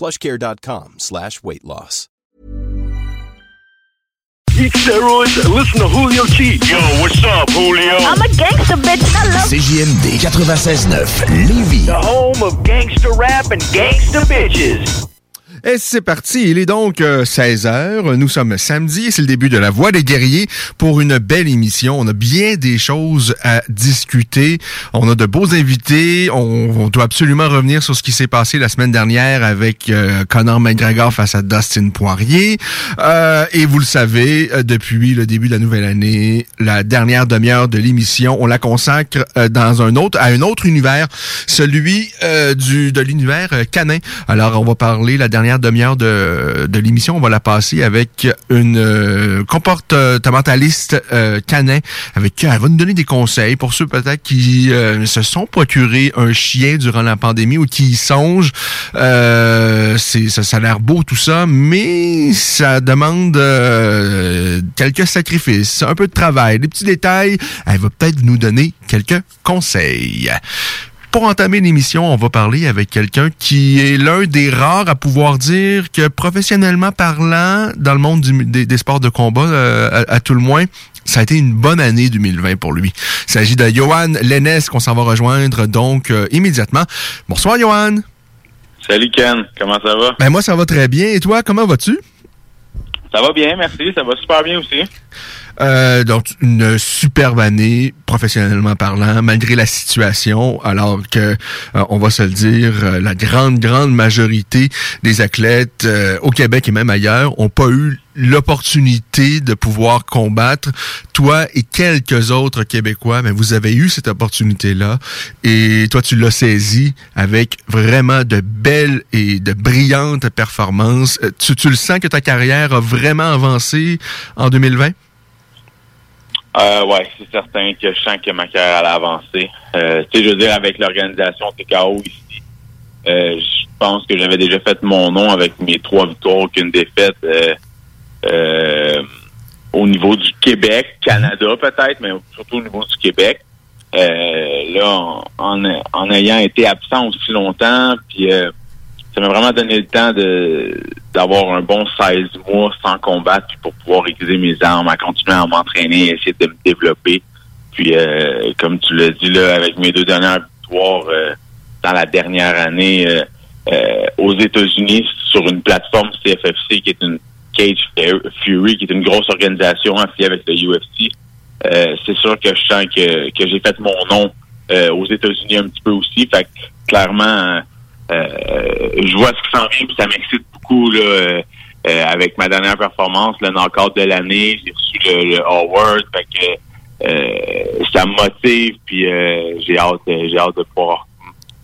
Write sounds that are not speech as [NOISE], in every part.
plushcare.com slash weight loss. Eat steroids and listen to Julio Cheat. Yo, what's up, Julio? I'm a gangster bitch. I love CJMD 96.9 Lévis. The home of gangster rap and gangster bitches. Et c'est parti, il est donc 16h, nous sommes samedi c'est le début de La Voix des guerriers pour une belle émission. On a bien des choses à discuter, on a de beaux invités, on, doit absolument revenir sur ce qui s'est passé la semaine dernière avec euh, Conor McGregor face à Dustin Poirier. Euh, et vous le savez, euh, depuis le début de la nouvelle année, la dernière demi-heure de l'émission, on la consacre euh, dans un autre, à un autre univers, celui euh, du de l'univers euh, canin. Alors, on va parler la dernière demi-heure de, de l'émission, on va la passer avec une euh, comportementaliste euh, canin, avec qui elle va nous donner des conseils pour ceux peut-être qui euh, se sont procurés un chien durant la pandémie ou qui y songent. Euh, c'est ça, ça a l'air beau tout ça, mais ça demande euh, quelques sacrifices, un peu de travail, des petits détails. Elle va peut-être nous donner quelques conseils. Pour entamer l'émission, on va parler avec quelqu'un qui est l'un des rares à pouvoir dire que professionnellement parlant, dans le monde du- des, des sports de combat, euh, à, à tout le moins, ça a été une bonne année 2020 pour lui. Il s'agit de Johan Lennes qu'on s'en va rejoindre donc euh, immédiatement. Bonsoir Johan. Salut Ken, comment ça va? Ben moi ça va très bien. Et toi, comment vas-tu? Ça va bien, merci, ça va super bien aussi. Euh, donc, une superbe année, professionnellement parlant, malgré la situation, alors que, euh, on va se le dire, euh, la grande, grande majorité des athlètes euh, au Québec et même ailleurs ont pas eu l'opportunité de pouvoir combattre. Toi et quelques autres Québécois, mais vous avez eu cette opportunité-là et toi, tu l'as saisi avec vraiment de belles et de brillantes performances. Tu, tu le sens que ta carrière a vraiment avancé en 2020? Euh, ouais, c'est certain que je sens que ma carrière allait avancer. Euh, tu sais, je veux dire, avec l'organisation TKO ici, euh, je pense que j'avais déjà fait mon nom avec mes trois victoires, aucune défaite euh, euh, au niveau du Québec, Canada peut-être, mais surtout au niveau du Québec. Euh, là, en, en, en ayant été absent aussi longtemps, puis euh, ça m'a vraiment donné le temps de d'avoir un bon 16 mois sans combattre pour pouvoir aiguiser mes armes, à continuer à m'entraîner, essayer de me développer. Puis euh, comme tu l'as dit là, avec mes deux dernières victoires euh, dans la dernière année euh, euh, aux États-Unis sur une plateforme CFFC qui est une Cage Fury, qui est une grosse organisation affiliée avec le UFC. Euh, c'est sûr que je sens que, que j'ai fait mon nom euh, aux États-Unis un petit peu aussi. Fait que clairement, je vois ce qui s'en vient, puis ça m'excite beaucoup là, euh, euh, avec ma dernière performance, le knockout de l'année. J'ai reçu le, le award, fait que euh, ça me motive, puis euh, j'ai hâte, j'ai hâte de pouvoir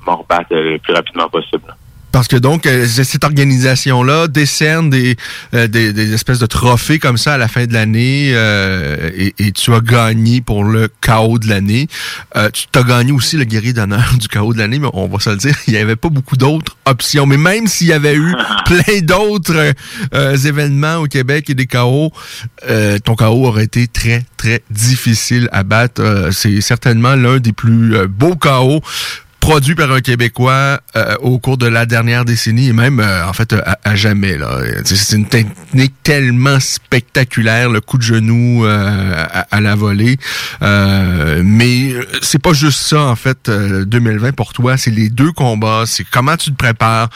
m'en rebattre euh, le plus rapidement possible. Parce que donc, euh, cette organisation-là décerne des, euh, des, des espèces de trophées comme ça à la fin de l'année euh, et, et tu as gagné pour le KO de l'année. Euh, tu t'as gagné aussi le guerrier d'honneur [LAUGHS] du KO de l'année, mais on va se le dire, [LAUGHS] il n'y avait pas beaucoup d'autres options. Mais même s'il y avait eu [LAUGHS] plein d'autres euh, événements au Québec et des KO, euh, ton KO aurait été très, très difficile à battre. Euh, C'est certainement l'un des plus beaux KO produit par un Québécois euh, au cours de la dernière décennie et même euh, en fait à, jamais là. C'est une technique tellement spectaculaire, le coup de genou euh, à, la volée. mais c'est pas juste ça en fait 2020 pour toi, c'est les deux combats, c'est comment tu te prépares.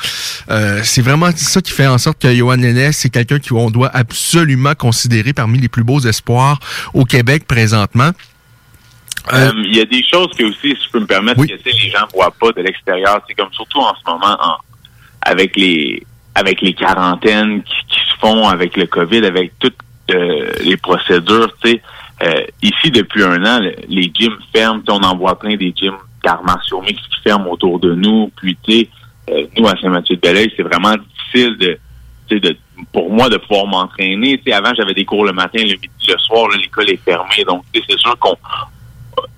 c'est vraiment ça qui fait en sorte que Johan Lennes, c'est quelqu'un qu'on doit absolument considérer parmi les plus beaux espoirs au Québec présentement. Euh, il y a des choses que aussi, si je peux me permettre, que les gens voient pas de l'extérieur. C'est comme surtout en ce moment, avec les avec les quarantaines qui, se font, avec le COVID, avec toutes euh, les procédures. Tu sais, euh, ici depuis un an, les gyms ferment. On en voit plein des gyms d'arts martiaux qui ferment autour de nous. Puis tu sais, nous à Saint-Mathieu-de-Belleuil, c'est vraiment difficile de, de pour moi de pouvoir m'entraîner. Avant j'avais des cours le matin, le midi, le soir. L'école est fermée, donc c'est sûr qu'on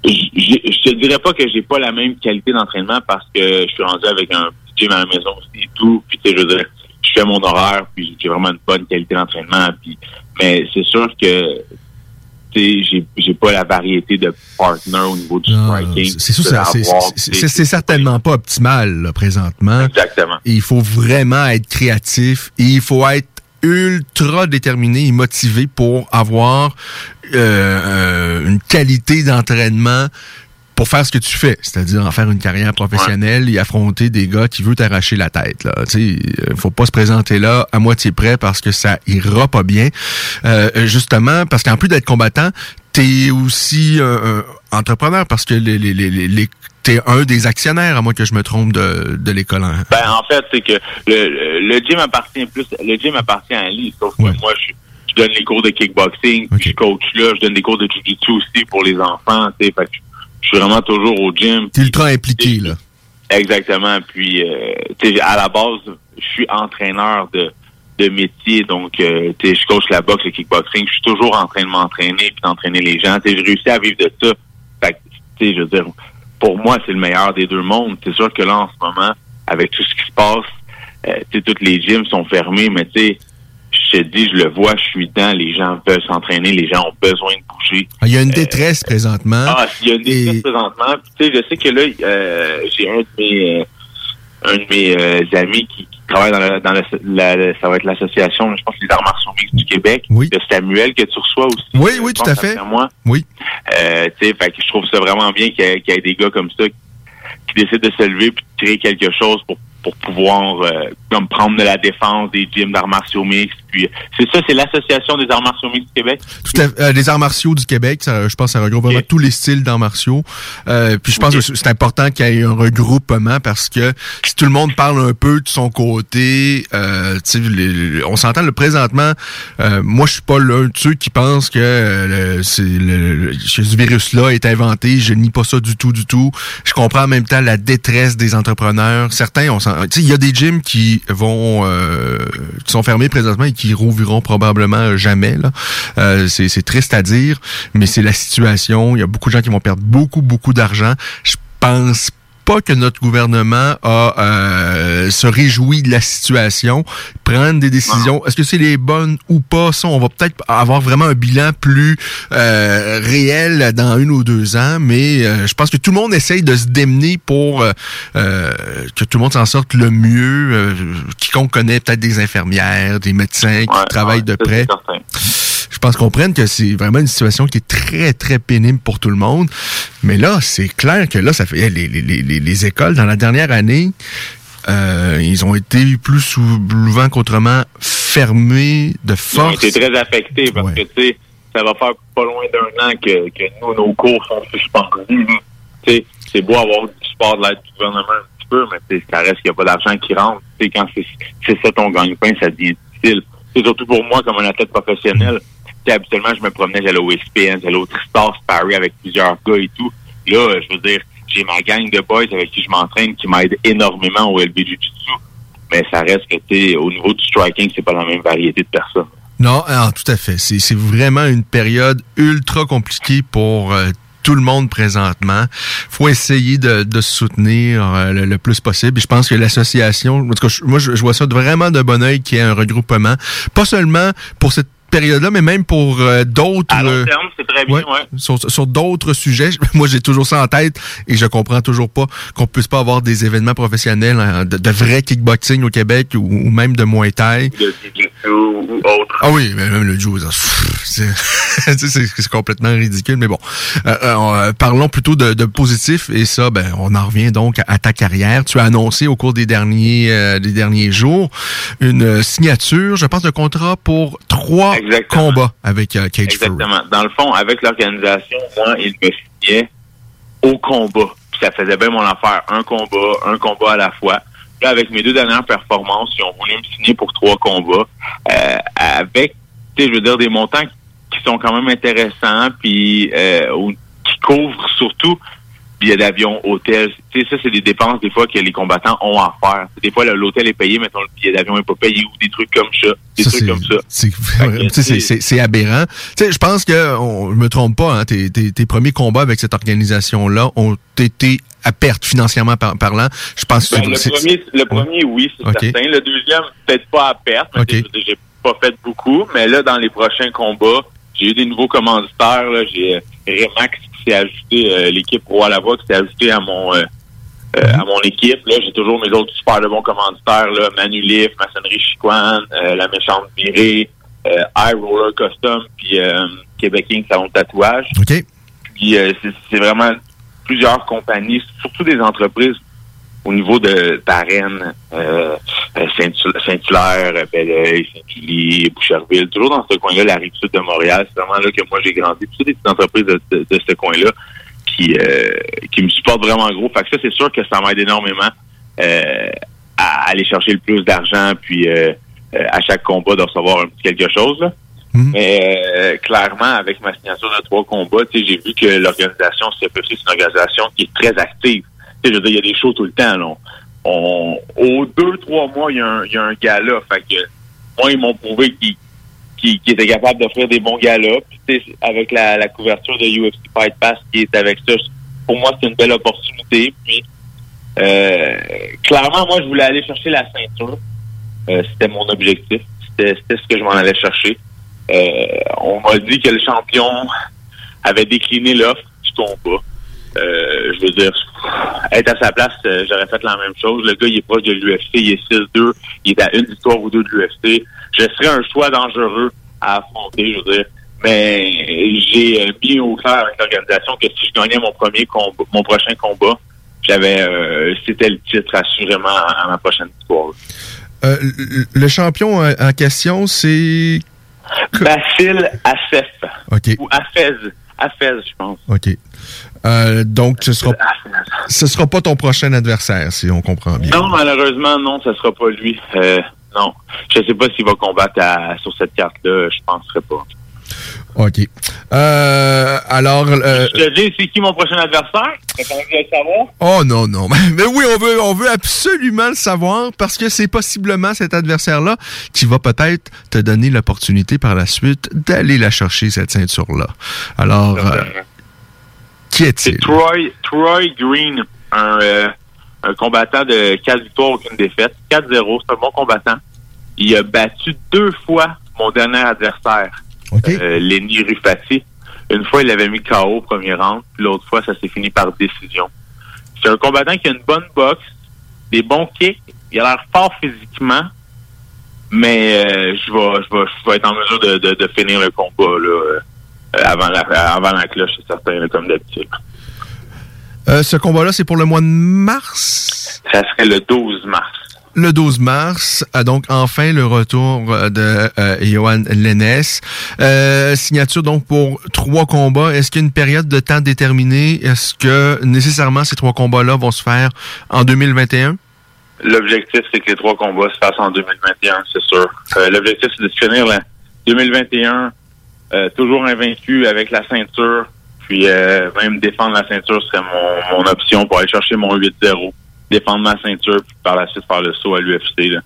je te dirais pas que j'ai pas la même qualité d'entraînement parce que je suis rendu avec un gym à la maison aussi et tout. Puis tu sais, je veux je fais mon horaire, puis j'ai vraiment une bonne qualité d'entraînement. Puis, mais c'est sûr que j'ai j'ai pas la variété de partners au niveau du striking. C'est sûr, c'est certainement pas optimal présentement. Exactement. il faut vraiment être créatif et il faut être ultra déterminé et motivé pour avoir euh, euh, une qualité d'entraînement pour faire ce que tu fais, c'est-à-dire en faire une carrière professionnelle et affronter des gars qui veulent t'arracher la tête. Là, tu euh, faut pas se présenter là à moitié prêt parce que ça ira pas bien. Euh, justement, parce qu'en plus d'être combattant, t'es aussi un, entrepreneur parce que les, les, les, les t'es un des actionnaires, à moins que je me trompe de, de l'école. Hein. Ben, en fait, c'est que le, le gym appartient plus, le gym appartient à lui, sauf que moi, je, je, donne les cours de kickboxing, puis je coach là, je donne des cours de jiu-jitsu aussi pour les enfants, tu sais, je suis vraiment toujours au gym. T'es ultra impliqué, là. Exactement, puis, euh, à la base, je suis entraîneur de, de métier, donc, euh, je coach la boxe, le kickboxing, je suis toujours en train de m'entraîner puis d'entraîner les gens, j'ai réussi à vivre de ça, fait sais, je veux dire, pour moi, c'est le meilleur des deux mondes. C'est sûr que là, en ce moment, avec tout ce qui se passe, euh, toutes les gyms sont fermés, mais tu sais, je te dis, je le vois, je suis dedans, les gens veulent s'entraîner, les gens ont besoin de bouger. Ah, il y a une euh, détresse présentement. Ah, il y a une détresse présentement. Tu sais, je sais que là, euh, j'ai un de mes, un de mes amis qui, travaille dans, la, dans la, ça va être l'association, je pense, les arts martiaux du Québec, oui. de Samuel que tu reçois aussi. Oui, oui, tout à fait. Moi. Oui. Euh, tu sais, fait que je trouve ça vraiment bien qu'il y, ait des gars comme ça qui décident de se lever puis de créer quelque chose pour pour pouvoir euh, comme prendre de la défense des gyms d'arts martiaux mixtes. Puis c'est ça, c'est l'association des arts martiaux mixtes du Québec. Tout à, euh, les arts martiaux du Québec, je pense, que ça regroupe vraiment tous les styles d'arts martiaux. Euh, puis je pense que c'est important qu'il y ait un regroupement parce que si tout le monde parle un peu de son côté, euh, les, on s'entend le présentement. Euh, moi, je suis pas l'un de ceux qui pensent que c'est le, ce virus-là est inventé. Je nie pas ça du tout, du tout. Je comprends en même temps la détresse des entrepreneurs. Certains, on il y a des gyms qui vont euh, qui sont fermés présentement et qui rouvriront probablement jamais. Là. Euh, c'est triste à dire, mais c'est la situation. Il y a beaucoup de gens qui vont perdre beaucoup, beaucoup d'argent. Je pense pas que notre gouvernement a euh, se réjouit de la situation, prendre des décisions. Est-ce que c'est les bonnes ou pas? Ça, on va peut-être avoir vraiment un bilan plus euh, réel dans une ou deux ans, mais euh, je pense que tout le monde essaye de se démener pour que tout le monde s'en sorte le mieux. quiconque connaît peut-être des infirmières, des médecins qui travaillent de près je pense qu'on prenne que c'est vraiment une situation qui est très, très pénible pour tout le monde. Mais là, c'est clair que là, ça fait les, les, les, les écoles, dans la dernière année, euh, ils ont été plus souvent qu'autrement fermés de force. Ils ont été très affectés parce que, tu sais, ça va faire pas loin d'un an que, que nous, nos cours sont suspendus. Tu sais, c'est beau avoir du support de l'aide du gouvernement un petit peu, mais ça reste qu'il n'y a pas d'argent qui rentre. Tu sais, quand c'est ça ton gagne-pain, ça devient difficile. C'est surtout pour moi, comme un athlète professionnel, habituellement, je me promenais, j'allais au SPN, j'allais au Tristar Paris avec plusieurs gars et tout. Là, je veux dire, j'ai ma gang de boys avec qui je m'entraîne qui m'aide énormément au LB Jiu-Jitsu. Mais ça reste que, tu au niveau du striking, c'est pas la même variété de personnes. Non, ah, tout à fait. C'est vraiment une période ultra compliquée pour euh, tout le monde présentement. faut essayer de, de se soutenir euh, le, plus possible. je pense que l'association, en tout cas, moi, je, vois ça vraiment de bon oeil qu'il y ait un regroupement. Pas seulement pour cette période-là, mais même pour euh, d'autres. À long euh, terme, c'est très bien, ouais, ouais. sur, sur d'autres sujets. [LAUGHS] Moi, j'ai toujours ça en tête et je comprends toujours pas qu'on puisse pas avoir des événements professionnels hein, de, de vrai kickboxing au Québec ou, ou même de Muay Thai. De ou autre. Ah oui, mais même le pff, [LAUGHS] c'est complètement ridicule. Mais bon, Euh, euh, euh, parlons plutôt de, de positif et ça, ben, on en revient donc à, à ta carrière. Tu as annoncé au cours des derniers euh, des derniers jours une signature, je pense, de contrat pour trois Exactement. combats avec euh, Cage Fury. Exactement. Dans le fond, avec l'organisation, moi, il me signait au combat. Puis ça faisait bien mon affaire. Un combat, un combat à la fois. Là, avec mes deux dernières performances, ils ont voulu me signer pour trois combats. Euh, avec, tu sais, je veux dire, des montants qui sont quand même intéressants, puis euh, qui couvrent surtout billets d'avion, hôtel. Tu sais, ça, c'est des dépenses des fois que les combattants ont à faire. Des fois, l'hôtel est payé, mettons, le billet d'avion est pas payé ou des trucs comme ça. Des Ça, trucs comme ça. [LAUGHS] C'est aberrant. Tu sais, je pense que on, je me trompe pas. Hein, tes, tes, tes premiers combats avec cette organisation-là ont été à perte financièrement par- parlant. Je pense que Ben, le, premier, le premier, oui, c'est certain. Le deuxième, peut-être pas à perte, j'ai pas fait beaucoup. Mais là, dans les prochains combats, j'ai eu des nouveaux commanditaires. J'ai euh, Remax s'est ajouté, euh, l'équipe Roi Lavoie qui s'est ajouté à mon euh, euh, à mon équipe. Là, j'ai toujours mes autres super de bons commanditaires, là, Manulif, Maçonnerie euh, La Méchante Virée, euh, High Roller Custom, puis Québec King Salon de tatouage. OK. Puis c'est vraiment plusieurs compagnies, surtout des entreprises au niveau de Varennes, euh, euh, Saint- Saint-Hilaire, Belleuil, Saint-Julie, Boucherville, toujours dans ce coin-là, la rive sud de Montréal. C'est vraiment là que moi j'ai grandi. C'est des petites entreprises de, de- de ce coin-là qui, euh, qui me supportent vraiment gros. Fait que ça, c'est sûr que ça m'aide énormément euh, à aller chercher le plus d'argent, puis euh, euh, à chaque combat de recevoir un petit quelque chose. Là. Mhm. Mais euh, clairement, avec ma signature de trois combats, tu sais, j'ai vu que l'organisation CPC, c'est une organisation qui est très active. Je veux dire, il y a des shows tout le temps. Là. On, aux deux, trois mois, il y a un, il y a un gala. Fait que moi, ils m'ont prouvé qu'ils qu'ils étaient capables d'offrir des bons galas. Avec la, la couverture de UFC Fight Pass qui est avec ça, pour moi, c'est une belle opportunité. Puis, euh, clairement, moi, je voulais aller chercher la ceinture. Euh, c'était mon objectif. C'était ce que je m'en allais chercher. Euh, on m'a dit que le champion avait décliné l'offre du combat. Euh, je veux dire, être à sa place, euh, j'aurais fait la même chose. Le gars, il est proche de l'UFC, il est 6-2, il est à une victoire ou deux de l'UFC. Je serais un choix dangereux à affronter, je veux dire. Mais j'ai euh, mis au clair avec l'organisation que si je gagnais mon premier combat, mon prochain combat, j'avais euh, c'était le titre assurément à, à ma prochaine victoire. Euh, le- champion en en question, c'est... Basile Assef. OK, Ou Afez. Afez, je pense. OK. Euh, donc, ce sera, Afez. ce sera pas ton prochain adversaire, si on comprend bien. Non, malheureusement, non, ce sera pas lui. Euh, non. Je sais pas s'il va combattre à- sur cette carte-là. Je penserais pas. OK. Euh, alors... euh, Je te dis, c'est qui mon prochain adversaire? T'as envie de le savoir? Oh non, non. [LAUGHS] Mais oui, on veut, on veut absolument le savoir parce que c'est possiblement cet adversaire-là qui va peut-être te donner l'opportunité par la suite d'aller la chercher, cette ceinture-là. Alors, euh, qui est-il? C'est Troy, Troy Green, un, euh, un combattant de 4 victoires, aucune défaite. 4-0, c'est un bon combattant. Il a battu deux fois mon dernier adversaire, OK. euh, Lenny Rufati. Une fois, il avait mis KO au premier round, puis l'autre fois, ça s'est fini par décision. C'est un combattant qui a une bonne boxe, des bons kicks, il a l'air fort physiquement, mais euh, je vais, je vais, je vais être en mesure de, de, de finir le combat là, euh, avant, la, avant la cloche, c'est certain, comme d'habitude. Euh, ce combat-là, c'est pour le mois de mars? Ça serait le 12 mars. Le 12 mars, a donc enfin le retour euh, de euh, Johan Lennes. Euh, signature donc pour trois combats. Est-ce qu'il y a une période de temps déterminée? Est-ce que nécessairement ces trois combats-là vont se faire en 2021? L'objectif, c'est que les trois combats se fassent en 2021, c'est sûr. Euh, L'objectif, c'est de se finir la 2021 euh, toujours invaincu avec la ceinture. Puis euh, même défendre la ceinture serait mon, mon option pour aller chercher mon 8-0. Défendre ma ceinture, puis par la suite faire le saut à l'UFC.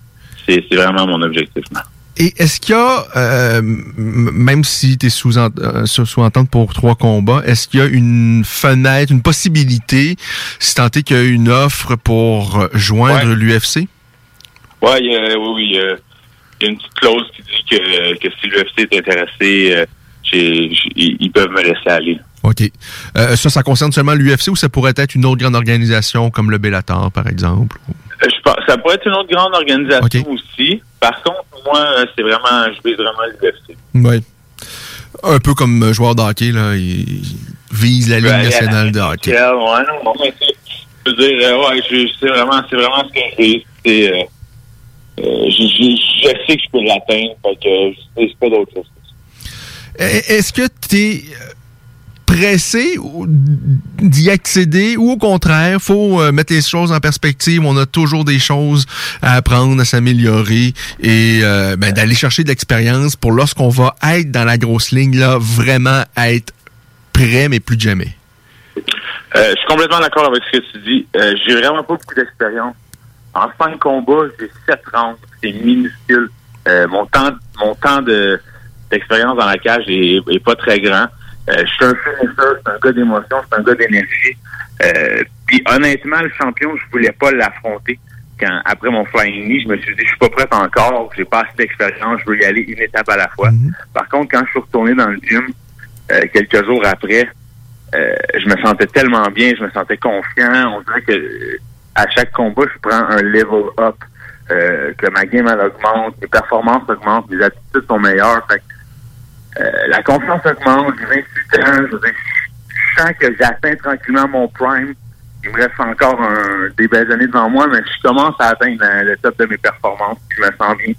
C'est vraiment mon objectif. là. Et est-ce qu'il y a, euh, même si tu es sous, en- euh, sous entente pour trois combats, est-ce qu'il y a une fenêtre, une possibilité, si tant est qu'il y a une offre pour joindre Ouais. l'UFC? Ouais, oui, oui. Il y a une petite clause qui dit que, que si l'UFC est intéressé, euh, j'ai- j'ai- ils peuvent me laisser aller. OK. Euh, ça, ça concerne seulement l'UFC ou ça pourrait être une autre grande organisation comme le Bellator, par exemple? Euh, Je pense, ça pourrait être une autre grande organisation aussi. Par contre, moi, c'est vraiment, je vise vraiment l'UFC. Oui. Un peu comme joueur de hockey, là, il vise la Ligue nationale de hockey. Ouais, non, non, mais c'est- je veux dire, ouais, je- c'est vraiment, c'est vraiment ce que je vise. C'est, euh, je, je- je sais que je peux l'atteindre, fait que c'est c'est pas d'autre chose. E- Est-ce que tu es pressé d'y accéder ou au contraire, faut euh, mettre les choses en perspective? On a toujours des choses à apprendre, à s'améliorer et euh, ben, d'aller chercher de l'expérience pour lorsqu'on va être dans la grosse ligne, là, vraiment être prêt, mais plus que jamais. Euh, je suis complètement d'accord avec ce que tu dis. Euh, j'ai vraiment pas beaucoup d'expérience. En cinq combats, j'ai sept rounds. C'est minuscule. Euh, mon temps, mon temps de d'expérience dans la cage est, est pas très grand. Euh, je suis un finisher, je suis un gars d'émotion, je suis un gars d'énergie. Euh, Puis honnêtement, le champion, je voulais pas l'affronter. Quand après mon flying knee, je me suis dit, je suis pas prêt encore, j'ai pas assez d'expérience, je veux y aller une étape à la fois. Par contre, quand je suis retourné dans le gym euh, quelques jours après, je me sentais tellement bien, je me sentais confiant. On dirait que à chaque combat, je prends un level up, euh, que ma game elle augmente, mes performances augmentent, mes attitudes sont meilleures. Euh, la confiance augmente, j'ai 28 ans, je, je sens que j'atteins tranquillement mon prime. Il me reste encore un, des belles années devant moi, mais je commence à atteindre le top de mes performances, puis je me sens bien.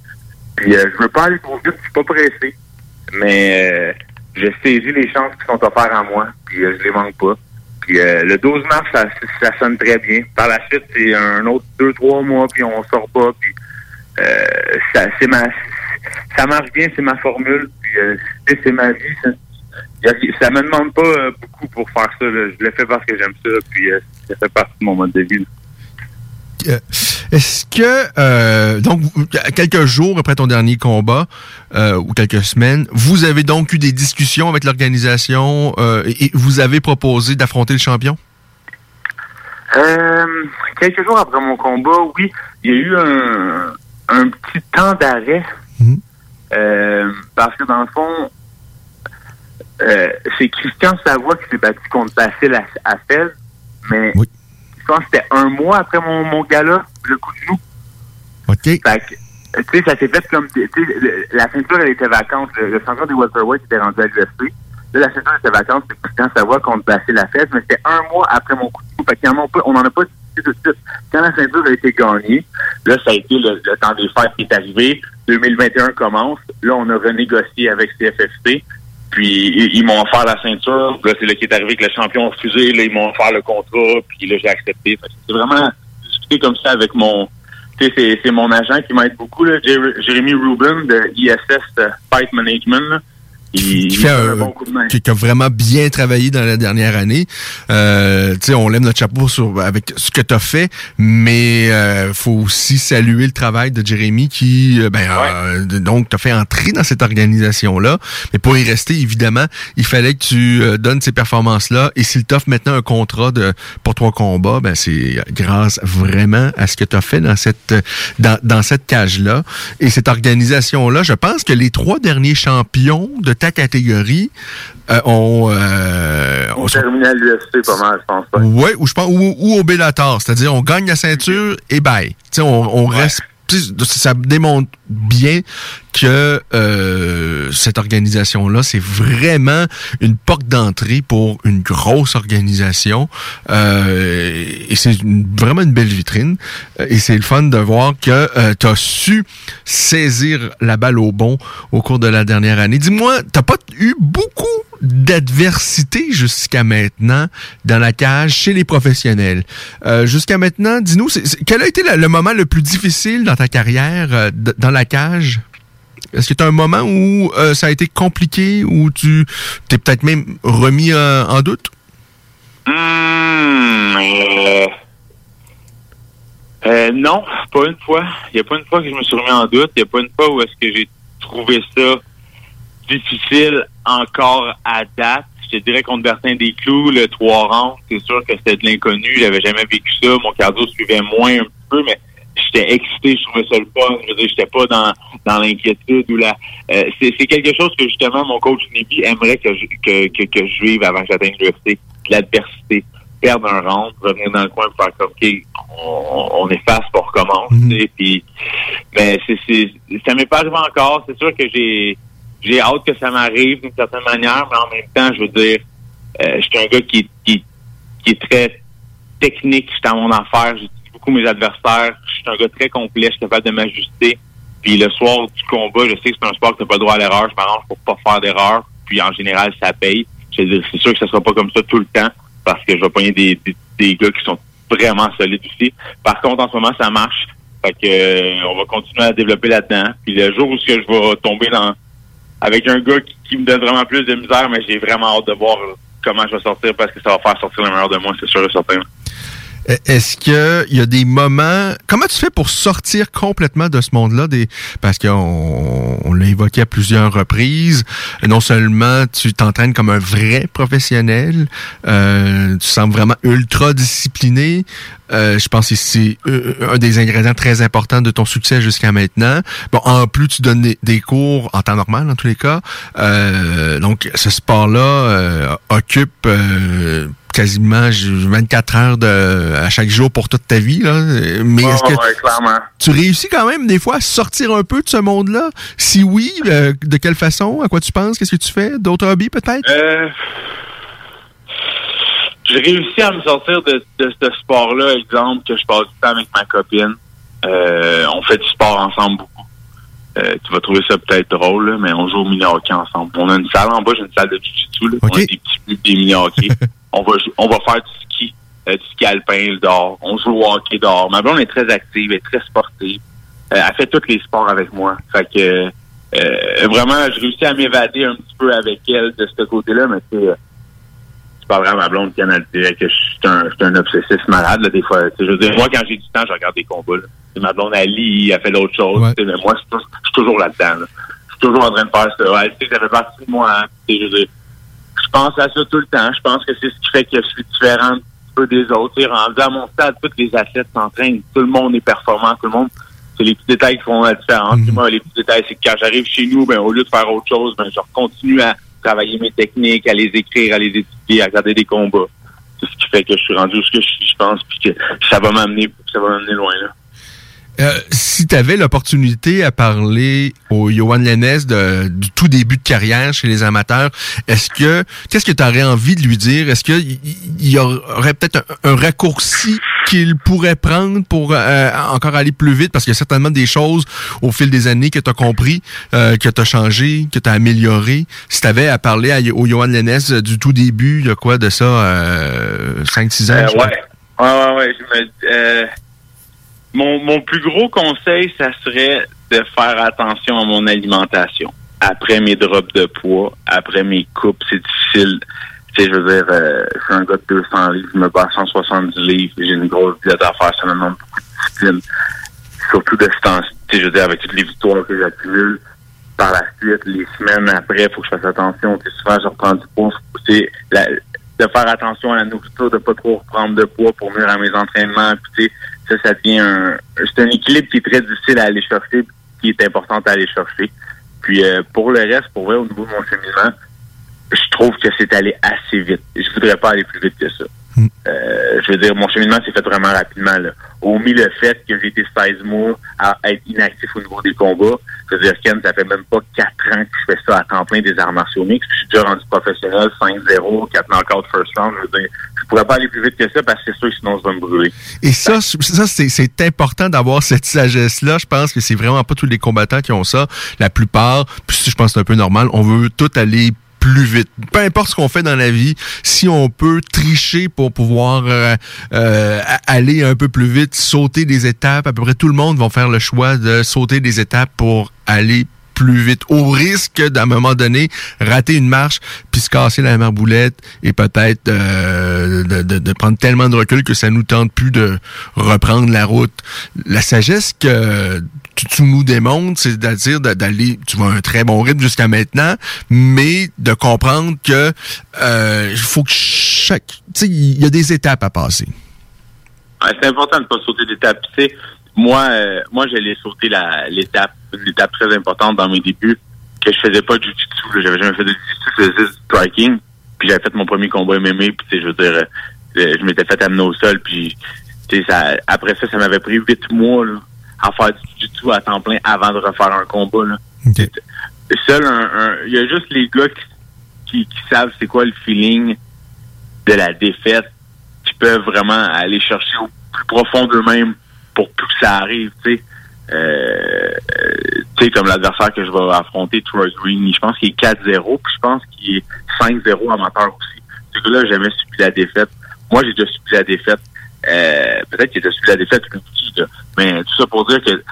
Puis euh, je veux pas aller trop vite, je suis pas pressé. Mais je saisis les chances qui sont offertes à moi, puis je les manque pas. Puis euh, le 12 mars, ça, ça sonne très bien. Par la suite, c'est un autre deux, trois mois, puis on sort pas, puis euh, ça, c'est ma, ça marche bien, c'est ma formule, puis euh, c'est ma vie. Ça, ça me demande pas euh, beaucoup pour faire ça. Je le fais parce que j'aime ça, puis ça fait partie de mon mode de vie. Est-ce que, euh, donc, quelques jours après ton dernier combat, euh, ou quelques semaines, vous avez donc eu des discussions avec l'organisation euh, et vous avez proposé d'affronter le champion? Euh, quelques jours après mon combat, oui, il y a eu un, un petit temps d'arrêt. Mhm. Euh, parce que dans le fond, euh, c'est Christian Savoie qui s'est battu contre Bacille à, à Fès, mais Oui. Je pense que c'était un mois après mon, mon gala, le coup de genou. OK. Fait que, tu sais, ça s'est fait comme, tu sais, la ceinture, elle était vacante. Le, le champion des welterweight était rendu à l'UFC. Là, la ceinture était vacante, c'est Christian Savoie contre Bacille la fête, mais c'était un mois après mon coup de genou. Fait on n'en a pas discuté tout de suite. Quand la ceinture a été gagnée, là, ça a été le, le temps des fêtes qui est arrivé. 2021 commence. Là, on a renégocié avec CFFC. Puis, ils, m'ont offert la ceinture. Là, c'est là qui est arrivé que le champion a refusé. Là, ils m'ont offert le contrat. Puis là, j'ai accepté. C'est vraiment discuté comme ça avec mon, c'est, c'est mon agent qui m'aide beaucoup, là, Jérémy Rubin de ISS euh, Fight Management. Qui fait un- un bon coup de main. qui, qui a vraiment bien travaillé dans la dernière année. Euh, tu sais, on lève notre chapeau sur avec ce que tu as fait, mais euh, faut aussi saluer le travail de Jérémy qui, euh, ben, euh, donc, t'as fait entrer dans cette organisation-là. Mais pour y rester, évidemment, il fallait que tu euh, donnes ces performances-là. Et s'il t'offre maintenant un contrat de pour ton combat, ben c'est grâce vraiment à ce que tu as fait dans cette dans, dans cette cage-là. Et cette organisation-là, je pense que les trois derniers champions de ta catégorie euh, ont, euh, On termine à l'UFC pas mal, je pense pas. Ouais, ou je pense ou, ou au Bellator, c'est-à-dire on gagne la ceinture et bye. Tu sais, on, on reste ça démontre bien que euh, cette organisation-là, c'est vraiment une porte d'entrée pour une grosse organisation. Euh, et c'est vraiment une belle vitrine. Euh, Et c'est le fun de voir que tu as su saisir la balle au bon au cours de la dernière année. Dis-moi, t'as pas eu beaucoup d'adversité jusqu'à maintenant dans la cage chez les professionnels. Euh, jusqu'à maintenant, dis-nous, quel a été le, moment le plus difficile dans ta carrière euh, dans la cage? Est-ce que tu as un moment où euh, ça a été compliqué, où tu t'es peut-être même remis en doute? Euh, non, pas une fois. Il n'y a pas une fois que je me suis remis en doute. Il n'y a pas une fois où est-ce que j'ai trouvé ça difficile encore à date. Je te dirais contre Bertin Desclous, le 3 rangs, c'est sûr que c'était de l'inconnu. J'avais jamais vécu ça. Mon cardio suivait moins un peu, mais j'étais excité, je trouvais ça le fun. Je veux dire, j'étais pas dans, dans l'inquiétude ou la. Euh, c'est, c'est quelque chose que justement mon coach Nibi aimerait que je, que, que, que je vive avant que j'atteigne l'UFC. L'adversité. Perdre un round, revenir dans le coin et faire comme OK, on, on efface pour recommencer. Puis, mais c'est, c'est, ça m'est pas arrivé encore. C'est sûr que j'ai j'ai hâte que ça m'arrive d'une certaine manière, mais en même temps, je veux dire, euh, je suis un gars qui, qui, qui est très technique, suis dans mon affaire, j'utilise beaucoup mes adversaires, je suis un gars très complet, je suis capable de m'ajuster. Puis le soir du combat, je sais que c'est un sport que t'as pas le droit à l'erreur, je m'arrange pour pas faire d'erreur, puis en général, ça paye. Je veux dire, c'est sûr que ça sera pas comme ça tout le temps, parce que je vais pogner des, des, des gars qui sont vraiment solides aussi. Par contre, en ce moment, ça marche. Fait que euh, on va continuer à développer là-dedans. Puis le jour où je vais tomber dans avec un gars qui, me donne vraiment plus de misère, mais j'ai vraiment hâte de voir comment je vais sortir parce que ça va faire sortir le meilleur de moi, c'est sûr et certain. E, Est-ce qu'il y a des moments... Comment tu fais pour sortir complètement de ce monde-là? Des... Parce qu'on on l'a évoqué à plusieurs reprises. Non seulement tu t'entraînes comme un vrai professionnel, euh, tu sembles vraiment ultra discipliné. Euh, je pense que c'est euh, un des ingrédients très importants de ton succès jusqu'à maintenant. Bon, en plus, tu donnes des, cours en temps normal, dans tous les cas. Euh, donc, ce sport-là euh, occupe euh, quasiment 24 heures de, à chaque jour pour toute ta vie. Là. Mais est-ce que ouais, tu réussis quand même des fois à sortir un peu de ce monde-là? Si oui, euh, de quelle façon? À quoi tu penses? Qu'est-ce que tu fais? D'autres hobbies peut-être? Euh, j'ai réussi à me sortir de, de ce sport-là, exemple, que je passe du temps avec ma copine. Euh, on fait du sport ensemble beaucoup. Euh, tu vas trouver ça peut-être drôle, là, mais on joue au mini-hockey ensemble. On a une salle en bas, j'ai une salle de jiu-jitsu. là. Ok. On a des petits des mini-hockey. [LAUGHS] on va on va faire du ski, euh, du ski alpin dehors. On joue au hockey dehors. Ma blonde est très active, elle est très sportive. Euh, elle fait tous les sports avec moi. Fait que euh, vraiment, j'ai réussi à m'évader un petit peu avec elle de ce côté-là, mais tu sais, c'est pas vraiment ma blonde qui dirait que je suis un, je suis un obsessif malade, là, des fois. Tu sais, Je veux dire, moi, quand j'ai du temps, je regarde des combats. Là. Ma blonde, elle lit, elle fait d'autres choses. Ouais. Mais moi, je suis tou- je suis toujours là-dedans. là. Je suis toujours en train de faire ça. Ouais, tu sais, ça fait partie de moi. hein. Tu sais, Je veux dire, je pense à ça tout le temps. Je pense que c'est ce qui fait que je suis différent un peu des autres. Sais, rendu à mon stade, tous les athlètes s'entraînent. Tout le monde est performant. Tout le monde. C'est les petits détails qui font la différence. Mhm. Moi, les petits détails, c'est que quand j'arrive chez nous, ben, au lieu de faire autre chose, ben, je continue à travailler mes techniques, à les écrire, à les étudier, à regarder des combats. C'est ce qui fait que je suis rendu où ce que je suis, je pense, puis que ça va m'amener, ça va m'amener loin, là. Euh, si tu avais l'opportunité à parler au Johan Lennes de, du tout début de carrière chez les amateurs, est-ce que qu'est-ce que tu aurais envie de lui dire? Est-ce qu'il y, y aurait peut-être un, un raccourci qu'il pourrait prendre pour euh, encore aller plus vite? Parce qu'il y a certainement des choses au fil des années que tu as compris, euh, que tu as changé, que tu as amélioré. Si tu avais à parler à, au Johan Lennes du tout début, de quoi de ça euh, 5 6 ans Euh, ouais. Ouais, ouais, ouais. Je me, euh, mon, plus gros conseil, ça serait de faire attention à mon alimentation. Après mes drops de poids, après mes coupes, c'est difficile. Tu sais, je veux dire, euh, je suis un gars de 200 livres, je me bats 170 livres, j'ai une grosse diète à faire, ça me demande beaucoup de discipline. Surtout de ce temps, je veux dire, avec toutes les victoires que j'accumule, par la suite, les semaines après, il faut que je fasse attention. Tu souvent, je reprends du poids. C'est de faire attention à la nourriture, de pas trop reprendre de poids pour venir à mes entraînements. Puis, ça, ça devient un... C'est un équilibre qui est très difficile à aller chercher, qui est important à aller chercher. Puis, euh, pour le reste, pour vrai, au niveau de mon cheminement, je trouve que c'est allé assez vite. Je voudrais pas aller plus vite que ça. Euh, je veux dire, mon cheminement s'est fait vraiment rapidement. Là. Omis le fait que j'ai été 16 mois à être inactif au niveau des combats. Je veux dire, Ken, ça fait même pas 4 ans que je fais ça à temps plein des arts martiaux mixtes. Je suis déjà rendu professionnel, 5-0, 4 knockouts first round. Je veux dire, je pourrais pas aller plus vite que ça parce que c'est sûr sinon je vais me brûler. Et ça, ça c'est important d'avoir cette sagesse-là. Je pense que c'est vraiment pas tous les combattants qui ont ça. La plupart, puis je pense que c'est un peu normal, on veut tout aller plus vite. Peu importe ce qu'on fait dans la vie, si on peut tricher pour pouvoir euh, euh, aller un peu plus vite, sauter des étapes, à peu près tout le monde va faire le choix de sauter des étapes pour aller plus vite, au risque d'à un moment donné rater une marche, puis se casser la marboulette et peut-être euh, de, de- de prendre tellement de recul que ça nous tente plus de reprendre la route. La sagesse que tu, nous démontres, c'est-à-dire d'aller, tu vois un très bon rythme jusqu'à maintenant, mais de comprendre que euh, il faut que chaque, tu sais, il y a des étapes à passer. C'est important de pas sauter d'étape. Tu sais, moi, euh, moi, j'allais sauter l'étape, l'étape très importante dans mes débuts, que je faisais pas de jiu-jitsu. J'avais jamais fait de jiu-jitsu, je faisais du striking. Puis j'avais fait mon premier combat MMA, puis tu sais, je veux dire, euh, je m'étais fait amener au sol, puis ça, après ça, ça m'avait pris huit mois à faire du jiu-jitsu à temps plein avant de refaire un combat. Là. Seul un, il y a juste les gars qui, qui, qui savent c'est quoi le feeling de la défaite, qui peuvent vraiment aller chercher au plus profond d'eux-mêmes pour plus que ça arrive, tu sais. Euh, euh, tu sais, comme l'adversaire que je vais affronter, Troy Green, je pense qu'il est 4-0, puis je pense qu'il est 5-0 amateur aussi. Ce gars-là, jamais subi la défaite. Moi, j'ai déjà subi la défaite. Euh, peut-être qu'il déjà subi la défaite mais tout ça pour dire que,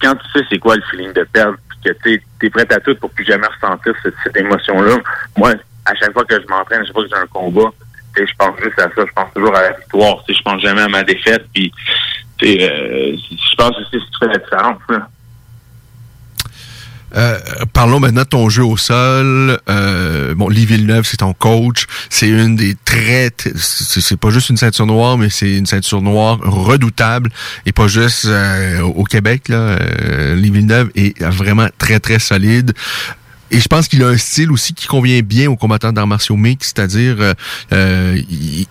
quand tu sais c'est quoi le feeling de perdre, puis que tu es prêt à tout pour plus jamais ressentir cette, émotion-là, moi, à chaque fois que je m'entraîne, à chaque fois que j'ai un combat, je pense juste à ça. Je pense toujours à la victoire. Je pense jamais à ma défaite. Puis, euh, je pense que c'est ce qui la différence. là. Euh, parlons maintenant de ton jeu au sol. Euh, bon, Lee Villeneuve, c'est ton coach. C'est une des très, c'est pas juste une ceinture noire, mais c'est une ceinture noire redoutable et pas juste euh, au au Québec. Là, euh, Lee Villeneuve est vraiment très très solide. Et je pense qu'il a un style aussi qui convient bien aux combattants d'arts martiaux mixtes, c'est-à-dire euh, euh,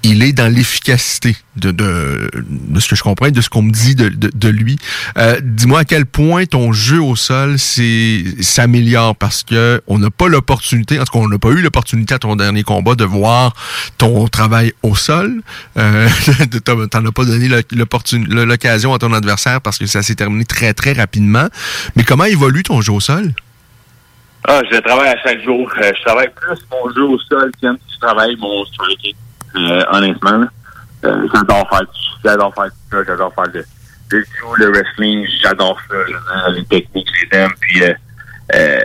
il, est dans l'efficacité de, de, de ce que je comprends, de ce qu'on me dit de, de, de lui. Euh, Dis-moi à quel point ton jeu au sol s'améliore parce que on n'a pas l'opportunité, en tout cas on n'a pas eu l'opportunité à ton dernier combat de voir ton travail au sol. Euh, [LAUGHS] t'en as pas donné l'occasion à ton adversaire parce que ça s'est terminé très très rapidement. Mais comment évolue ton jeu au sol? Ah, je travaille à chaque jour. Euh, je travaille plus mon jeu au sol qu'un je travaille mon striking. Euh, honnêtement. Euh, j'adore faire j'adore faire ça, j'adore faire le, le le wrestling, j'adore ça. les techniques, je les aime. Puis euh, euh,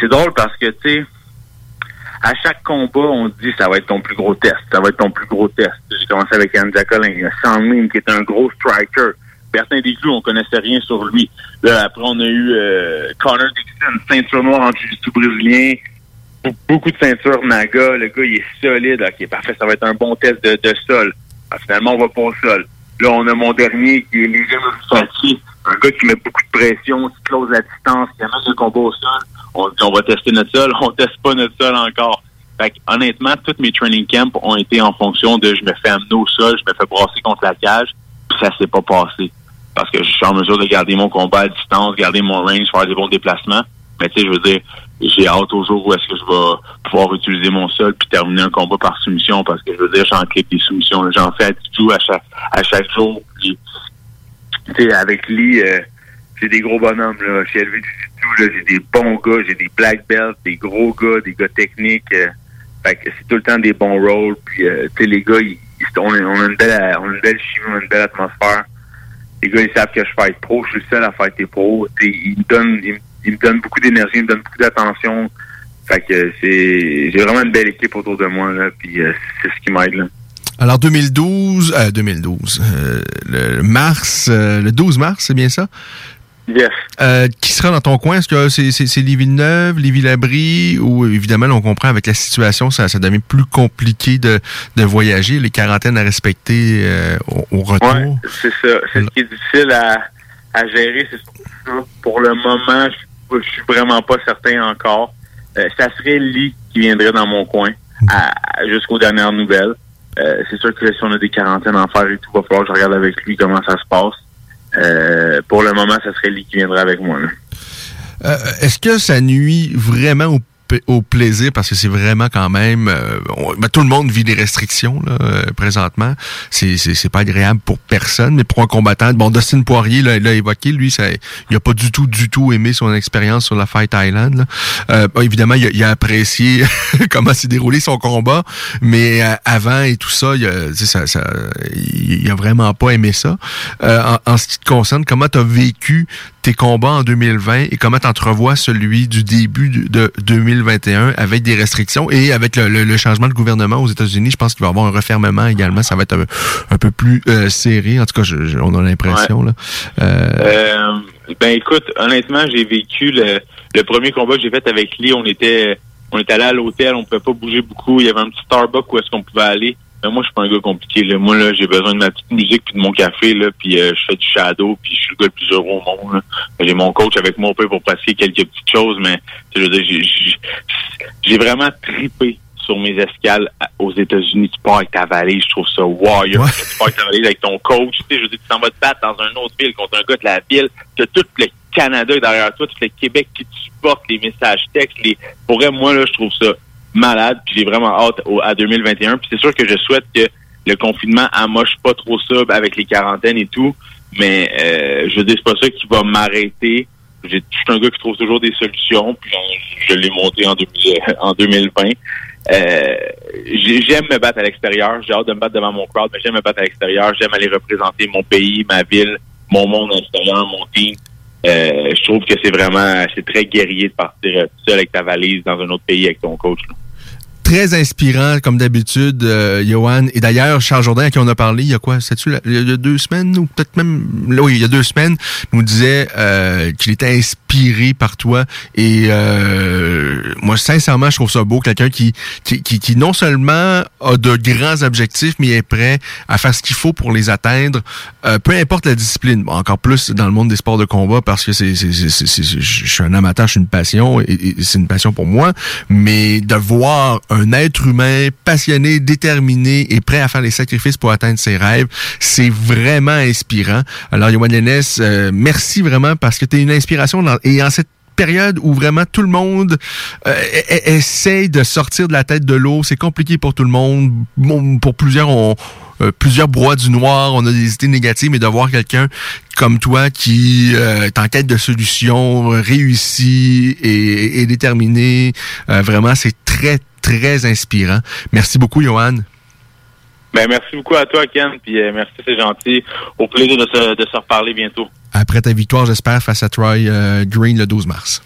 c'est drôle parce que tu sais, à chaque combat, on dit ça va être ton plus gros test, ça va être ton plus gros test. J'ai commencé avec Anne y a Sandlin qui est un gros striker. Bertin Desclous, on connaissait rien sur lui. Là, après, on a eu euh, Connor Dixon, ceinture noire en jiu-jitsu brésilien. Be- Beaucoup de ceintures Naga. Le gars, il est solide. OK, parfait, ça va être un bon test de, sol. Ah, finalement, on va pas au sol. Là, on a mon dernier qui est Léger Murifati, un gars qui met beaucoup de pression, qui close la distance, qui amène le combat au sol. On dit, on va tester notre sol. [LAUGHS] On teste pas notre sol encore. Fait honnêtement, tous mes training camps ont été en fonction de je me fais amener au sol, je me fais brasser contre la cage, puis ça s'est pas passé. Parce que je suis en mesure de garder mon combat à distance, garder mon range, faire des bons déplacements. Mais tu sais, je veux dire, j'ai hâte au jour où est-ce que je vais pouvoir utiliser mon sol puis terminer un combat par soumission parce que je veux dire, j'en clip des soumissions. J'en fais à tout à chaque à chaque jour. Tu sais, avec Lee, euh, j'ai des gros bonhommes là. Chez LV tout, là, j'ai des bons gars, j'ai des black belts, des gros gars, des gars techniques. euh, fait que c'est tout le temps des bons rôles. Puis euh, tu sais, les gars, ils- on, on a une belle on a une belle chimie, on a une belle atmosphère. Les gars, ils savent que je fight pro, je suis le seul à fighter pro. Ils me donnent, ils me donnent beaucoup d'énergie, ils me donnent beaucoup d'attention. Fait que c'est, j'ai vraiment une belle équipe autour de moi là, puis euh, c'est ce qui m'aide là. Alors 2012, euh, 2012, euh, le mars, euh, le 12 mars, c'est bien ça? Yes. Euh, qui sera dans ton coin? Est-ce que c'est, c'est, c'est Lévis-Labrie? Ou évidemment, là, on comprend avec la situation, ça, ça devient plus compliqué de, de voyager, les quarantaines à respecter euh, au, au retour. Ouais, c'est ça. C'est ce qui est difficile à, à gérer, c'est ça. Pour le moment, je, je suis vraiment pas certain encore. Euh, ça serait Lee qui viendrait dans mon coin à- à- jusqu'aux dernières nouvelles. Euh, c'est sûr que si on a des quarantaines à en faire et tout, va falloir que je regarde avec lui comment ça se passe. Euh, pour le moment, ça serait Lee qui viendrait avec moi. Euh, est-ce que ça nuit vraiment pa- au plaisir parce que c'est vraiment quand même euh, ben, tout le monde vit des restrictions là, euh, présentement c'est c'est pas agréable pour personne mais pour un combattant bon Dustin Poirier là, l'a évoqué lui ça il a pas du tout du tout aimé son expérience sur la Fight Island là. Euh, évidemment il a, il a apprécié [LAUGHS] comment s'est déroulé son combat mais euh, avant et tout ça il a, ça, ça il, a vraiment pas aimé ça en, en ce qui te concerne comment tu as vécu tes combats en 2020 et comment tu entrevois celui du début de 2021 avec des restrictions et avec le, le- le changement de gouvernement aux États-Unis, je pense qu'il va y avoir un refermement également. Ça va être un, un peu plus euh, serré. En tout cas, je- je- on a l'impression. là. Euh, Euh, ben écoute, honnêtement, j'ai vécu le, le premier combat que j'ai fait avec Lee. On était on était allé à l'hôtel, on pouvait pas bouger beaucoup. Il y avait un petit Starbucks où est-ce qu'on pouvait aller. Mais moi, je suis pas un gars compliqué. Là. Moi, là, j'ai besoin de ma petite musique puis de mon café, là, puis euh, je fais du shadow, puis je suis le gars le plus heureux au monde. J'ai mon coach avec moi un peu pour passer quelques petites choses, mais je veux dire, j'ai- vraiment tripé sur mes escales aux États-Unis. Tu pars avec ta valise, je trouve ça warrior. Ouais. Tu pars avec ta valise avec ton coach. Tu sais, je veux dire, tu t'en vas te battre dans une autre ville contre un gars de la ville. Tu as tout le Canada derrière toi, tout le Québec qui te supporte, les messages textes. Les... Pour vrai, moi, là, je trouve ça malade. Puis j'ai vraiment hâte au- à 2021. Puis c'est sûr que je souhaite que le confinement amoche pas trop ça avec les quarantaines et tout. Mais euh, je c'est pas ça qui va m'arrêter. Je suis un gars qui trouve toujours des solutions. Puis je l'ai monté en, 2000 [LAUGHS] en 2020. Euh, j'ai- j'aime me battre à l'extérieur. J'ai hâte de me battre devant mon crowd, mais j'aime me battre à l'extérieur. J'aime aller représenter mon pays, ma ville, mon monde à l'extérieur, mon team. Euh, je trouve que c'est vraiment, c'est très guerrier de partir euh, seul avec ta valise dans un autre pays avec ton coach. Très inspirant, comme d'habitude, euh, Johan. Et d'ailleurs, Charles Jourdain, à qui on a parlé, il y a quoi? La- il y a deux semaines ou peut-être même... là, Oui, il y a deux semaines, nous disait euh, qu'il était inspiré par toi. Et euh, moi, sincèrement, je trouve ça beau. Quelqu'un qui, qui, qui, qui non seulement a de grands objectifs, mais est prêt à faire ce qu'il faut pour les atteindre, euh, peu importe la discipline. Bon, encore plus dans le monde des sports de combat, parce que c'est, c'est, c'est, c'est- je suis un amateur, je suis une passion, et, et c'est une passion pour moi. Mais de voir un être humain passionné, déterminé et prêt à faire les sacrifices pour atteindre ses rêves, c'est vraiment inspirant. Alors, Yoann Lennes, euh, merci vraiment parce que tu es une inspiration dans- et en cette période où vraiment tout le monde euh, e- e- essaye de sortir de la tête de l'eau. C'est compliqué pour tout le monde. Pour plusieurs, on, euh, plusieurs du noir, on a des idées négatives, mais de voir quelqu'un comme toi qui euh, est en quête de solutions, réussi et, et déterminé, vraiment, c'est très, très inspirant. Merci beaucoup, Johan. Ben, merci beaucoup à toi, Ken, puis euh, merci, c'est gentil. Au plaisir de se, de se reparler bientôt. Après ta victoire, j'espère, face à Troy euh, Green le 12 mars.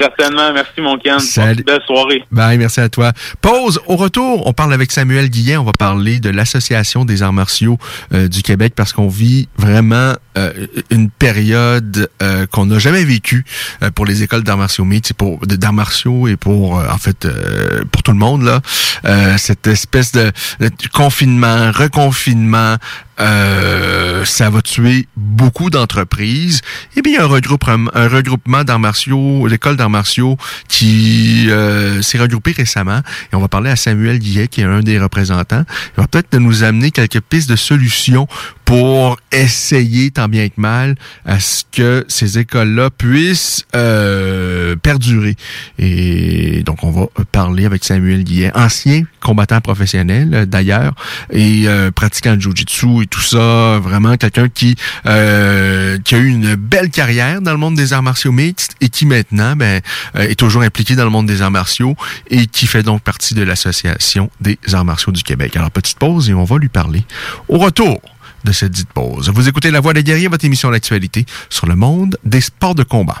Certainement, merci, mon Ken. Salut. Belle soirée. Bye, merci à toi. Pause. Au retour, on parle avec Samuel Guillet. On va parler de l'Association des arts martiaux euh, du Québec parce qu'on vit vraiment euh, une période euh, qu'on n'a jamais vécue pour les écoles d'arts martiaux mixtes, pour d'arts martiaux et pour en fait pour tout le monde là. Euh, cette espèce de, de confinement, reconfinement, euh, ça va tuer beaucoup d'entreprises. Et bien, il y a un regroupement, d'arts martiaux, l'école d'arts martiaux, qui euh, s'est regroupé récemment. Et on va parler à Samuel Guillet, qui est un des représentants. Il va peut-être nous amener quelques pistes de solutions pour essayer, tant bien que mal, à ce que ces écoles-là puissent euh, perdurer. Et donc, on va parler avec Samuel Guillet, ancien combattant professionnel euh, d'ailleurs, et euh, pratiquant de jiu-jitsu et tout ça. Vraiment quelqu'un qui, euh, qui a eu une belle carrière dans le monde des arts martiaux mixtes et qui maintenant ben, euh, est toujours impliqué dans le monde des arts martiaux et qui fait donc partie de l'Association des arts martiaux du Québec. Alors, petite pause et on va lui parler au retour Vous écoutez La Voix des guerriers, votre émission d'actualité sur le monde des sports de combat.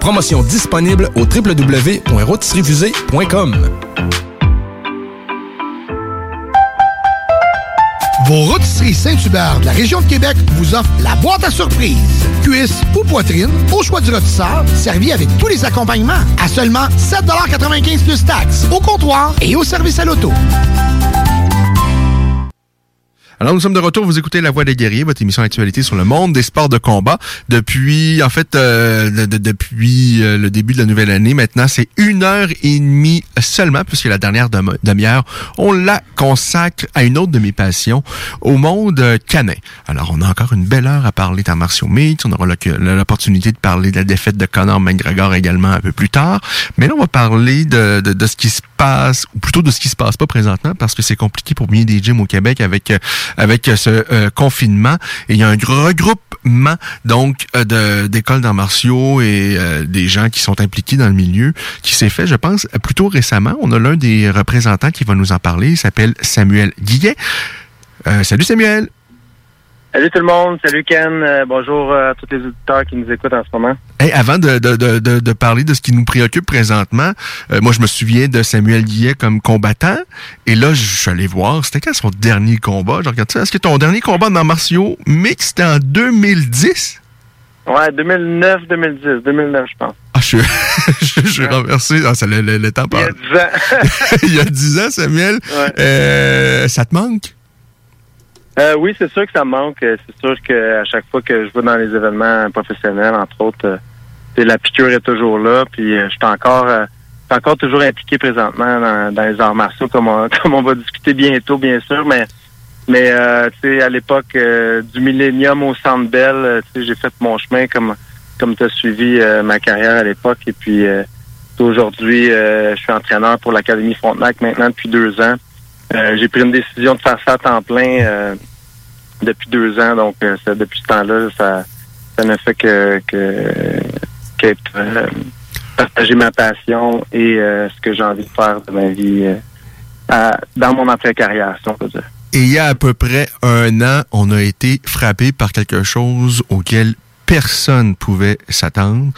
promotion disponible au www.rôtisseriefusée.com. Vos rôtisseries Saint-Hubert de la région de Québec vous offrent la boîte à surprise. Cuisse ou poitrine, au choix du rôtisseur, servi avec tous les accompagnements à seulement 7,95 plus taxes, au comptoir et au service à l'auto. Alors, nous sommes de retour. Vous écoutez La Voix des guerriers, votre émission actualité sur le monde des sports de combat. Depuis, en fait, euh, de- de- depuis euh, le début de la nouvelle année, maintenant, c'est une heure et demie seulement, puisque la dernière demi- demi-heure, on la consacre à une autre de mes passions, au monde euh, canin. Alors, on a encore une belle heure à parler d'arts martiaux mixtes. On aura l'opportunité de parler de la défaite de Conor McGregor également un peu plus tard. Mais là, on va parler de, de, de ce qui se passe, ou plutôt de ce qui se passe pas présentement, parce que c'est compliqué pour bien des gyms au Québec avec euh, avec euh, ce euh, confinement. Il y a un regroupement donc euh, de d'écoles d'arts martiaux et euh, des gens qui sont impliqués dans le milieu qui s'est fait, je pense, plutôt récemment. On a l'un des représentants qui va nous en parler. Il s'appelle Samuel Guillet. Euh, salut Samuel. Salut tout le monde, salut Ken, Euh, bonjour euh, à tous les auditeurs qui nous écoutent en ce moment. Hey, avant de, de, de, de, parler de ce qui nous préoccupe présentement, euh, moi je me souviens de Samuel Guillet comme combattant. Et là, je suis allé voir, c'était quand son dernier combat? Je regarde ça. Est-ce que ton dernier combat dans martiaux mix, c'était en 2010? Ouais, 2009, 2010, 2009 je pense. Ah, je, [LAUGHS] je, je suis renversé. Ah, ça, le, le, le temps Il y a passe. 10 ans. [LAUGHS] Il y a 10 ans, Samuel. Ouais. Euh, ça te manque? Euh, oui, c'est sûr que ça me manque. Euh, C'est sûr qu'à chaque fois que je vais dans les événements professionnels, entre autres, euh, la piqûre est toujours là. Puis euh, je suis encore, euh, encore toujours impliqué présentement dans, dans les arts martiaux, comme on, [LAUGHS] comme on va discuter bientôt, bien sûr. Mais, mais à l'époque du millénium au Centre Bell, j'ai fait mon chemin comme comme tu as suivi ma carrière à l'époque. Et puis aujourd'hui, je suis entraîneur pour l'Académie Frontenac maintenant depuis deux ans. Euh, j'ai pris une décision de faire ça à temps plein euh, depuis deux ans. Donc, euh, ça- depuis ce temps-là, ça, ça ne fait que, que euh, partager ma passion et ce que j'ai envie de faire de ma vie dans mon après-carrière, si on peut dire. Et il y a à peu près un an, on a été frappé par quelque chose auquel personne pouvait s'attendre.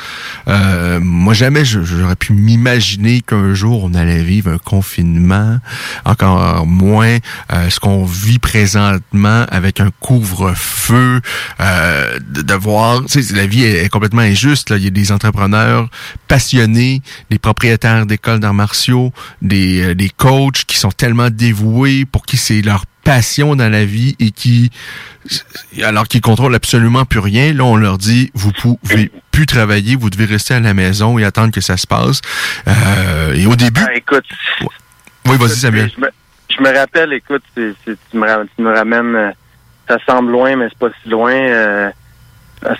Euh, moi, jamais j'aurais pu m'imaginer qu'un jour on allait vivre un confinement, encore moins euh, ce qu'on vit présentement avec un couvre-feu, euh, de, de voir, tu sais, la vie est, est complètement injuste. Là. Il y a des entrepreneurs passionnés, des propriétaires d'écoles d'arts martiaux, des, euh, des coachs qui sont tellement dévoués, pour qui c'est leur passion dans la vie et qui, alors qu'ils contrôlent absolument plus rien, là, on leur dit, vous pouvez plus travailler, vous devez rester à la maison et attendre que ça se passe. Euh, et au début... Ah, écoute, oui, vas-y, Samuel. Je me, je me rappelle, écoute, tu, me, ra- tu me ramènes, euh, ça semble loin, mais c'est pas si loin. euh,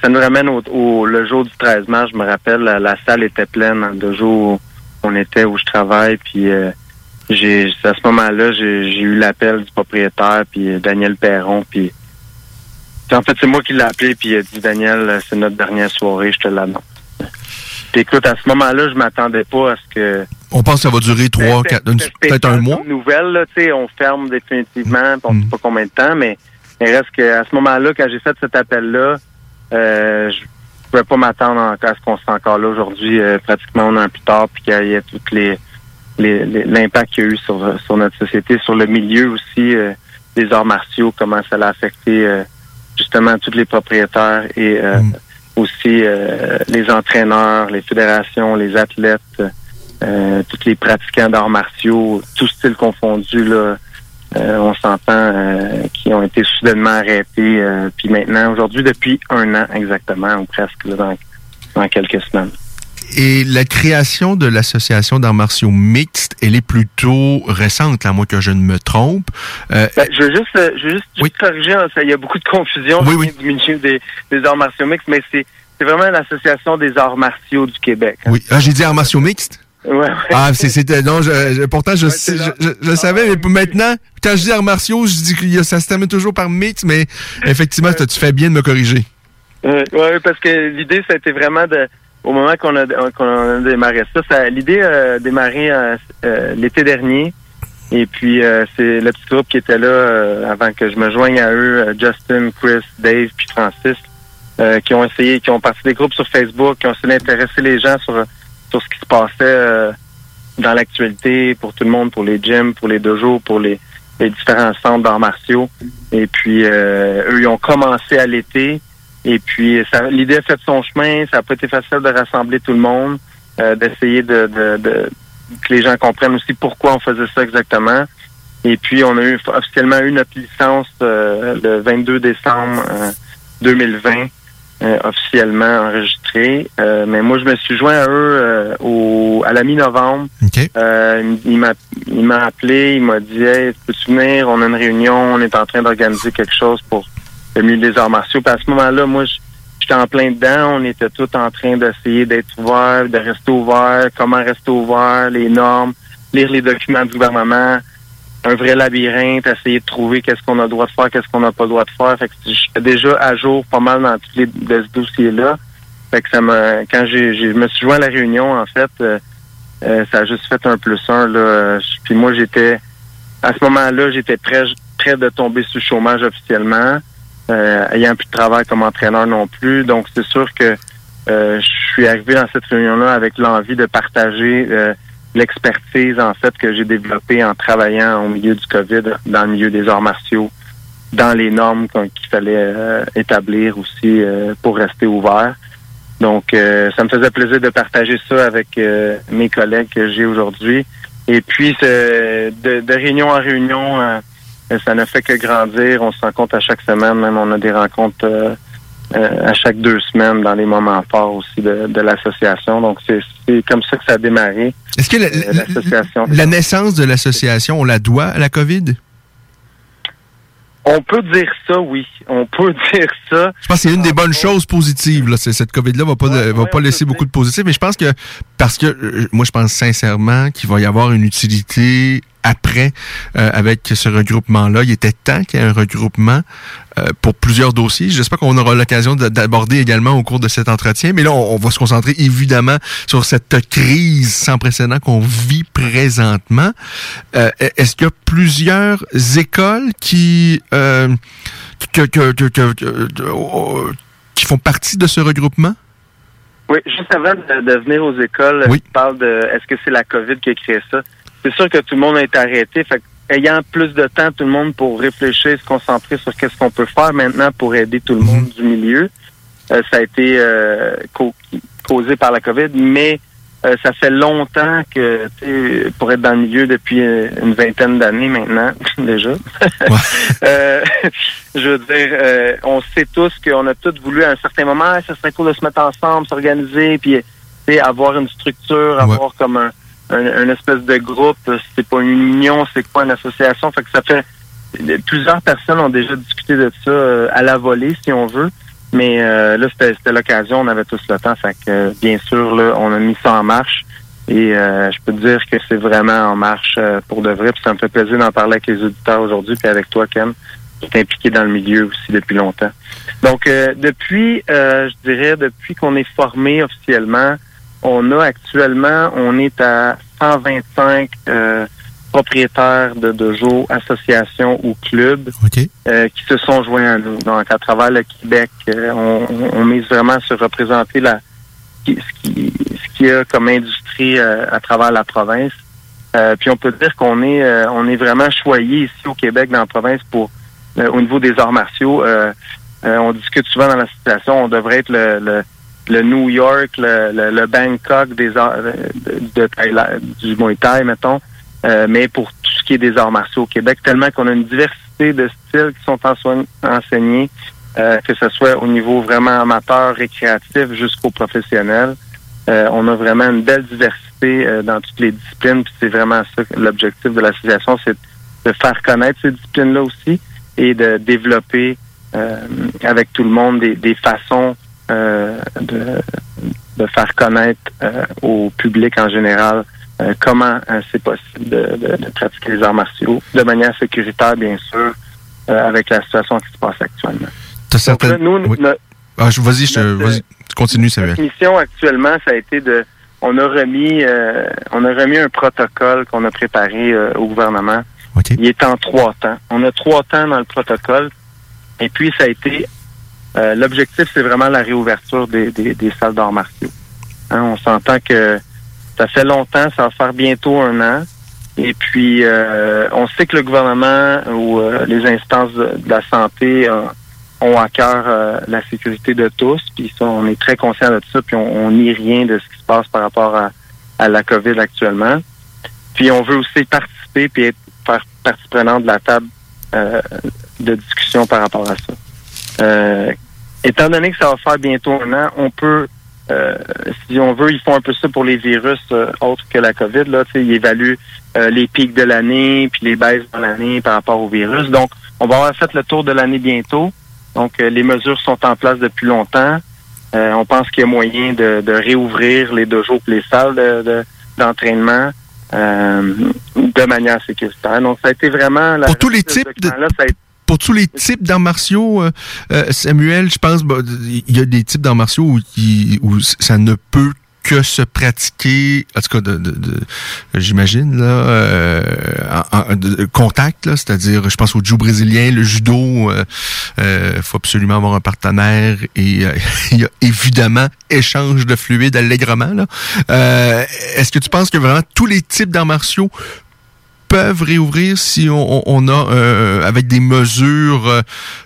ça nous ramène au, au- le jour du 13 mars, je me rappelle, la, la salle était pleine, hein, le jour où on était, où je travaille, puis euh, j'ai à ce moment-là, j'ai eu l'appel du propriétaire, puis Daniel Perron, puis en fait, c'est moi qui l'ai appelé, puis il a dit, Daniel, c'est notre dernière soirée, je te l'annonce. Puis écoute, à ce moment-là, je m'attendais pas à ce que On pense que ça va durer trois, ben, quatre, une- c'est peut-être un mois. nouvelle, là, tu sais, on ferme définitivement, puis on Mm. ne sait pas combien de temps, mais il reste que à ce moment-là, quand j'ai fait cet appel-là, euh, je ne pouvais pas m'attendre à ce qu'on soit encore là aujourd'hui, euh, pratiquement un an plus tard, puis qu'il y ait tout les, les- les- l'impact qu'il y a eu sur, sur notre société, sur le milieu aussi euh, des arts martiaux, comment ça l'a affecté euh, justement tous les propriétaires et euh, aussi euh, les entraîneurs, les fédérations, les athlètes, euh, tous les pratiquants d'arts martiaux, tout style confondu, là, euh, on s'entend, euh, qui ont été soudainement arrêtés. euh, puis maintenant, aujourd'hui, depuis un an exactement, ou presque, là, dans, dans quelques semaines. Et la création de l'association d'arts martiaux mixtes, elle est plutôt récente, à moins que je ne me trompe. Euh, Ben, je veux juste, euh, je veux juste, juste corriger, hein, ça, il y a beaucoup de confusion Oui, oui. du milieu des, des arts martiaux mixtes, mais c'est c'est vraiment l'association des arts martiaux du Québec. hein. oui. Ah, j'ai dit arts martiaux mixtes? Ouais, ouais. Ah, c'est, c'était, non, je, je- pourtant, je, sais- je, je, savais, mais maintenant, quand je dis arts martiaux, je dis que ça se termine toujours par mix, mais effectivement, tu fais bien de me corriger. Euh, ouais, parce que l'idée, ça a été vraiment de, au moment qu'on a, a démarré ça, ça l'idée a démarré euh, euh, l'été dernier. Et puis, euh, c'est le petit groupe qui était là euh, avant que je me joigne à eux, euh, Justin, Chris, Dave, puis Francis, qui ont essayé, qui ont parti des groupes sur Facebook, qui ont essayé d'intéresser les gens sur, sur ce qui se passait dans l'actualité pour tout le monde, pour les gyms, pour les dojos, pour les, les différents centres d'arts martiaux. Et puis, eux, ils ont commencé à l'été. Et puis, ça- l'idée a fait son chemin. Ça n'a pas été facile de rassembler tout le monde, euh, d'essayer de, de, de- que les gens comprennent aussi pourquoi on faisait ça exactement. Et puis, on a eu officiellement eu notre licence euh, le 22 décembre euh, 2020, euh, officiellement enregistrée. Euh, mais moi, je me suis joint à eux euh, au, à la mi-novembre. Euh, il m'a il m'a appelé, il m'a dit Hey, peux-tu venir? On a une réunion, on est en train d'organiser quelque chose pour le milieu des arts martiaux. Puis à ce moment-là, moi, j'étais en plein dedans. On était tous en train d'essayer d'être ouverts, de rester ouverts, comment rester ouvert, les normes, lire les documents du gouvernement, un vrai labyrinthe, essayer de trouver qu'est-ce qu'on a le droit de faire, qu'est-ce qu'on n'a pas le droit de faire. Fait que j'étais déjà à jour pas mal dans tous les de ce dossier-là. Fait que ça m'a quand j'ai je me suis joint à la réunion, en fait, euh, euh, ça a juste fait un plus un. Là. Puis moi, j'étais à ce moment-là, j'étais prêt, prêt de tomber sous le chômage officiellement, euh, ayant plus de travail comme entraîneur non plus. Donc, c'est sûr que euh, je suis arrivé dans cette réunion-là avec l'envie de partager euh, l'expertise, en fait, que j'ai développée en travaillant au milieu du COVID, dans le milieu des arts martiaux, dans les normes qu'il fallait euh, établir aussi euh, pour rester ouvert. Donc, euh, ça me faisait plaisir de partager ça avec mes collègues que j'ai aujourd'hui. Et puis, de, de réunion en réunion, ça ne fait que grandir. On se rencontre à chaque semaine, même on a des rencontres euh, euh, à chaque deux semaines dans les moments forts aussi de, de l'association. Donc, c'est comme ça que ça a démarré. Est-ce que la, euh, l'association? la naissance de l'association, on la doit à la COVID? On peut dire ça, oui. On peut [LAUGHS] dire ça. Je pense que c'est une des bonnes choses positives. Là. Cette COVID-là va pas, va pas laisser beaucoup de positifs, mais je pense que parce que euh, moi je pense sincèrement qu'il va y avoir une utilité après euh, avec ce regroupement-là. Il était temps qu'il y ait un regroupement pour plusieurs dossiers. J'espère qu'on aura l'occasion de- d'aborder également au cours de cet entretien. Mais là, on, on va se concentrer évidemment sur cette crise sans précédent qu'on vit présentement. Euh, Est-ce qu'il y a plusieurs écoles qui euh, que- que- que- que- que- euh, qui font partie de ce regroupement? Oui, juste avant de, de venir aux écoles, tu parles de est-ce que c'est la COVID qui a créé ça? C'est sûr que tout le monde a été arrêté. Fait que, ayant plus de temps, tout le monde pour réfléchir, se concentrer sur qu'est-ce qu'on peut faire maintenant pour aider tout le monde du milieu. Euh, ça a été euh, causé par la COVID, mais euh, ça fait longtemps que, tu sais, pour être dans le milieu depuis une vingtaine d'années maintenant, [LAUGHS] déjà. [LAUGHS] Euh, je veux dire, on sait tous qu'on a tous voulu à un certain moment, Ah, ça serait cool de se mettre ensemble, s'organiser, puis avoir une structure, avoir comme un, un, un espèce de groupe. C'est pas une union, c'est quoi une association. Fait que ça fait plusieurs personnes ont déjà discuté de ça euh, à la volée, si on veut. Mais euh, là, c'était l'occasion, on avait tous le temps. Fait que euh, bien sûr, là, on a mis ça en marche. Et euh, je peux te dire que c'est vraiment en marche euh, pour de vrai. Puis ça me fait plaisir d'en parler avec les auditeurs aujourd'hui, puis avec toi, Ken, qui est impliqué dans le milieu aussi depuis longtemps. Donc, euh, depuis, euh, je dirais, depuis qu'on est formé officiellement, on a actuellement, on est à 125 euh, propriétaires de dojo, associations ou clubs euh, qui se sont joints à nous. Donc, à travers le Québec, euh, on, on- mise vraiment sur représenter la, ce qui ce qu'il y a comme industrie euh, à travers la province. Euh, puis on peut dire qu'on est euh, on est vraiment choyé ici au Québec dans la province pour euh, au niveau des arts martiaux. Euh, euh, on discute souvent dans la situation, on devrait être le, le, le New York, le, le, le Bangkok des arts euh, de, de du Muay Thai, mettons, euh, mais pour tout ce qui est des arts martiaux au Québec, tellement qu'on a une diversité de styles qui sont enseignés, euh, que ce soit au niveau vraiment amateur, récréatif, jusqu'au professionnel. Euh, on a vraiment une belle diversité euh, dans toutes les disciplines, puis c'est vraiment ça l'objectif de l'association, c'est de faire connaître ces disciplines-là aussi et de développer euh, avec tout le monde des, des façons euh, de, de faire connaître euh, au public en général euh, comment c'est possible de, de- de pratiquer les arts martiaux de manière sécuritaire, bien sûr, avec la situation qui se passe actuellement. T'as Donc là, certaines- nous, Oui. notre- Ah, je- vas-y, je te- notre- vas-y, continue, Samuel. notre mission actuellement, ça a été de, on a remis, on a remis un protocole qu'on a préparé au gouvernement. Il est en trois temps. On a trois temps dans le protocole. Et puis, ça a été, euh, l'objectif, c'est vraiment la réouverture des, des, des salles d'arts martiaux. Hein, on s'entend que ça fait longtemps, ça va faire bientôt un an. Et puis, euh, on sait que le gouvernement ou euh, les instances de, la santé euh, ont à cœur euh, la sécurité de tous. Puis ça, on est très conscient de ça. Puis on, nie rien de ce qui se passe par rapport à, à la COVID actuellement. Puis on veut aussi participer puis être partie prenante de la table de discussion par rapport à ça. Euh, étant donné que ça va faire bientôt un an, on peut, euh, si on veut, ils font un peu ça pour les virus euh, autres que la COVID. Là, ils évaluent euh, les pics de l'année, puis les baisses dans l'année par rapport au virus. Donc, on va avoir fait le tour de l'année bientôt. Donc, euh, les mesures sont en place depuis longtemps. Euh, on pense qu'il y a moyen de, de réouvrir les deux jours les salles de- de- d'entraînement euh, de manière sécuritaire. Donc, ça a été vraiment... La Pour tous les types de- ça a été- Pour tous les types d'arts martiaux, euh, euh, Samuel, je pense bah, il y a des types d'arts martiaux où, où ça ne peut que se pratiquer, en tout cas, de, de- de- j'imagine, là, euh, en, en- contact, là, c'est-à-dire, je pense au jiu brésilien, le judo, euh, euh, faut absolument avoir un partenaire et euh, [LAUGHS] il y a évidemment échange de fluide allègrement. Là. Est-ce que tu penses que vraiment tous les types d'arts martiaux peuvent réouvrir si on, a euh, avec des mesures euh,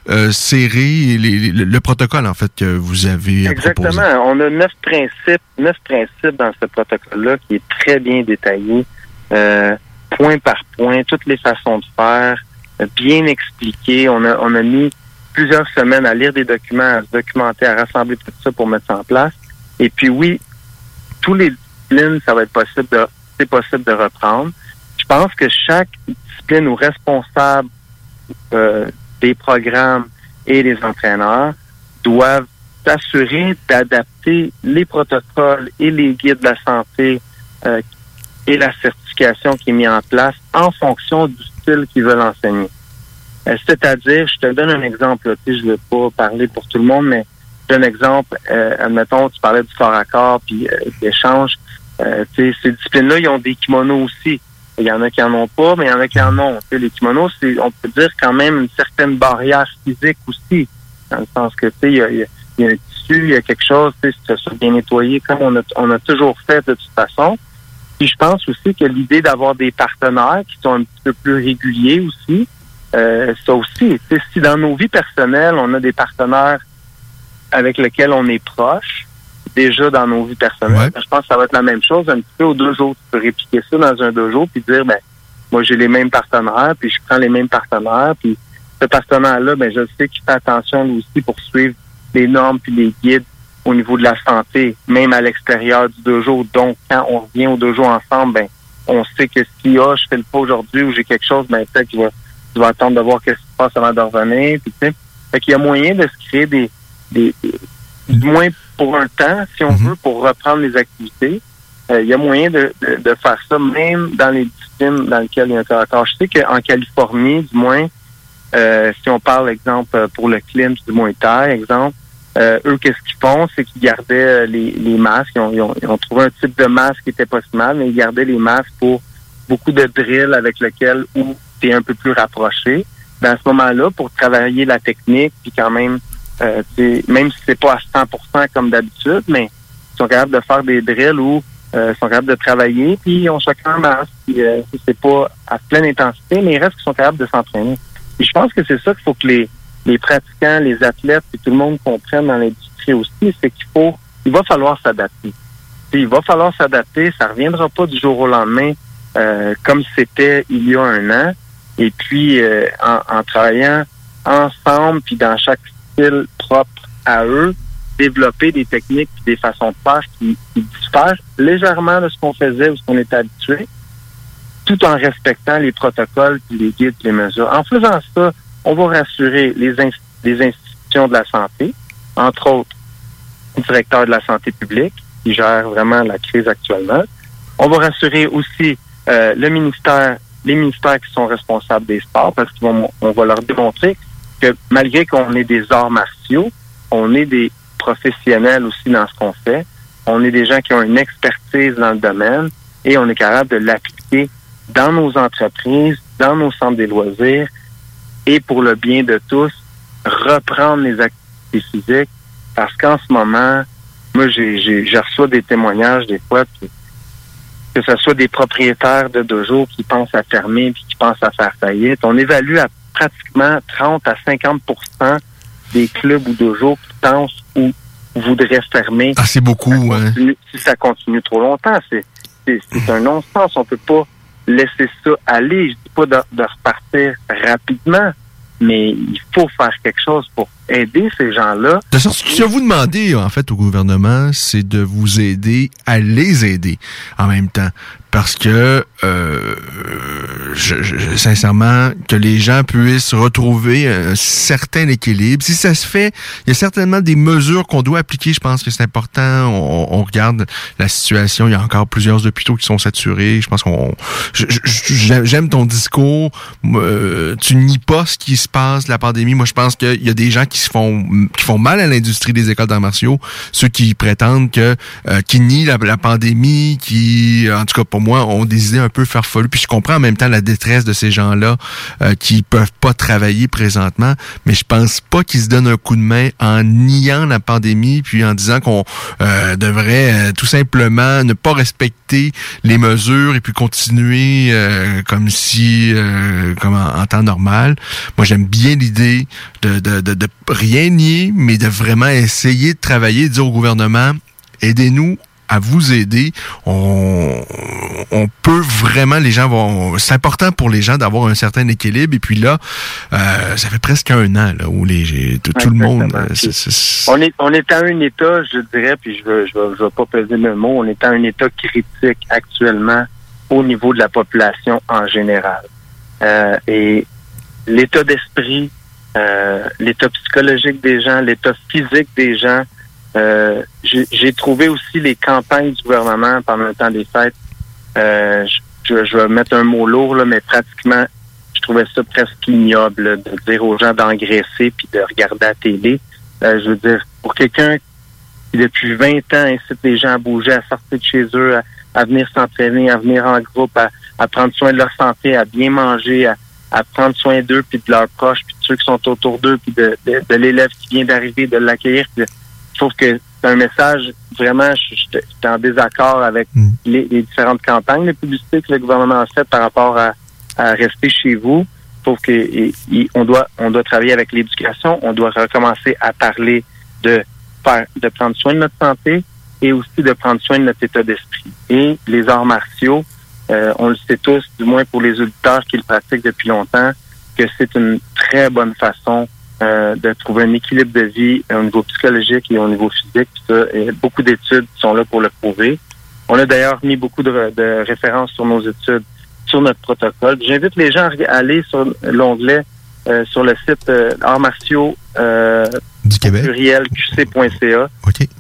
euh, serrées le protocole en fait que vous avez. Exactement. On a neuf principes, neuf principes dans ce protocole-là qui est très bien détaillé, point par point, toutes les façons de faire, bien expliqué. On a, on a mis plusieurs semaines à lire des documents, à se documenter, à rassembler tout ça pour mettre ça en place. Et puis oui, tous les disciplines, ça va être possible de, c'est possible de reprendre. Je pense que chaque discipline ou responsable euh, des programmes et les entraîneurs doivent s'assurer d'adapter les protocoles et les guides de la santé euh, et la certification qui est mise en place en fonction du style qu'ils veulent enseigner. Euh, C'est-à-dire, je te donne un exemple, je ne vais pas parler pour tout le monde, mais un exemple, euh, admettons, tu parlais du corps à corps puis euh, d'échange. Euh, ces disciplines-là, ils ont des kimonos aussi. Il y en a qui en ont pas, mais il y en a qui en ont. Les kimonos, c'est, on peut dire quand même une certaine barrière physique aussi, dans le sens que tu sais, il y a, il y a- un tissu, il y a quelque chose, tu sais, ça soit bien nettoyé, comme on a, on a toujours fait de toute façon. Puis je pense aussi que l'idée d'avoir des partenaires qui sont un petit peu plus réguliers aussi, euh, ça aussi, si dans nos vies personnelles, on a des partenaires avec lesquels on est proche, déjà dans nos vies personnelles, je pense que ça va être la même chose un petit peu aux deux jours. Tu peux répliquer ça dans un deux jours puis dire, ben, moi j'ai les mêmes partenaires, puis je prends les mêmes partenaires, puis ce partenaire-là, ben, je sais qu'il fait attention lui aussi pour suivre les normes puis les guides au niveau de la santé, même à l'extérieur du deux jours. Donc, quand on revient aux deux jours ensemble, ben, on sait que si ah, je fais le pas aujourd'hui ou j'ai quelque chose, ben, peut-être qu'il va, il va attendre de voir qu'est-ce qui se passe avant de revenir. Puis, tu sais, fait qu'il y a moyen de se créer des, des, du moins pour un temps, si on veut, pour reprendre les activités. Euh, il y a moyen de, de, de faire ça, même dans les disciplines dans lesquelles il y a un corps. Je sais qu'en Californie, du moins, euh, si on parle, exemple, pour le clim du Muay Thai, exemple, euh, eux, qu'est-ce qu'ils font? C'est qu'ils gardaient euh, les, les masques. Ils ont, ils, ont, ils ont trouvé un type de masque qui était pas si mal, mais ils gardaient les masques pour beaucoup de drills avec lesquels où tu es un peu plus rapproché. Ben, à ce moment-là, pour travailler la technique, puis quand même, euh, même si c'est pas à 100% comme d'habitude, mais ils sont capables de faire des drills où euh, ils sont capables de travailler, puis ils ont chacun un masque. Puis, euh, c'est pas à pleine intensité, mais il reste qu'ils sont capables de s'entraîner. Et je pense que c'est ça qu'il faut que les, les pratiquants, les athlètes et tout le monde comprenne dans l'industrie aussi, c'est qu'il faut, il va falloir s'adapter. Puis, il va falloir s'adapter, ça reviendra pas du jour au lendemain euh, comme c'était il y a un an. Et puis, euh, en, en travaillant ensemble, puis dans chaque style propre à eux, développer des techniques des façons de faire qui, qui diffèrent légèrement de ce qu'on faisait ou ce qu'on était habitué, tout en respectant les protocoles, les guides, les mesures. En faisant ça, on va rassurer les, ins- les institutions de la santé, entre autres le directeur de la santé publique, qui gère vraiment la crise actuellement. On va rassurer aussi euh, le ministère, les ministères qui sont responsables des sports, parce qu'on on va leur démontrer que malgré qu'on est des arts martiaux, on est des professionnels aussi dans ce qu'on fait. On est des gens qui ont une expertise dans le domaine et on est capable de l'appliquer dans nos entreprises, dans nos centres des loisirs et pour le bien de tous, reprendre les activités physiques parce qu'en ce moment, moi, j'ai, je reçois des témoignages des fois que, que ce soit des propriétaires de dojo qui pensent à fermer puis qui pensent à faire faillite. On évalue à pratiquement 30 à 50 des clubs ou dojos qui pensent ou voudraient fermer. Ah, c'est beaucoup, hein. continue- si ça continue trop longtemps, c'est, c'est, c'est un non-sens. On peut pas laisser ça aller. Je dis pas de, de repartir rapidement, mais il faut faire quelque chose pour aider ces gens-là. De sorte que ce que vous demandez, en fait, au gouvernement, c'est de vous aider à les aider en même temps. Parce que, euh, je, je- sincèrement, que les gens puissent retrouver un certain équilibre. Si ça se fait, il y a certainement des mesures qu'on doit appliquer. Je pense que c'est important. On, on regarde la situation. Il y a encore plusieurs hôpitaux qui sont saturés. Je pense qu'on... je- je- je- J'aime ton discours. Euh, tu nies pas ce qui se passe, la pandémie. Moi, je pense qu'il y a des gens qui se font qui font mal à l'industrie des écoles d'arts martiaux. Ceux qui prétendent que euh, qui nient la, la pandémie, qui, en tout cas pour moi, ont des idées un peu farfelues. Puis je comprends en même temps la détresse de ces gens-là euh, qui peuvent pas travailler présentement. Mais je pense pas qu'ils se donnent un coup de main en niant la pandémie, puis en disant qu'on euh, devrait euh, tout simplement ne pas respecter les mesures et puis continuer euh, comme si euh, comme en, en temps normal. Moi, j'aime bien l'idée de, de, de, de rien nier, mais de vraiment essayer de travailler, de dire au gouvernement, aidez-nous à vous aider. On, on peut vraiment, les gens vont. C'est important pour les gens d'avoir un certain équilibre. Et puis là, euh, ça fait presque un an là, où les tout, tout le monde. On est, on est à un état, je dirais, puis je veux, je veux, je veux pas peser le mot, on est à un état critique actuellement au niveau de la population en général. Euh, et l'état d'esprit, euh, l'état psychologique des gens, l'état physique des gens, euh, j'ai trouvé aussi les campagnes du gouvernement pendant le temps des fêtes. Euh, je, vais mettre un mot lourd, là, mais pratiquement, je trouvais ça presque ignoble de dire aux gens d'engraisser puis de regarder la télé. Je veux dire, pour quelqu'un qui depuis 20 ans incite les gens à bouger, à sortir de chez eux, à, venir s'entraîner, à venir en groupe, à, prendre soin de leur santé, à bien manger, à, prendre soin d'eux, puis de leurs proches, ceux qui sont autour d'eux, puis de, de, de l'élève qui vient d'arriver, de l'accueillir. Je trouve que c'est un message, vraiment, je suis en désaccord avec les, les différentes campagnes de publicité que le gouvernement a faites par rapport à, à rester chez vous. Je trouve que et- et on doit on doit travailler avec l'éducation, on doit recommencer à parler de faire de prendre soin de notre santé et aussi de prendre soin de notre état d'esprit. Et les arts martiaux, euh, on le sait tous, du moins pour les auditeurs qui le pratiquent depuis longtemps, que c'est une très bonne façon euh, de trouver un équilibre de vie au niveau psychologique et au niveau physique. Ça, et beaucoup d'études sont là pour le prouver. On a d'ailleurs mis beaucoup de, de références sur nos études, sur notre protocole. J'invite les gens à aller sur l'onglet euh, sur le site euh, arts martiaux euh, du Québec. pluriel qc.ca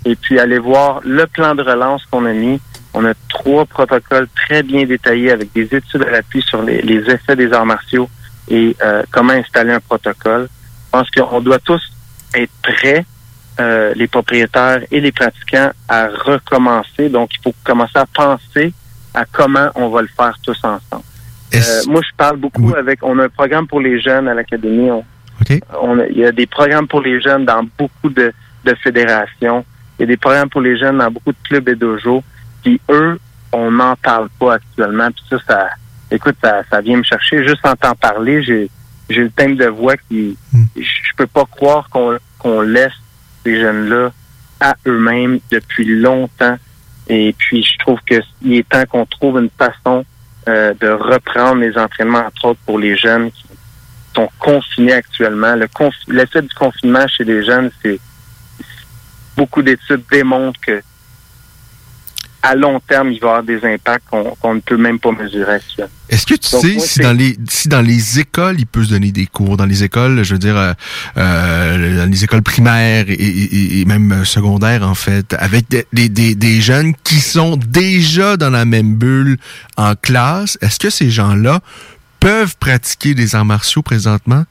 et puis aller voir le plan de relance qu'on a mis. On a trois protocoles très bien détaillés avec des études à l'appui sur les, les effets des arts martiaux et euh, comment installer un protocole. Je pense qu'on doit tous être prêts, euh, les propriétaires et les pratiquants, à recommencer. Donc, il faut commencer à penser à comment on va le faire tous ensemble. Euh, moi, je parle beaucoup avec. On a un programme pour les jeunes à l'académie. On, on a- il y a des programmes pour les jeunes dans beaucoup de, de fédérations. Il y a des programmes pour les jeunes dans beaucoup de clubs et dojos. Puis eux, on n'en parle pas actuellement. Puis ça, ça, écoute, ça, ça vient me chercher. Juste en t'en parler, j'ai, j'ai le thème de voix qui, je, je peux pas croire qu'on, qu'on laisse ces jeunes-là à eux-mêmes depuis longtemps. Et puis, je trouve que il est temps qu'on trouve une façon euh, de reprendre les entraînements, entre autres pour les jeunes qui sont confinés actuellement. Le conf- l'effet du confinement chez les jeunes, c'est beaucoup d'études démontrent que à long terme, il va y avoir des impacts qu'on ne peut même pas mesurer actuellement. Est-ce que tu Donc, sais moi, si dans les si dans les écoles il peut se donner des cours? Dans les écoles je veux dire euh, euh, dans les écoles primaires et, et- et même euh, secondaires en fait avec des, des jeunes qui sont déjà dans la même bulle en classe est-ce que ces gens-là peuvent pratiquer des arts martiaux présentement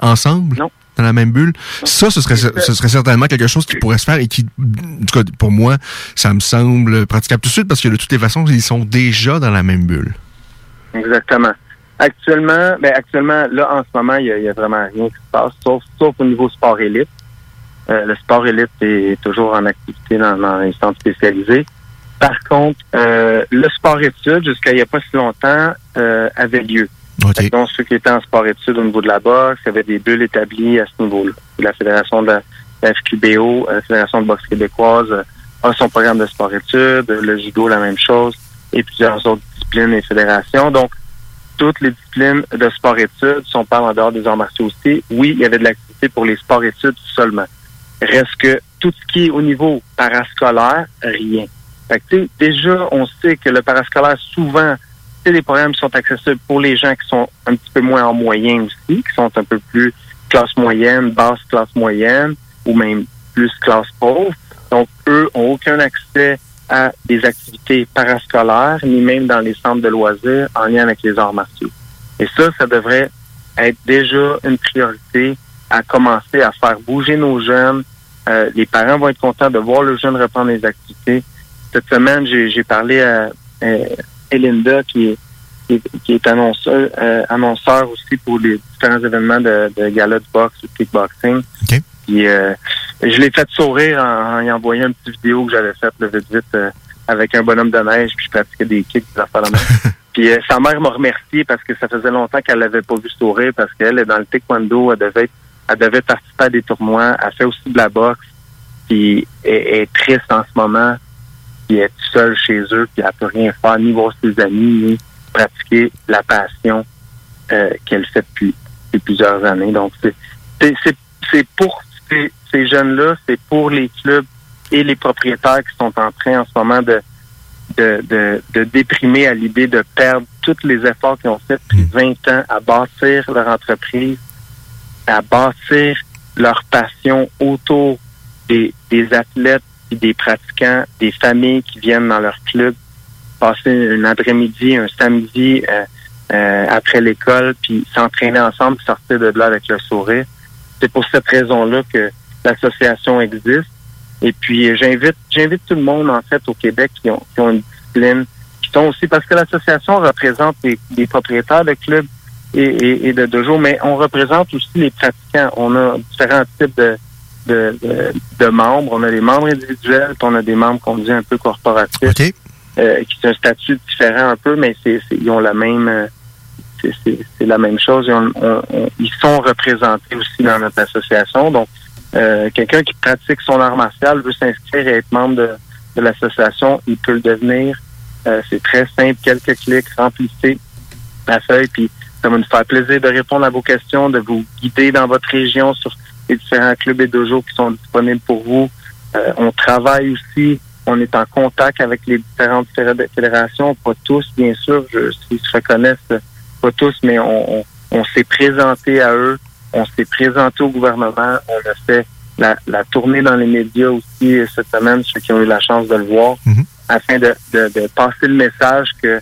ensemble? Non. Dans la même bulle ça ce serait ce serait certainement quelque chose qui pourrait se faire et qui en tout cas pour moi ça me semble praticable tout de suite parce que de toutes les façons ils sont déjà dans la même bulle Exactement. Actuellement, ben actuellement, là, en ce moment, il y a, vraiment rien qui se passe, sauf, sauf au niveau sport élite. Euh, le sport élite est toujours en activité dans, dans les centres spécialisés. Par contre, euh, le sport études, jusqu'à il n'y a pas si longtemps, euh, avait lieu. Donc, ceux qui étaient en sport études au niveau de la boxe, il y avait des bulles établies à ce niveau-là. La Fédération de la, FQBO, la Fédération de boxe québécoise, euh, a son programme de sport études, le judo, la même chose, et plusieurs autres disciplines et fédérations. Donc, toutes les disciplines de sport-études, si on parle en dehors des arts martiaux aussi, oui, il y avait de l'activité pour les sports-études seulement. Reste que tout ce qui est au niveau parascolaire, rien. Fait que, déjà, on sait que le parascolaire, souvent, c'est des programmes sont accessibles pour les gens qui sont un petit peu moins en moyen aussi, qui sont un peu plus classe moyenne, basse classe moyenne, ou même plus classe pauvre. Donc, eux ont aucun accès à des activités parascolaires, ni même dans les centres de loisirs en lien avec les arts martiaux. Et ça, ça devrait être déjà une priorité à commencer à faire bouger nos jeunes. Euh, les parents vont être contents de voir le jeune reprendre les activités. Cette semaine, j'ai parlé à euh, Elinda, qui est, qui est, annonceur, euh, annonceur aussi pour les différents événements de, de gala de boxe ou de kickboxing. Puis, euh, je l'ai fait sourire en, en y envoyant une petite vidéo que j'avais faite le vite vite euh, avec un bonhomme de neige, puis je pratiquais des kicks, des affaires de même. [LAUGHS] Puis euh, sa mère m'a remercié parce que ça faisait longtemps qu'elle l'avait pas vu sourire parce qu'elle est dans le taekwondo, elle devait elle devait participer à des tournois, elle fait aussi de la boxe, puis elle, est triste en ce moment, elle est seule chez eux, puis elle peut rien faire, ni voir ses amis, ni pratiquer la passion euh, qu'elle fait depuis, depuis, plusieurs années. Donc c'est c'est pour ces, ces jeunes-là, c'est pour les clubs et les propriétaires qui sont en train en ce moment de de, de, de déprimer à l'idée de perdre tous les efforts qu'ils ont fait depuis 20 ans à bâtir leur entreprise, à bâtir leur passion autour des, des athlètes et des pratiquants, des familles qui viennent dans leur club, passer un après-midi, un samedi euh, euh, après l'école, puis s'entraîner ensemble, sortir de là avec le sourire. C'est pour cette raison-là que l'association existe. Et puis j'invite j'invite tout le monde en fait au Québec qui ont, qui ont une discipline, qui sont aussi parce que l'association représente des, propriétaires de clubs et, et, de dojo, mais on représente aussi les pratiquants. On a différents types de, de, de, membres. On a des membres individuels, puis on a des membres qu'on dit un peu corporatifs, euh, qui ont un statut différent un peu, mais c'est ils ont la même euh, c'est la même chose. ils sont représentés aussi dans notre association. Donc, euh, quelqu'un qui pratique son art martial veut s'inscrire et être membre de, l'association, il peut le devenir. Euh, c'est très simple, quelques clics, remplissez la feuille, puis ça va nous faire plaisir de répondre à vos questions, de vous guider dans votre région sur les différents clubs et dojos qui sont disponibles pour vous. Euh, on travaille aussi, on est en contact avec les différentes fédérations, pas tous, bien sûr, je, s'ils se reconnaissent, pas tous, mais on s'est présenté à eux on s'est présenté au gouvernement. On a fait la, tournée dans les médias aussi cette semaine, ceux qui ont eu la chance de le voir, Mhm. afin de, de- de passer le message que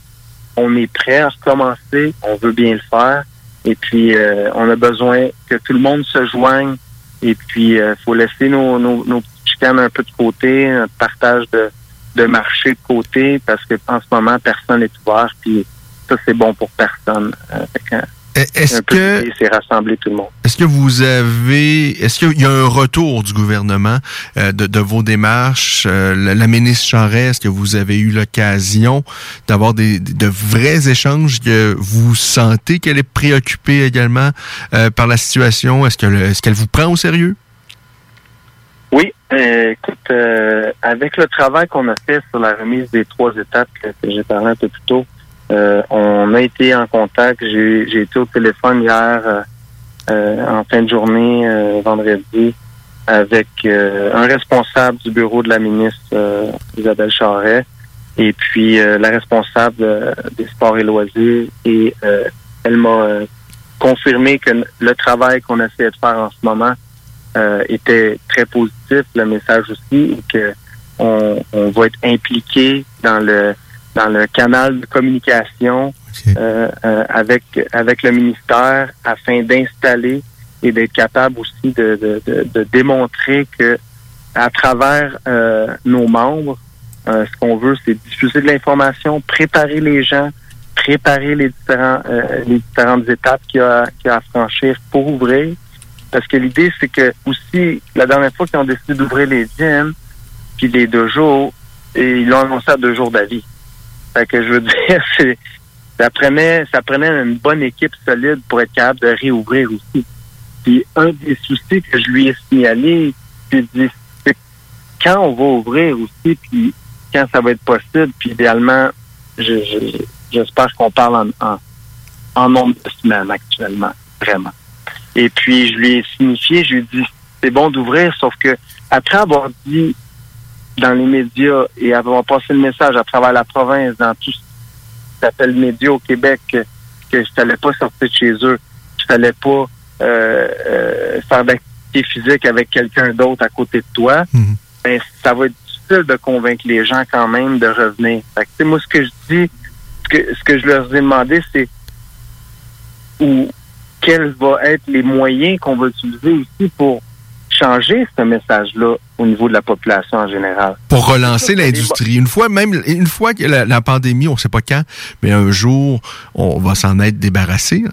on est prêt à recommencer, on veut bien le faire, et puis euh, on a besoin que tout le monde se joigne, et puis il faut laisser nos, nos, nos chicanes un peu de côté, un partage de, de marché de côté, parce que en ce moment, personne n'est ouvert, puis ça, c'est bon pour personne. Euh, Est-ce que l'idée, c'est rassembler tout le monde. Est-ce que vous avez, est-ce qu'il y a un retour du gouvernement euh, de, de vos démarches? Euh, la, la ministre Charest, est-ce que vous avez eu l'occasion d'avoir des, de vrais échanges? que vous sentez qu'elle est préoccupée également euh, par la situation? Est-ce que est-ce qu'elle vous prend au sérieux? Oui, euh, écoute, euh, avec le travail qu'on a fait sur la remise des trois étapes que, que j'ai parlé un peu plus tôt, euh, on a été en contact. J'ai été au téléphone hier euh, euh, en fin de journée, euh, vendredi, avec euh, un responsable du bureau de la ministre euh, Isabelle Charret et puis la responsable des sports et loisirs. Et elle m'a confirmé que le travail qu'on essaie de faire en ce moment était très positif, le message aussi, et que on, on va être impliqué dans le dans le canal de communication euh, euh, avec avec le ministère afin d'installer et d'être capable aussi de, de, de, de démontrer que à travers euh, nos membres, euh, ce qu'on veut, c'est diffuser de l'information, préparer les gens, préparer les différents euh, les différentes étapes qu'il y a, qu'il y a à franchir pour ouvrir. Parce que l'idée, c'est que aussi, la dernière fois qu'ils ont décidé d'ouvrir les gyms, puis les deux jours, et ils l'ont annoncé à deux jours d'avis. Que je veux [LAUGHS] dire, ça prenait ça prenait une bonne équipe solide pour être capable de réouvrir aussi. Puis un des soucis que je lui ai signalé, c'est quand on va ouvrir aussi, puis quand ça va être possible, puis idéalement, je, je, j'espère qu'on parle en, en, en nombre de semaines actuellement, vraiment. Et puis, je lui ai signifié, je lui ai dit, c'est bon d'ouvrir, sauf que après avoir dit dans les médias et avoir passé le message à travers la province, dans tout ce qui s'appelle médias au Québec, que, que je n'allais pas sortir de chez eux, je n'allais pas euh, euh, faire d'activité physique avec quelqu'un d'autre à côté de toi, ben, ça va être difficile de convaincre les gens quand même de revenir. Fait que, moi, ce que je dis, ce que, ce que je leur ai demandé, c'est ou quels vont être les moyens qu'on va utiliser aussi pour changer ce message-là au niveau de la population en général. Pour relancer l'industrie. Une fois, même, une fois que la, la pandémie, on ne sait pas quand, mais un jour, on va s'en être débarrassé.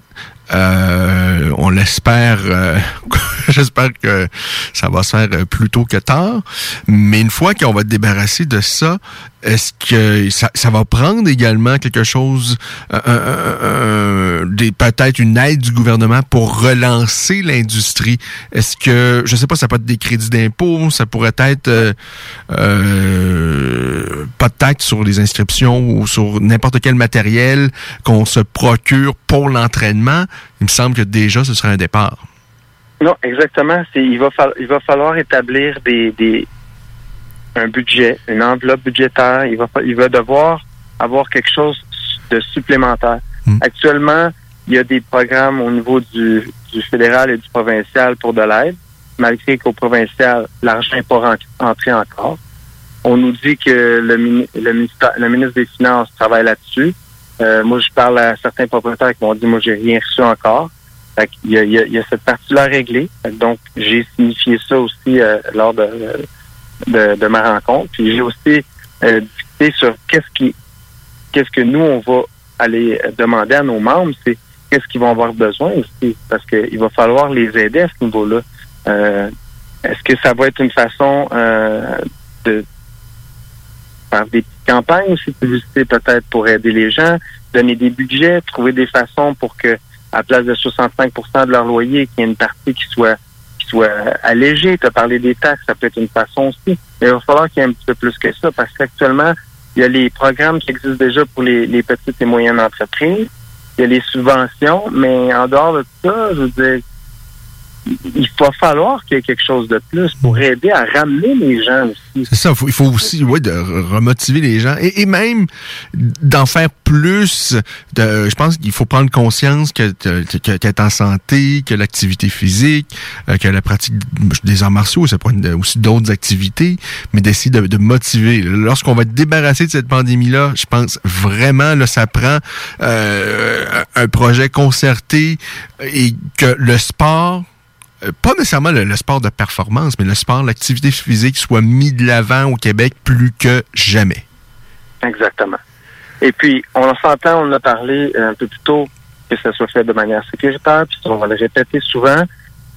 Euh, on l'espère. euh, [LAUGHS] J'espère que ça va se faire plus tôt que tard. Mais une fois qu'on va être débarrassé de ça, est-ce que ça, va prendre également quelque chose, peut-être une aide du gouvernement pour relancer l'industrie? Est-ce que, je sais pas, ça peut être des crédits d'impôt, ça pourrait être euh, euh, pas de taxe sur les inscriptions ou sur n'importe quel matériel qu'on se procure pour l'entraînement. Il me semble que déjà, ce serait un départ. Non, exactement. Il va il va falloir établir des, des un budget, une enveloppe budgétaire. Il va il va devoir avoir quelque chose de supplémentaire. Actuellement, il y a des programmes au niveau du, du fédéral et du provincial pour de l'aide, malgré qu'au provincial, l'argent n'est pas entré encore. On nous dit que le, mini- le, ministère- le ministre des Finances travaille là-dessus. Euh, moi, je parle à certains propriétaires qui m'ont dit, moi, j'ai rien reçu encore. Fait qu'il y a, il y a- il y a cette partie-là réglée. Donc, j'ai signifié ça aussi euh, lors de, de, ma rencontre. Puis j'ai aussi euh, discuté sur qu'est-ce qui qu'est-ce que nous, on va aller demander à nos membres, c'est qu'est-ce qu'ils vont avoir besoin aussi. Parce qu'il va falloir les aider à ce niveau-là. Euh, Est-ce que ça va être une façon euh, de faire des petites campagnes aussi publicité peut-être pour aider les gens, donner des budgets, trouver des façons pour que à place de 65% de leur loyer, qu'il y ait une partie qui soit soit allégée. Tu as parlé des taxes, ça peut être une façon aussi. Mais il va falloir qu'il y ait un petit peu plus que ça, parce qu'actuellement, il y a les programmes qui existent déjà pour les, les petites et moyennes entreprises. Il y a les subventions, mais en dehors de ça, je veux dire, il va falloir qu'il y ait quelque chose de plus pour aider à ramener les gens aussi. C'est ça, faut- il faut aussi ouais, de re- remotiver les gens et, et même d'en faire plus. De, je pense qu'il faut prendre conscience que qu'être en santé, que l'activité physique, euh, que la pratique des arts martiaux, ça être aussi d'autres activités, mais d'essayer de, de motiver. Lorsqu'on va être débarrassé de cette pandémie-là, je pense vraiment là, ça prend euh, un projet concerté et que le sport pas nécessairement le, sport de performance, mais le sport, l'activité physique soit mis de l'avant au Québec plus que jamais. Exactement. Et puis, on s'entend, on a parlé euh, un peu plus tôt, que ça soit fait de manière sécuritaire, puis on va le répéter souvent.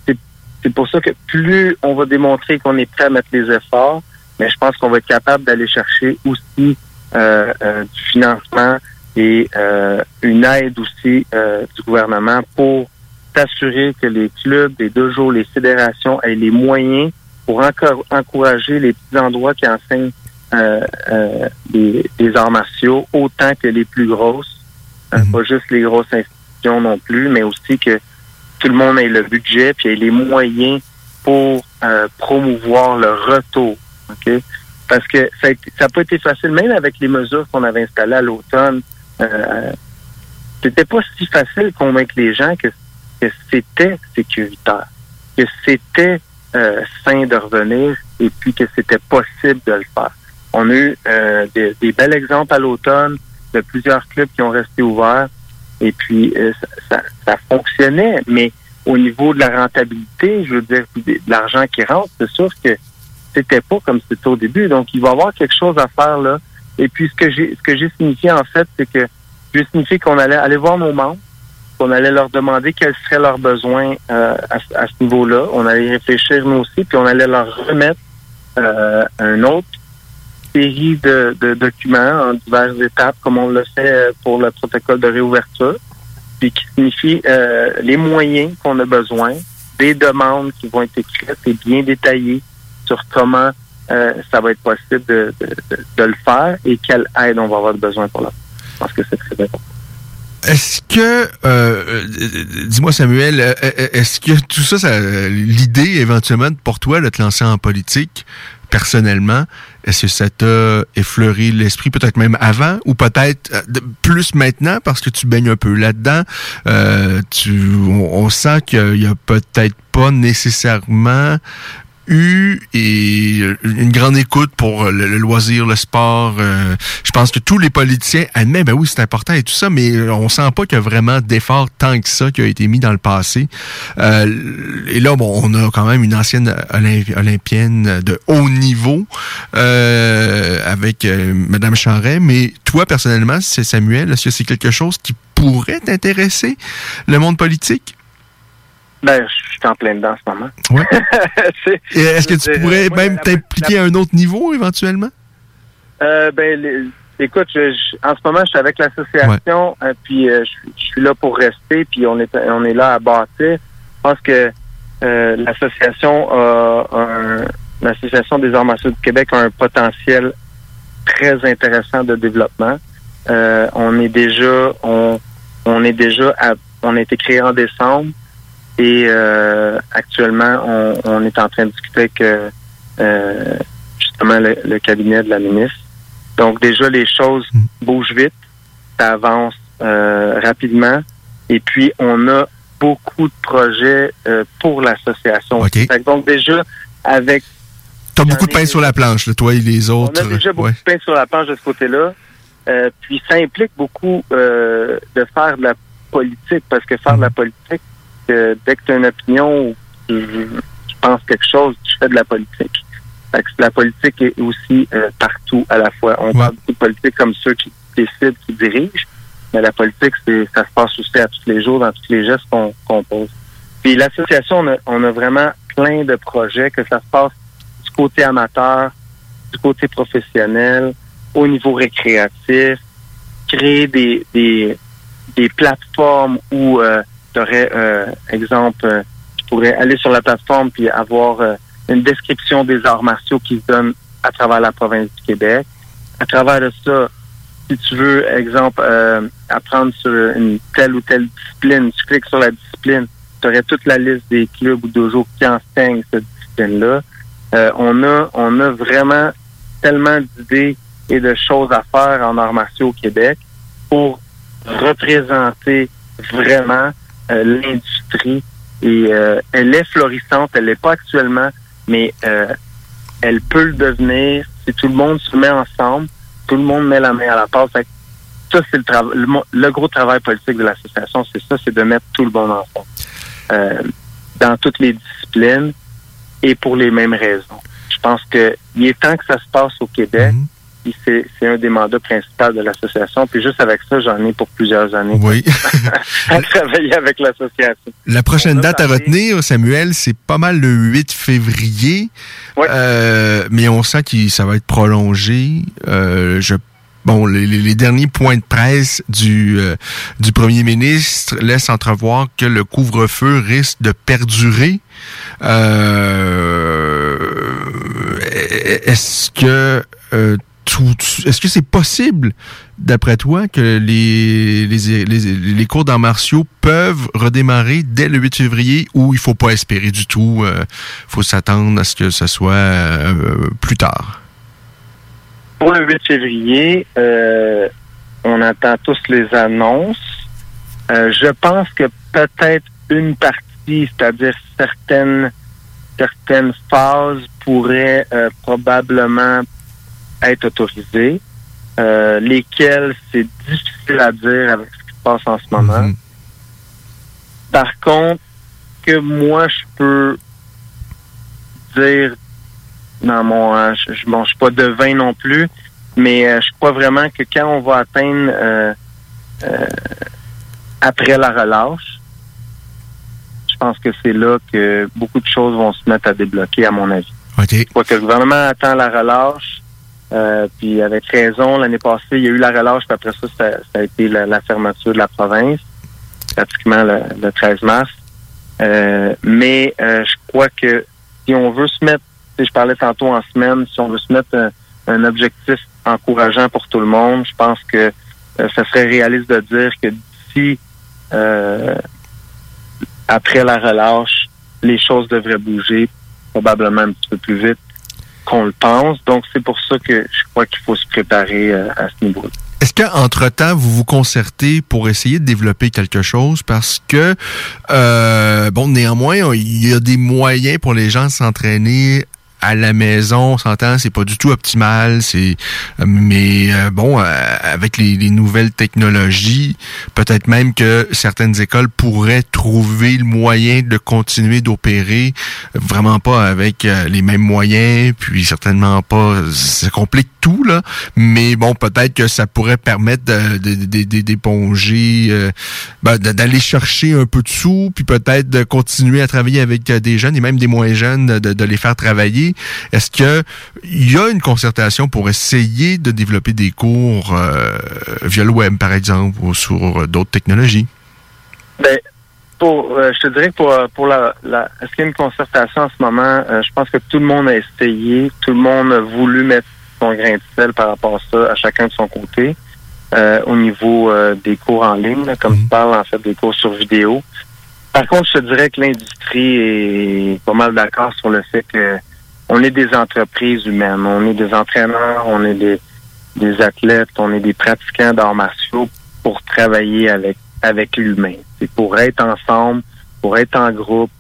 C'est pour ça que plus on va démontrer qu'on est prêt à mettre les efforts, mais je pense qu'on va être capable d'aller chercher aussi euh, euh, du financement et euh, une aide aussi euh, du gouvernement pour s'assurer que les clubs, les deux jours, les fédérations aient les moyens pour encore encourager les petits endroits qui enseignent euh, euh, des, des arts martiaux autant que les plus grosses, Euh, pas juste les grosses institutions non plus, mais aussi que tout le monde ait le budget puis ait les moyens pour euh, promouvoir le retour. ok? Parce que ça n'a pas été facile, même avec les mesures qu'on avait installées à l'automne. C'était pas si facile de convaincre les gens que, que c'était sécuritaire, que c'était euh, sain de revenir et puis que c'était possible de le faire. On a eu euh, des, des bels exemples à l'automne de plusieurs clubs qui ont resté ouverts et puis euh, ça, ça, fonctionnait, mais au niveau de la rentabilité, je veux dire, de l'argent qui rentre, c'est sûr que c'était pas comme c'était au début. Donc, il va y avoir quelque chose à faire là. Et puis, ce que j'ai ce que j'ai signifié, en fait, c'est que j'ai signifié qu'on allait aller voir nos membres, qu'on allait leur demander quels seraient leurs besoins euh, à, ce- niveau-là. On allait réfléchir nous aussi, puis on allait leur remettre euh, un autre série de, documents en diverses étapes, comme on le fait euh, pour le protocole de réouverture, puis qui signifie euh, les moyens qu'on a besoin, des demandes qui vont être écrites et bien détaillées sur comment ça va être possible de, de, le faire et quelle aide on va avoir besoin pour faire. Je pense que c'est très important. Est-ce que, euh, dis-moi Samuel, euh, euh, est-ce que tout ça, ça l'idée éventuellement pour toi de te lancer en politique, personnellement, est-ce que ça t'a effleuré l'esprit peut-être même avant ou peut-être plus maintenant parce que tu baignes un peu là-dedans? tu, on, on sent qu'il y a peut-être pas nécessairement eu et une grande écoute pour le, loisir, le sport. Euh, je pense que tous les politiciens admettent, ben oui, c'est important et tout ça, mais on sent pas qu'il y a vraiment d'efforts tant que ça qui a été mis dans le passé. Euh, et là, bon, on a quand même une ancienne olympienne de haut niveau euh, avec Madame Charret, mais toi, personnellement, c'est Samuel, est-ce que c'est quelque chose qui pourrait t'intéresser, le monde politique? Ben, je suis en plein dedans en ce moment. Ouais. [LAUGHS] Est-ce que tu pourrais même t'impliquer à un autre niveau éventuellement? Euh, ben, écoute, en ce moment, je suis avec l'association, euh, puis euh, je, suis là pour rester, puis on est on est là à bâtir. Je pense que l'association a un, l'association des arts martiaux du Québec a un potentiel très intéressant de développement. on est déjà on on est déjà à, on a été créé en décembre. Et euh, actuellement, on, on, est en train de discuter avec euh, justement le, cabinet de la ministre. Donc déjà, les choses hmm. bougent vite, ça avance euh, rapidement. Et puis, on a beaucoup de projets euh, pour l'association. Donc déjà, avec... Tu as beaucoup de pain sur la planche, là, toi et les autres. On a déjà beaucoup de pain sur la planche de ce côté-là. Euh, puis ça implique beaucoup euh, de faire de la politique, parce que faire de la hmm. politique, que dès que tu as une opinion ou tu, penses quelque chose, tu fais de la politique. la politique est aussi euh, partout à la fois. On parle de politique comme ceux qui décident, qui dirigent, mais la politique, c'est ça se passe aussi à tous les jours, dans tous les gestes qu'on pose. Puis l'association, on a, on a vraiment plein de projets, que ça se passe du côté amateur, du côté professionnel, au niveau récréatif, créer des, des, des plateformes où euh, tu aurais, euh, exemple, euh, tu pourrais aller sur la plateforme puis avoir euh, une description des arts martiaux qui se donnent à travers la province du Québec. À travers de ça, si tu veux, exemple, apprendre sur une telle ou telle discipline, tu cliques sur la discipline, tu aurais toute la liste des clubs ou dojos qui enseignent cette discipline-là. on a on a vraiment tellement d'idées et de choses à faire en arts martiaux au Québec pour représenter vraiment l'industrie et euh, elle est florissante, elle l'est pas actuellement, mais euh, elle peut le devenir si tout le monde se met ensemble, tout le monde met la main à la pâte. Ça, c'est le, travail, le, gros travail politique de l'association, c'est ça, c'est de mettre tout le monde ensemble dans toutes les disciplines et pour les mêmes raisons. Je pense que il est temps que ça se passe au Québec. C'est un des mandats principaux de l'association. Puis juste avec ça, j'en ai pour plusieurs années. Oui. [LAUGHS] à travailler avec l'association. La prochaine date à retenir, Samuel, c'est pas mal le 8 février. Oui. Euh, mais on sent que ça va être prolongé. Euh, je Bon, les, derniers points de presse du, euh, du premier ministre laissent entrevoir que le couvre-feu risque de perdurer. Euh, Est-ce que euh, est-ce que c'est possible, d'après toi, que les, les, les, cours d'arts martiaux peuvent redémarrer dès le 8 février ou il faut pas espérer du tout, il euh, faut s'attendre à ce que ce soit euh, plus tard? Pour le 8 février, euh, on attend tous les annonces. je pense que peut-être une partie, c'est-à-dire certaines certaines phases pourraient probablement être autorisés, euh, lesquels c'est difficile à dire avec ce qui se passe en ce moment. Mhm. Par contre, que moi je peux dire dans mon, euh, je, je mange pas de vin non plus, mais euh, je crois vraiment que quand on va atteindre après la relâche, je pense que c'est là que beaucoup de choses vont se mettre à débloquer, à mon avis. Je crois que le gouvernement attend la relâche. Euh, puis avec raison, l'année passée, il y a eu la relâche, puis après ça, ça, a été la, fermeture de la province, pratiquement le, 13 mars. Euh, mais euh, je crois que si on veut se mettre, je parlais tantôt en semaine, si on veut se mettre un, objectif encourageant pour tout le monde, je pense que ça serait réaliste de dire que d'ici après la relâche, les choses devraient bouger probablement un petit peu plus vite qu'on le pense. Donc, c'est pour ça que je crois qu'il faut se préparer euh, à ce niveau-là. Est-ce qu'entre-temps, vous vous concertez pour essayer de développer quelque chose? Parce que, euh, bon, néanmoins, il y a des moyens pour les gens de s'entraîner à la maison, on s'entend, c'est pas du tout optimal. C'est, mais euh, bon, euh, avec les, nouvelles technologies, peut-être même que certaines écoles pourraient trouver le moyen de continuer d'opérer, vraiment pas avec euh, les mêmes moyens, puis certainement pas, ça complique tout là. Mais bon, peut-être que ça pourrait permettre d'éponger, de, ben, d'aller chercher un peu de sous, puis peut-être de continuer à travailler avec des jeunes et même des moins jeunes, de, de les faire travailler est-ce qu'il y a une concertation pour essayer de développer des cours euh, via le web, par exemple, ou sur d'autres technologies? Ben, pour, euh, je te dirais que pour, euh, pour la, est-ce qu'il y a une concertation en ce moment? je pense que tout le monde a essayé, tout le monde a voulu mettre son grain de sel par rapport à ça, à chacun de son côté, au niveau des cours en ligne, comme tu mhm. parles en fait des cours sur vidéo. Par contre, je te dirais que l'industrie est pas mal d'accord sur le fait que on est des entreprises humaines, on est des entraîneurs, on est des, des athlètes, on est des pratiquants d'arts martiaux pour travailler avec avec l'humain. C'est pour être ensemble, pour être en groupe.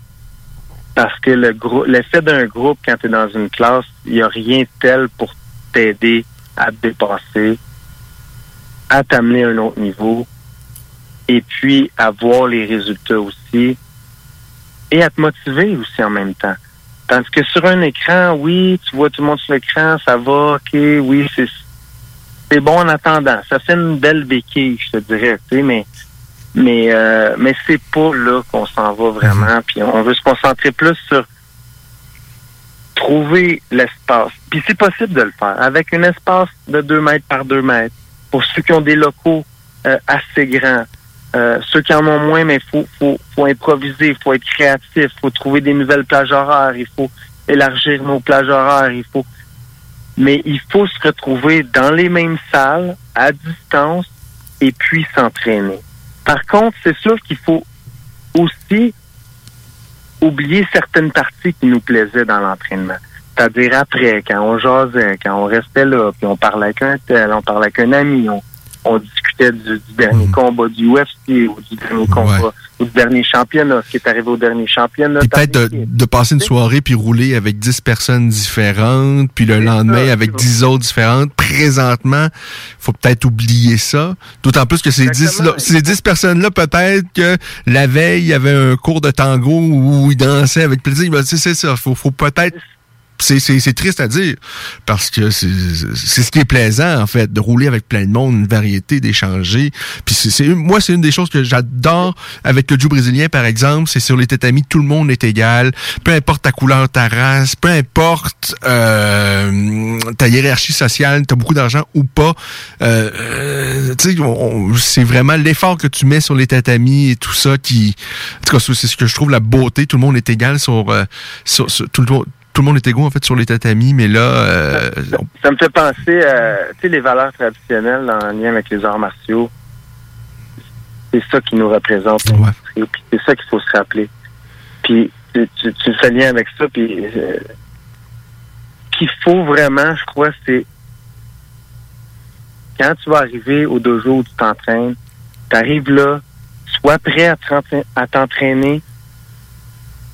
Parce que le groupe, l'effet d'un groupe quand tu es dans une classe, il n'y a rien de tel pour t'aider à te dépasser, à t'amener à un autre niveau, et puis à voir les résultats aussi, et à te motiver aussi en même temps. Tandis que sur un écran, oui, tu vois tout le monde sur l'écran, ça va, ok, oui, c'est c'est bon en attendant. Ça fait une belle béquille, je te dirais, tu sais, mais mais euh, mais c'est pas là qu'on s'en va vraiment. Puis on veut se concentrer plus sur trouver l'espace. Puis c'est possible de le faire avec un espace de 2 mètres par 2 mètres. Pour ceux qui ont des locaux euh, assez grands, euh, ceux qui en ont moins, mais il faut, faut, faut improviser, il faut être créatif, il faut trouver des nouvelles plages horaires, il faut élargir nos plages horaires, il faut. Mais il faut se retrouver dans les mêmes salles, à distance, et puis s'entraîner. Par contre, c'est sûr qu'il faut aussi oublier certaines parties qui nous plaisaient dans l'entraînement. C'est-à-dire après, quand on jasait, quand on restait là, puis on parlait avec un tel, on parlait avec un ami, on, on discutait du, dernier mhm. combat du UFC ou du dernier combat ou du dernier championnat, ce qui est arrivé au dernier championnat. peut-être de, passer une soirée puis rouler avec 10 personnes différentes, puis le lendemain avec 10 autres différentes. Présentement, faut peut-être oublier ça. D'autant plus que ces 10, ces 10 personnes-là, peut-être que la veille, il y avait un cours de tango où ils dansaient avec plaisir. C'est ça. Faut, faut peut-être c'est triste à dire parce que c'est ce qui est plaisant en fait de rouler avec plein de monde, une variété, d'échanger. Puis c'est moi c'est une des choses que j'adore avec le jiu brésilien par exemple, c'est sur les tatamis tout le monde est égal, peu importe ta couleur, ta race, peu importe euh, ta hiérarchie sociale, t'as beaucoup d'argent ou pas. Euh, euh c'est vraiment l'effort que tu mets sur les tatamis et tout ça qui, en tout cas c'est ce que je trouve la beauté. Tout le monde est égal sur, euh, sur, sur tout le monde tout le monde est égaux en fait sur les tatamis, mais là. Euh, ça, me fait penser à les valeurs traditionnelles en lien avec les arts martiaux. C'est ça qui nous représente. c'est ça qu'il faut se rappeler. Puis tu, tu, fais lien avec ça, puis euh, qu'il faut vraiment, je crois, c'est quand tu vas arriver au dojo où tu t'entraînes, tu arrives là, sois prêt à t'entraîner,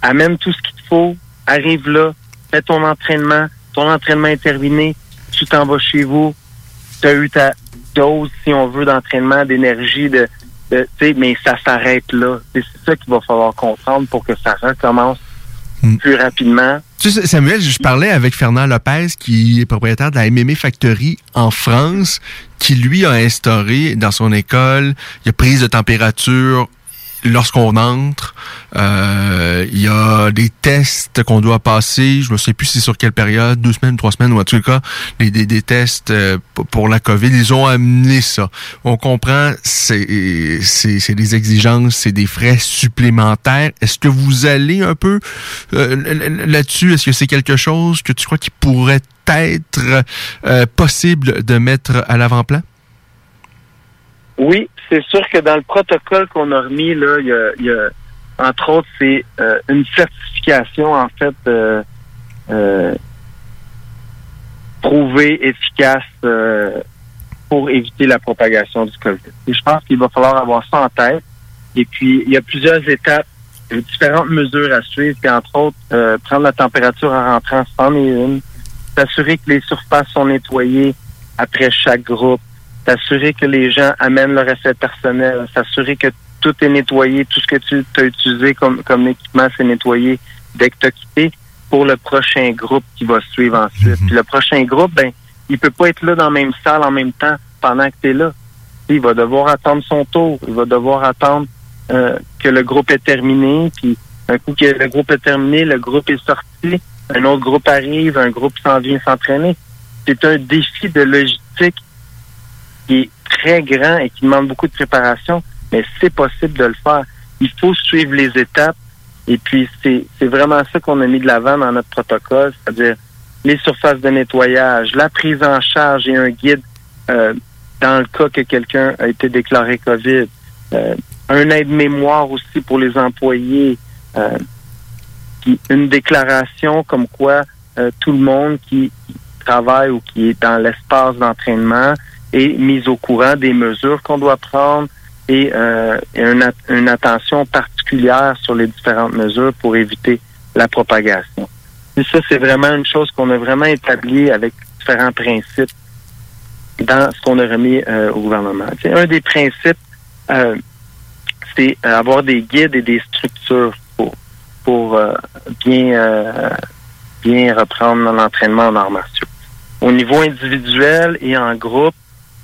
amène tout ce qu'il te faut, arrive là, fais ton entraînement, ton entraînement est terminé, tu t'en vas chez vous, tu as eu ta dose, si on veut, d'entraînement, d'énergie, de, de mais ça s'arrête là. C'est ça qu'il va falloir comprendre pour que ça recommence hmm. plus rapidement. Tu sais, Samuel, je parlais avec Fernand Lopez, qui est propriétaire de la MMA Factory en France, qui lui a instauré dans son école, il y a prise de température lorsqu'on entre, euh, il y a des tests qu'on doit passer. Je me sais plus si c'est sur quelle période, deux semaines, trois semaines, ou en tout cas, des, des, tests euh, pour la COVID. Ils ont amené ça. On comprend, c'est c'est des exigences, c'est des frais supplémentaires. Est-ce que vous allez un peu euh, là-dessus? Est-ce que c'est quelque chose que tu crois qui pourrait être possible de mettre à l'avant-plan? Oui, c'est sûr que dans le protocole qu'on a remis, là, il y a, y a entre autres, c'est euh, une certification, en fait, euh, euh, prouvée, efficace euh, pour éviter la propagation du COVID. Et je pense qu'il va falloir avoir ça en tête. Et puis, il y a plusieurs étapes, différentes mesures à suivre, puis entre autres, euh, prendre la température en rentrant, c'en est une. S'assurer que les surfaces sont nettoyées après chaque groupe. S'assurer que les gens amènent leur effet personnel. S'assurer que tout est nettoyé, tout ce que tu as utilisé comme, comme équipement, c'est nettoyé dès que tu as quitté pour le prochain groupe qui va suivre ensuite. Puis le prochain groupe, ben, il peut pas être là dans la même salle en même temps pendant que tu es là. Il va devoir attendre son tour. Il va devoir attendre euh, que le groupe est terminé. Puis un coup que le groupe est terminé, le groupe est sorti, un autre groupe arrive, un groupe s'en vient s'entraîner. C'est un défi de logistique qui est très grand et qui demande beaucoup de préparation, mais c'est possible de le faire. Il faut suivre les étapes et puis c'est vraiment ça qu'on a mis de l'avant dans notre protocole, c'est-à-dire les surfaces de nettoyage, la prise en charge et un guide euh, dans le cas que quelqu'un a été déclaré COVID, euh, un aide-mémoire aussi pour les employés, euh, une déclaration comme quoi tout le monde qui travaille ou qui est dans l'espace d'entraînement est mis au courant des mesures qu'on doit prendre et, euh, et une, at- une attention particulière sur les différentes mesures pour éviter la propagation. Et ça, c'est vraiment une chose qu'on a vraiment établie avec différents principes dans ce qu'on a remis euh, au gouvernement. Un des principes, euh, c'est euh, avoir des guides et des structures pour, pour euh, bien, bien reprendre l'entraînement en arts martiaux. Au niveau individuel et en groupe,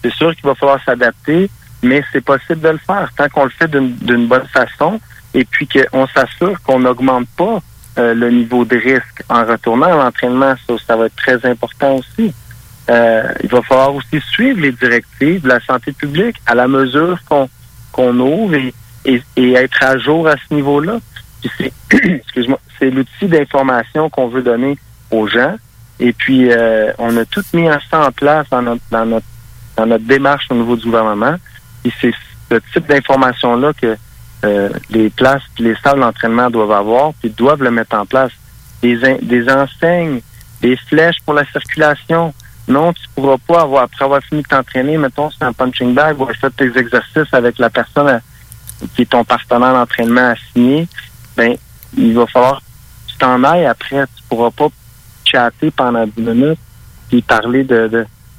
c'est sûr qu'il va falloir s'adapter, mais c'est possible de le faire tant qu'on le fait d'une bonne façon et puis qu'on s'assure qu'on n'augmente pas euh, le niveau de risque en retournant à l'entraînement. Ça, ça va être très important aussi. Euh, il va falloir aussi suivre les directives de la santé publique à la mesure qu'on ouvre et, et, être à jour à ce niveau-là. C'est, [CLEARS THROAT] c'est l'outil d'information qu'on veut donner aux gens. Et puis, euh, on a tout mis ça en place dans notre, dans notre, dans notre démarche au niveau du gouvernement. Et c'est ce type d'information-là que euh, les places, les salles d'entraînement doivent avoir, puis doivent le mettre en place. Des, en- des enseignes, des flèches pour la circulation. Non, tu pourras pas avoir, après avoir fini de t'entraîner, mettons, c'est un punching bag, ou avoir tes exercices avec la personne à- qui est ton partenaire d'entraînement assigné, ben, il va falloir que tu t'en ailles après. Tu pourras pas chatter pendant 10 minutes puis parler de,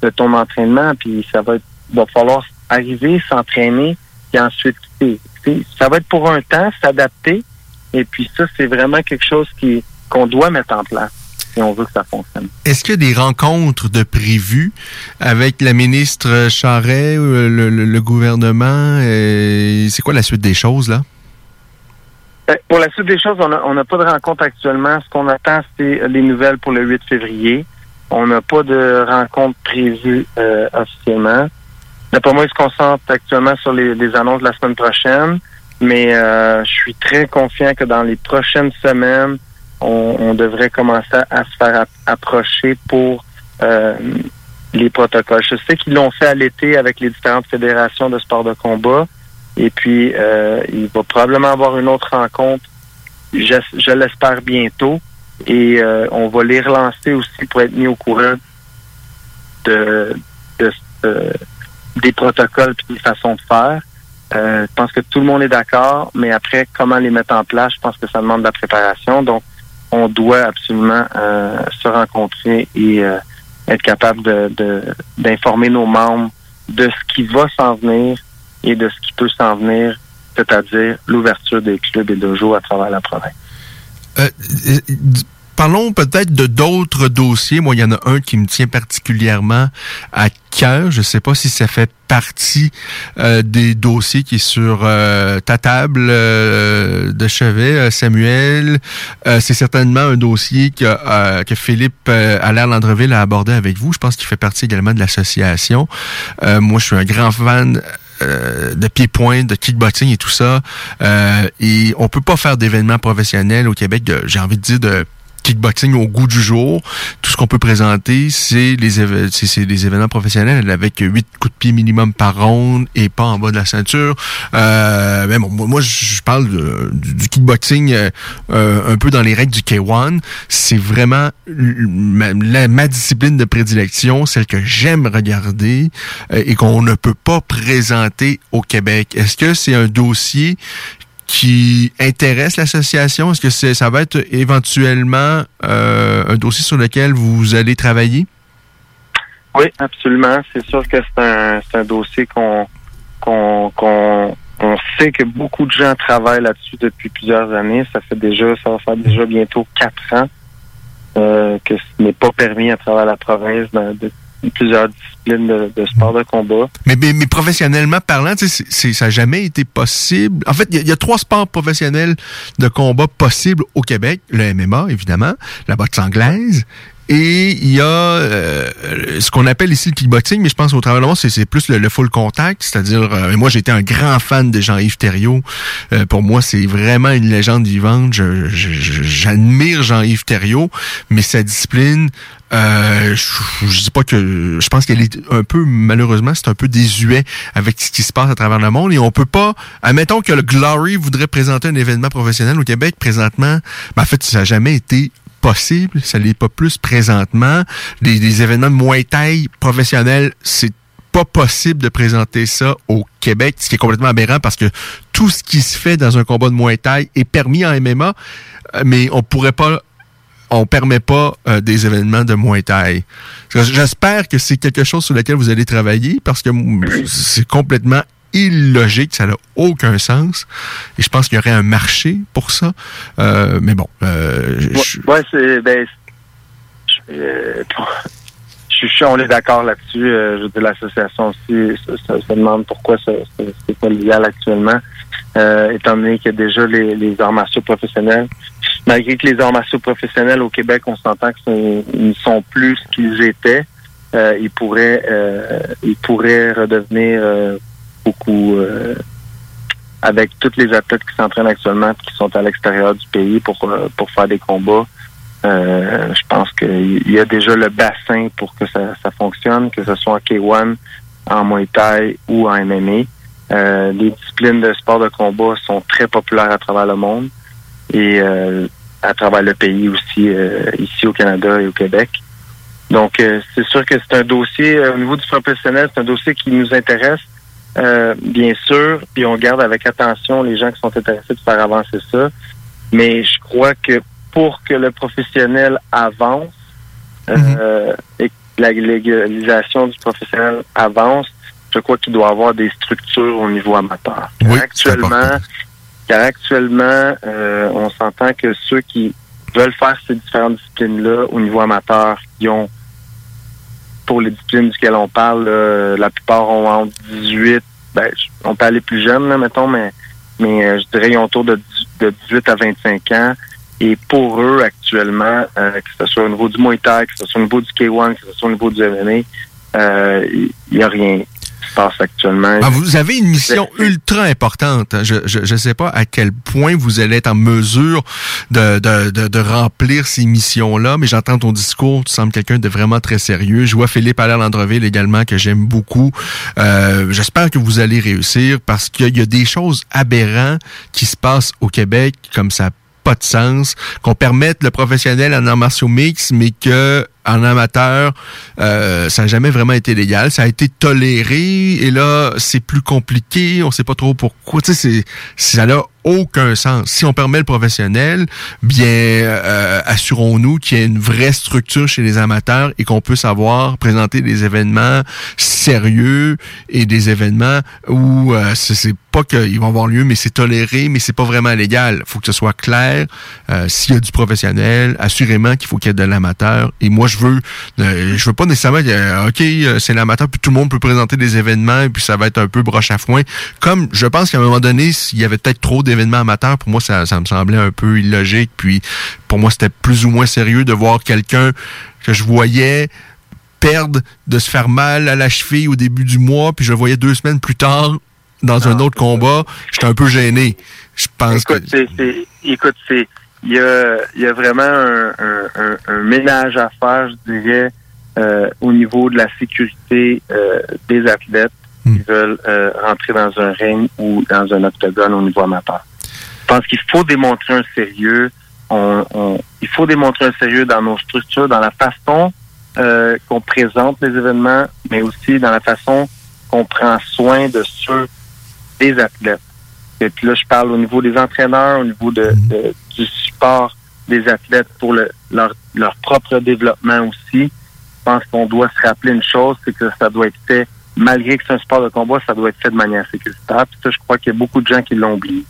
de ton entraînement, puis ça va être, va falloir arriver, s'entraîner, puis ensuite quitter. Ça va être pour un temps, s'adapter, et puis ça, c'est vraiment quelque chose qui qu'on doit mettre en place si on veut que ça fonctionne. Est-ce qu'il y a des rencontres de prévues avec la ministre Charret, euh, le, le- le gouvernement? euh, C'est quoi la suite des choses, là? Euh, Pour la suite des choses, on n'a on n'a pas de rencontre actuellement. Ce qu'on attend, c'est les nouvelles pour le 8 février. On n'a pas de rencontre prévue euh, officiellement. D'après moi, ils se concentrent actuellement sur les, les annonces de la semaine prochaine, mais euh, je suis très confiant que dans les prochaines semaines, on, on devrait commencer à se faire ap- approcher pour euh, les protocoles. Je sais qu'ils l'ont fait à l'été avec les différentes fédérations de sport de combat. Et puis, euh, il va probablement avoir une autre rencontre, je, je l'espère bientôt. Et euh, on va les relancer aussi pour être mis au courant de, de, euh, des protocoles et des façons de faire. Euh, je pense que tout le monde est d'accord, mais après, comment les mettre en place, je pense que ça demande de la préparation. Donc, on doit absolument euh, se rencontrer et euh, être capable de- d'informer nos membres de ce qui va s'en venir et de ce qui peut s'en venir, c'est-à-dire l'ouverture des clubs et dojos à travers la province. Euh, Parlons peut-être de d'autres dossiers. Moi, il y en a un qui me tient particulièrement à cœur. Je ne sais pas si ça fait partie euh, des dossiers qui est sur euh, ta table de chevet, Samuel. C'est certainement un dossier que, que Philippe Allaire Landreville a abordé avec vous. Je pense qu'il fait partie également de l'association. Moi, je suis un grand fan de pied-point, de kickboxing et tout ça. Euh, et on peut pas faire d'événements professionnels au Québec j'ai envie de dire, de kickboxing au goût du jour. Tout ce qu'on peut présenter, c'est les, événements professionnels avec huit coups de pied minimum par ronde et pas en bas de la ceinture. Euh, mais bon, moi, je parle du, kickboxing euh, euh, un peu dans les règles du K1. C'est vraiment ma, discipline de prédilection, celle que j'aime regarder et qu'on ne peut pas présenter au Québec. Est-ce que c'est un dossier qui intéresse l'association? Est-ce que ça va être éventuellement euh, un dossier sur lequel vous allez travailler? Oui, absolument. C'est sûr que c'est un, un dossier qu'on qu'on qu'on on sait que beaucoup de gens travaillent là-dessus depuis plusieurs années. Ça fait déjà, ça va faire déjà bientôt quatre ans euh, que ce n'est pas permis à travers la province de, plusieurs disciplines de, sport de combat. Mais, mais, professionnellement parlant, c'est, ça n'a jamais été possible. En fait, il y, a trois sports professionnels de combat possibles au Québec. Le MMA, évidemment, la boxe anglaise et il y a euh, ce qu'on appelle ici le kickboxing, mais je pense au travers de monde, c'est plus le, full contact, c'est-à-dire, euh, moi j'étais un grand fan de Jean-Yves Thériault. Euh, pour moi, c'est vraiment une légende vivante. J'admire Jean-Yves Thériault, mais sa discipline, euh, je, je, dis pas que je pense qu'elle est un peu malheureusement c'est un peu désuet avec ce qui se passe à travers le monde et on peut pas admettons que le Glory voudrait présenter un événement professionnel au Québec présentement ben en fait ça n'a jamais été possible, ça l'est pas plus présentement. Des, événements de Muay Thai professionnels, c'est pas possible de présenter ça au Québec, ce qui est complètement aberrant parce que tout ce qui se fait dans un combat de Muay Thai est permis en MMA, mais on pourrait pas on permet pas euh, des événements de Muay Thai. J'espère que c'est quelque chose sur lequel vous allez travailler parce que c'est complètement illogique, ça n'a aucun sens. Et je pense qu'il y aurait un marché pour ça. Euh, mais bon. Euh, ouais, c'est. Ben, euh, je, suis on est d'accord là-dessus. Euh, je veux dire, l'association aussi se, demande pourquoi c'est pas légal actuellement. Étant donné qu'il y a déjà les, les arts martiaux professionnels. Malgré que les arts martiaux professionnels au Québec, on s'entend qu'ils ne sont plus ce qu'ils étaient. ils pourraient ils pourraient redevenir beaucoup euh, avec toutes les athlètes qui s'entraînent actuellement qui sont à l'extérieur du pays pour, euh, pour faire des combats. Euh, je pense qu'il y a déjà le bassin pour que ça, ça fonctionne, que ce soit en K1, en Muay Thai ou en MMA. les disciplines de sport de combat sont très populaires à travers le monde et à travers le pays aussi, ici au Canada et au Québec. Donc, c'est sûr que c'est un dossier, au niveau du professionnel, c'est un dossier qui nous intéresse. Euh, bien sûr, puis on garde avec attention les gens qui sont intéressés de faire avancer ça. Mais je crois que pour que le professionnel avance euh, mhm. et que la légalisation du professionnel avance, je crois qu'il doit avoir des structures au niveau amateur. actuellement, car actuellement, euh, on s'entend que ceux qui veulent faire ces différentes disciplines-là au niveau amateur, qui ont pour les disciplines duquel on parle, la plupart ont entre 18, ben, on peut aller plus jeune, là, mettons, mais, mais euh, je dirais ils ont autour de, de 18 à 25 ans. Et pour eux, actuellement, euh, que ce soit au niveau du Muay Thai, que ce soit au niveau du K1, que ce soit au niveau du MMA, euh, il n'y a rien actuellement. Ah, vous avez une mission ultra importante. Je ne je, sais pas à quel point vous allez être en mesure de, de, de, remplir ces missions-là, mais j'entends ton discours, tu sembles quelqu'un de vraiment très sérieux. Je vois Philippe Allaire-Landreville également, que j'aime beaucoup. Euh, J'espère que vous allez réussir parce qu'il y a des choses aberrantes qui se passent au Québec, comme ça pas de sens, qu'on permette le professionnel en arts martiaux mix, mais que en amateur, euh, ça n'a jamais vraiment été légal. Ça a été toléré et là, c'est plus compliqué. On sait pas trop pourquoi. Tu sais, ça aucun sens. Si on permet le professionnel, bien, euh, assurons-nous qu'il y a une vraie structure chez les amateurs et qu'on peut savoir présenter des événements sérieux et des événements où euh, c'est pas qu'ils vont avoir lieu, mais c'est toléré, mais c'est pas vraiment légal. faut que ce soit clair. Euh, s'il y a du professionnel, assurément qu'il faut qu'il y ait de l'amateur. Et moi, je veux. Euh, je veux pas nécessairement dire, OK, euh, c'est l'amateur, puis tout le monde peut présenter des événements, puis ça va être un peu broche à foin. Comme je pense qu'à un moment donné, s'il y avait peut-être trop d'événements amateurs, pour moi, ça, ça me semblait un peu illogique. Puis pour moi, c'était plus ou moins sérieux de voir quelqu'un que je voyais perdre, de se faire mal à la cheville au début du mois, puis je le voyais deux semaines plus tard dans un autre combat. J'étais un peu gêné. Je pense écoute, que... écoute, c'est il y a, y a vraiment un, un- un- un ménage à faire, je dirais, euh, au niveau de la sécurité euh, des athlètes qui veulent euh, rentrer dans un ring ou dans un octogone au niveau amateur. Je pense qu'il faut démontrer un sérieux. On, on- il faut démontrer un sérieux dans nos structures, dans la façon euh, qu'on présente les événements, mais aussi dans la façon qu'on prend soin de ceux des athlètes. Et puis là, je parle au niveau des entraîneurs, au niveau de, de- du support des athlètes pour le- leur, leur propre développement aussi. Je pense qu'on doit se rappeler une chose, c'est que ça doit être fait, malgré que c'est un sport de combat, ça doit être fait de manière sécuritaire. Puis ça, je crois qu'il y a beaucoup de gens qui l'ont oublié.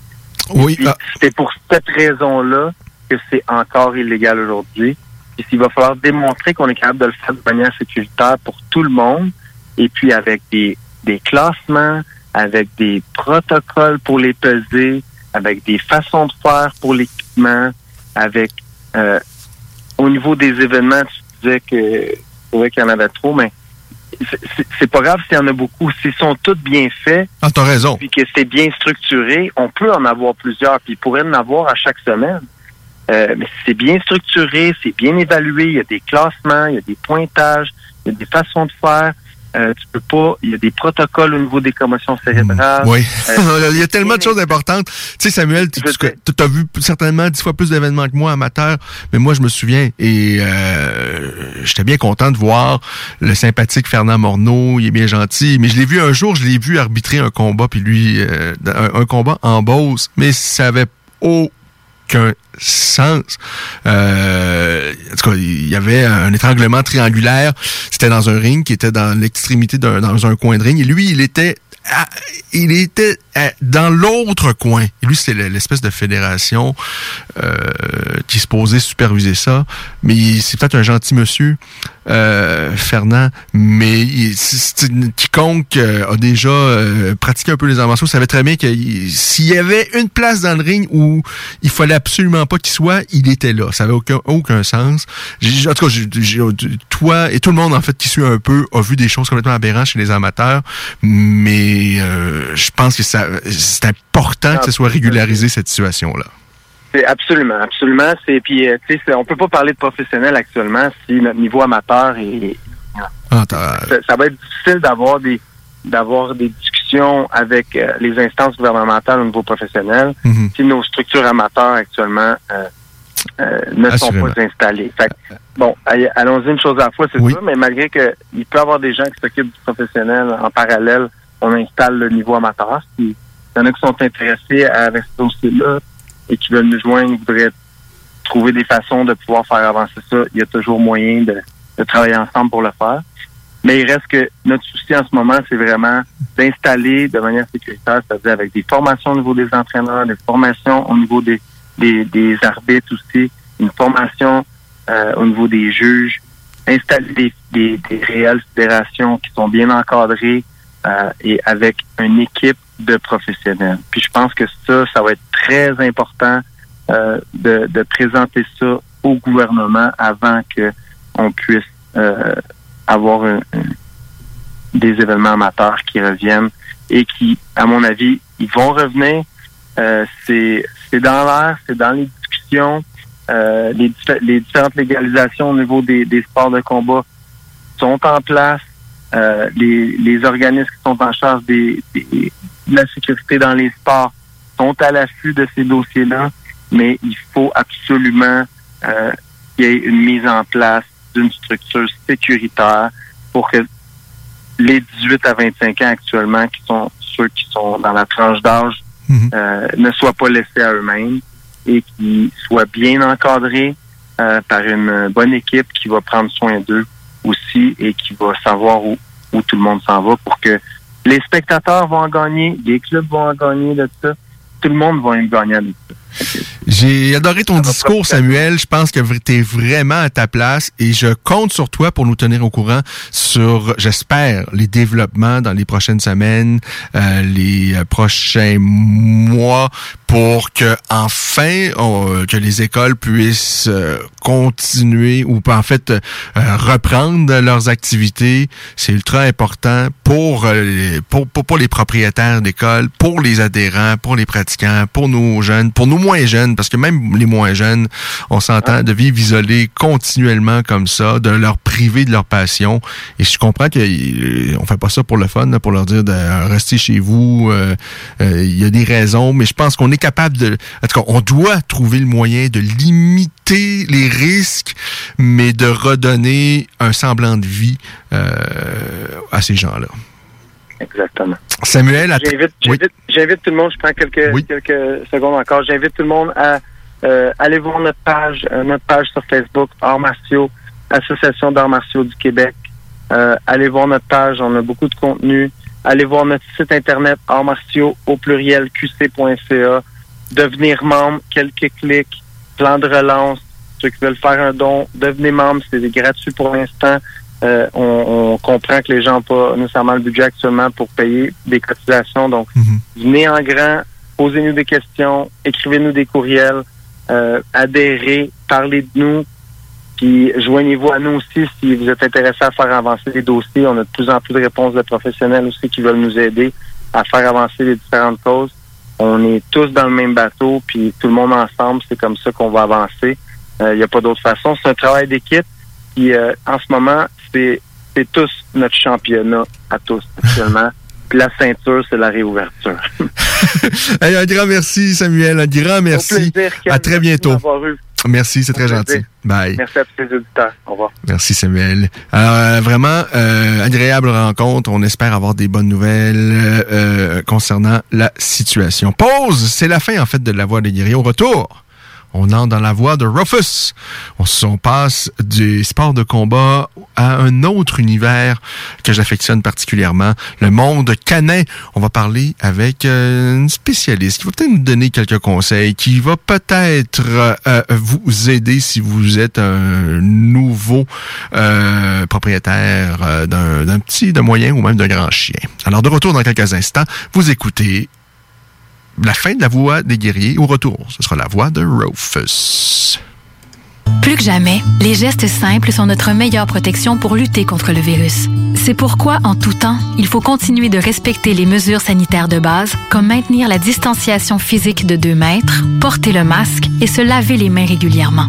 Oui. Puis C'est pour cette raison-là que c'est encore illégal aujourd'hui. Puis s'il va falloir démontrer qu'on est capable de le faire de manière sécuritaire pour tout le monde, et puis avec des, des classements, avec des protocoles pour les peser, avec des façons de faire pour l'équipement, avec euh, au niveau des événements, tu disais que vrai qu'il y en avait trop, mais c'est- pas grave s'il y en a beaucoup. S'ils sont tous bien faits, Ah, t'as raison. puis que c'est bien structuré, on peut en avoir plusieurs, puis il pourrait en avoir à chaque semaine. Euh, mais si c'est bien structuré, c'est bien évalué, il y a des classements, il y a des pointages, il y a des façons de faire. Euh, tu peux pas, il y a des protocoles au niveau des commotions cérébrales. Oui. Euh, [LAUGHS] il y a tellement de choses importantes. Tu sais, Samuel, tu as vu certainement dix fois plus d'événements que moi amateur, mais moi, je me souviens et euh, j'étais bien content de voir le sympathique Fernand Morneau. Il est bien gentil, mais je l'ai vu un jour, je l'ai vu arbitrer un combat, puis lui, euh, un, un combat en Beauce, mais ça avait aucun sens. Euh, en tout il y avait un étranglement triangulaire. C'était dans un ring qui était dans l'extrémité d'un dans un coin de ring. Et lui, il était à- il était à- dans l'autre coin. Lui, c'est le- l'espèce de fédération euh, qui se posait superviser ça. Mais c'est peut-être un gentil monsieur, euh, Fernand, mais il- quiconque euh, a déjà euh, pratiqué un peu les arts savait très bien que il- s'il y avait une place dans le ring où il fallait absolument pas qu'il soit, il était là. Ça avait aucun, aucun sens. En tout cas, toi et tout le monde en fait qui suit un peu a vu des choses complètement aberrantes chez les amateurs, mais euh, je pense que ça c'est important que ce soit régularisé cette situation-là. C'est absolument, absolument. C'est puis euh, tu sais, on peut pas parler de professionnel actuellement si notre niveau amateur est. Ah, Ça, ça va être difficile d'avoir des d'avoir des discussions avec euh, les instances gouvernementales au niveau professionnel Mhm. si nos structures amateurs actuellement euh, ne sont pas installées. Fait bon, allons-y une chose à la fois, c'est ça, mais malgré que il peut y avoir des gens qui s'occupent du professionnel en parallèle, on installe le niveau amateur. Il y en a qui sont intéressés à avec ce dossier-là et qui veulent nous joindre, voudraient trouver des façons de pouvoir faire avancer ça. Il y a toujours moyen de, travailler ensemble pour le faire. Mais il reste que notre souci en ce moment, c'est vraiment d'installer de manière sécuritaire, c'est-à-dire avec des formations au niveau des entraîneurs, des formations au niveau des, des, arbitres aussi, une formation euh, au niveau des juges, installer des, des réelles fédérations qui sont bien encadrées euh, et avec une équipe de professionnels. Puis je pense que ça, ça va être très important euh, de, de présenter ça au gouvernement avant que on puisse euh, avoir un- un- des événements amateurs qui reviennent et qui, à mon avis, ils vont revenir. Euh, c'est dans l'air, c'est dans les discussions. Euh, les, les différentes légalisations au niveau des, des sports de combat sont en place. Euh, les, les organismes qui sont en charge des, des- de la sécurité dans les sports sont à l'affût de ces dossiers-là, mais il faut absolument euh, qu'il y ait une mise en place d'une structure sécuritaire pour que les 18 à 25 ans actuellement, qui sont ceux qui sont dans la tranche d'âge, euh, ne soient pas laissés à eux-mêmes et qui soient bien encadrés euh, par une bonne équipe qui va prendre soin d'eux et qui va savoir où, tout le monde s'en va pour que les spectateurs vont en gagner, les clubs vont en gagner de tout le monde va en gagner de ça. J'ai adoré ton discours, Samuel. Je pense que tu es vraiment à ta place et je compte sur toi pour nous tenir au courant sur, j'espère, les développements dans les prochaines semaines, euh, les euh, prochains mois pour que enfin on- que les écoles puissent euh, continuer ou en fait euh, reprendre leurs activités. C'est ultra important pour, euh, pour, pour, pour les propriétaires d'écoles, pour les adhérents, pour les pratiquants, pour nos jeunes, pour nous moins jeunes, parce que même les moins jeunes, on s'entend de vivre isolés continuellement comme ça, de leur priver de leur passion. Et je comprends qu'on on fait pas ça pour le fun, pour leur dire de rester chez vous. Euh, euh, Il y a des raisons, mais je pense qu'on est capable de... En tout cas, on doit trouver le moyen de limiter les risques, mais de redonner un semblant de vie euh, à ces gens-là. Exactement. Samuel, à J'invite, j'invite, j'invite tout le monde, je prends quelques, quelques secondes encore, j'invite tout le monde à euh, aller voir notre page, euh, notre page sur Facebook, Arts martiaux, Association d'arts martiaux du Québec. Euh, allez voir notre page, on a beaucoup de contenu. Allez voir notre site internet arts martiaux au pluriel qc.ca. Devenir membre, quelques clics, plan de relance, ceux qui veulent faire un don, devenez membre, c'est gratuit pour l'instant. Euh, on, on comprend que les gens n'ont pas nécessairement le budget actuellement pour payer des cotisations. Donc, venez en grand, posez-nous des questions, écrivez-nous des courriels, euh, adhérez, parlez de nous, puis joignez-vous à nous aussi si vous êtes intéressé à faire avancer les dossiers. On a de plus en plus de réponses de professionnels aussi qui veulent nous aider à faire avancer les différentes causes. On est tous dans le même bateau, puis tout le monde ensemble, c'est comme ça qu'on va avancer. Il n'y a pas d'autre façon. C'est un travail d'équipe. Puis euh, en ce moment, c'est tous notre championnat à tous actuellement. Puis la ceinture, c'est la réouverture. [LAUGHS] Hey, un grand merci, Samuel. Un grand merci. plaisir, à très bientôt. Merci c'est très gentil. Bye. Merci à tous les auditeurs. Au revoir. Merci Samuel. Alors euh, vraiment euh, agréable rencontre. On espère avoir des bonnes nouvelles euh, concernant la situation. Pause. C'est la fin en fait de la voix des guerriers. Au retour. On entre dans la voie de Rufus. On, on passe du sport de combat à un autre univers que j'affectionne particulièrement, le monde canin. On va parler avec euh, une spécialiste qui va peut-être nous donner quelques conseils, qui va peut-être euh, vous aider si vous êtes un nouveau euh, propriétaire d'un d'un petit, d'un moyen ou même d'un grand chien. Alors de retour dans quelques instants, vous écoutez la fin de la voix des guerriers. Au retour, ce sera la voix de Rufus. Plus que jamais, les gestes simples sont notre meilleure protection pour lutter contre le virus. C'est pourquoi, en tout temps, il faut continuer de respecter les mesures sanitaires de base, comme maintenir la distanciation physique de 2 mètres, porter le masque et se laver les mains régulièrement.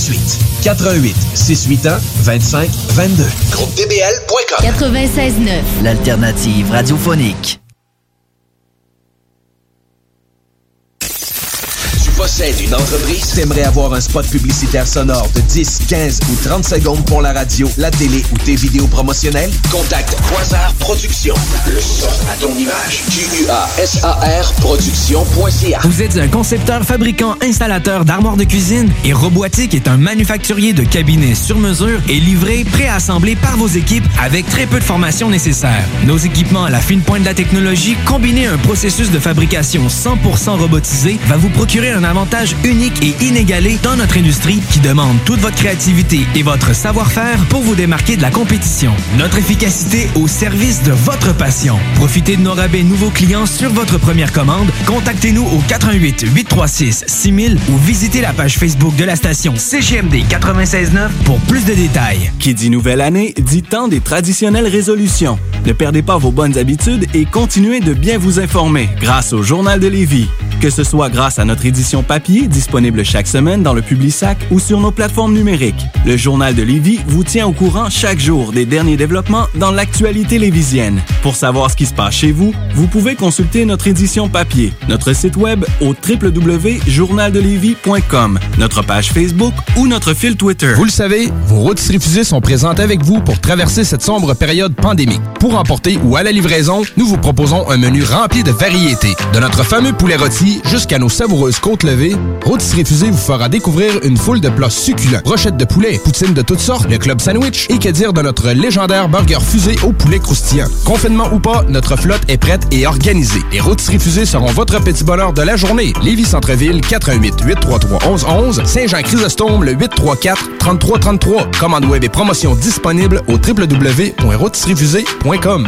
88 681 25 22. Groupe DBL.com. 96.9, l'alternative radiophonique. Possèdes une entreprise? T'aimerais avoir un spot publicitaire sonore de 10, 15 ou 30 secondes pour la radio, la télé ou tes vidéos promotionnelles? Contacte Quasar Productions. Le son à ton image. Q-U-A-S-A-R Productions.ca. Vous êtes un concepteur, fabricant, installateur d'armoires de cuisine et Robotique est un manufacturier de cabinets sur mesure et livré, préassemblé par vos équipes avec très peu de formation nécessaire. Nos équipements à la fine pointe de la technologie, combinés à un processus de fabrication 100% robotisé, va vous procurer un avantage unique et inégalé dans notre industrie qui demande toute votre créativité et votre savoir-faire pour vous démarquer de la compétition. Notre efficacité au service de votre passion. Profitez de nos rabais nouveaux clients sur votre première commande. Contactez-nous au 88 836 6000 ou visitez la page Facebook de la station CGMD 969 pour plus de détails. Qui dit nouvelle année, dit temps des traditionnelles résolutions. Ne perdez pas vos bonnes habitudes et continuez de bien vous informer grâce au Journal de Lévis. Que ce soit grâce à notre édition papier disponible chaque semaine dans le Publisac ou sur nos plateformes numériques. Le Journal de Lévis vous tient au courant chaque jour des derniers développements dans l'actualité lévisienne. Pour savoir ce qui se passe chez vous, vous pouvez consulter notre édition papier, notre site web au www.journaldelévis.com, notre page Facebook ou notre fil Twitter. Vous le savez, vos routes refusées sont présentes avec vous pour traverser cette sombre période pandémique. Pour emporter ou à la livraison, nous vous proposons un menu rempli de variétés. De notre fameux poulet rôti jusqu'à nos savoureuses côtes Fusée vous fera découvrir une foule de plats succulents. Brochettes de poulet, poutines de toutes sortes, le club sandwich et que dire de notre légendaire burger fusé au poulet croustillant. Confinement ou pas, notre flotte est prête et organisée. Les Rôtisseries Fusées seront votre petit bonheur de la journée. Lévis Centreville, 418 833 1111 Saint-Jean-Chrysostome, le 834 3333. Commande web et promotion disponible au www.rôtisseriefusée.com.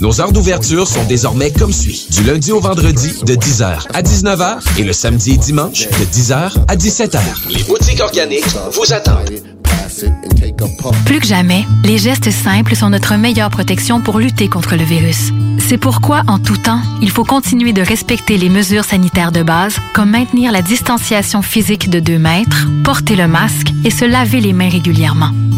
Nos heures d'ouverture sont désormais comme suit. Du lundi au vendredi de 10h à 19h et le samedi et dimanche de 10h à 17h. Les boutiques organiques vous attendent. Plus que jamais, les gestes simples sont notre meilleure protection pour lutter contre le virus. C'est pourquoi, en tout temps, il faut continuer de respecter les mesures sanitaires de base, comme maintenir la distanciation physique de 2 mètres, porter le masque et se laver les mains régulièrement.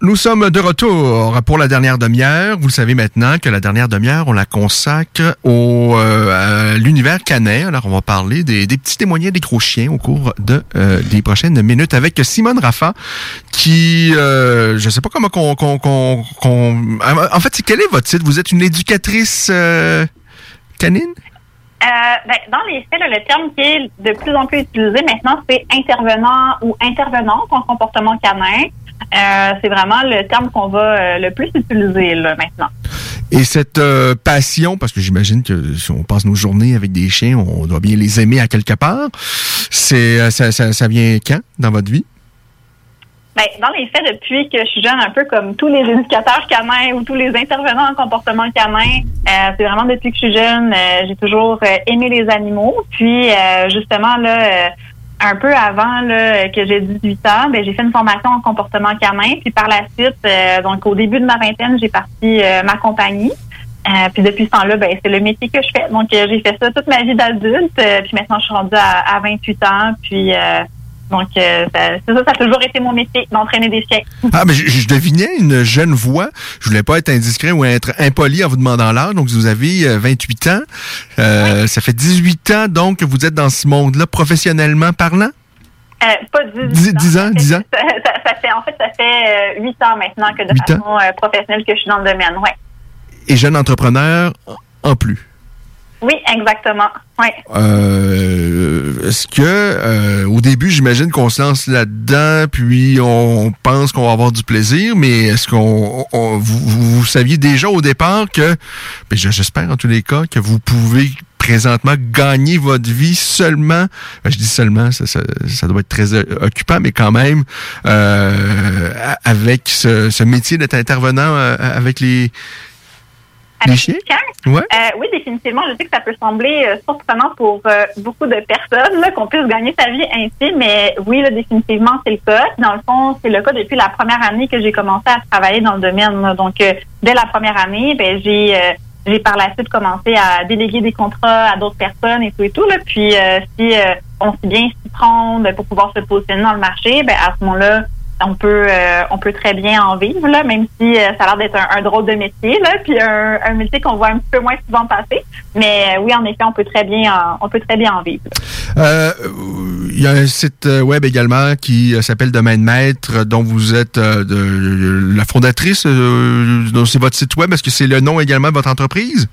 Nous sommes de retour pour la dernière demi-heure. Vous le savez maintenant que la dernière demi-heure, on la consacre au euh, l'univers canin. Alors, on va parler des, des petits témoignages des gros chiens au cours de euh, des prochaines minutes avec Simone Rafa, qui, euh, je sais pas comment qu'on, qu'on, qu'on, qu'on- en fait, quel est votre titre Vous êtes une éducatrice euh, canine? Euh, ben, dans les faits, là, le terme qui est de plus en plus utilisé maintenant, c'est intervenant ou intervenante en comportement canin. Euh, c'est vraiment le terme qu'on va euh, le plus utiliser là, maintenant. Et cette euh, passion, parce que j'imagine que si on passe nos journées avec des chiens, on doit bien les aimer à quelque part. C'est ça, ça, ça vient quand dans votre vie? Ben, dans les faits, depuis que je suis jeune, un peu comme tous les éducateurs canins ou tous les intervenants en comportement canin, c'est vraiment depuis que je suis jeune, j'ai toujours aimé les animaux. Puis, justement, là, un peu avant là, que j'ai 18 ans, ben, j'ai fait une formation en comportement canin. Puis par la suite, euh, donc au début de ma vingtaine, j'ai parti euh, ma compagnie. Euh, puis depuis ce temps-là, ben, c'est le métier que je fais. Donc euh, j'ai fait ça toute ma vie d'adulte. euh, puis maintenant, je suis rendue à, à 28 ans. Puis euh, donc euh, ça, c'est ça, ça a toujours été mon métier, d'entraîner des chiens. Ah, mais je, je devinais une jeune voix. Je voulais pas être indiscret ou être impoli en vous demandant l'âge. Donc, vous avez euh, 28 ans. Euh, Ça fait 18 ans, donc, que vous êtes dans ce monde-là, professionnellement parlant? Euh, pas 18 Dix- dix ans, dix ans. Ça, ça- ça fait, en fait, ça fait euh, 8 ans maintenant que de façon euh, professionnelle que je suis dans le domaine. Ouais. Et jeune entrepreneur en plus. Oui, exactement. Ouais. Euh, Est-ce que euh, au début, j'imagine qu'on se lance là-dedans, puis on pense qu'on va avoir du plaisir, mais est-ce qu'on on- vous, vous- saviez déjà au départ que, ben, je- j'espère en tous les cas, que vous pouvez présentement gagner votre vie seulement, ben, je dis seulement, ça, ça, ça doit être très occupant, mais quand même, euh, avec ce, ce métier d'être intervenant euh, avec les, Ouais. Euh, oui, définitivement. Je sais que ça peut sembler euh, surprenant pour euh, beaucoup de personnes là, qu'on puisse gagner sa vie ainsi, mais oui, là, définitivement, c'est le cas. Dans le fond, c'est le cas depuis la première année que j'ai commencé à travailler dans le domaine. là. Donc, euh, dès la première année, ben, j'ai euh, j'ai par la suite commencé à déléguer des contrats à d'autres personnes et tout et tout. Là. Puis, euh, si euh, on sait bien s'y prendre pour pouvoir se positionner dans le marché, ben, à ce moment-là, on peut euh, on peut très bien en vivre, là, même si euh, ça a l'air d'être un, drôle de métier, là, puis un, métier qu'on voit un petit peu moins souvent passer. Mais euh, oui, en effet, on peut très bien en, on peut très bien en vivre. Euh, Il y a un site web également qui s'appelle Domaine Maître, dont vous êtes la fondatrice. c'est votre site web. Est-ce que c'est le nom également de votre entreprise?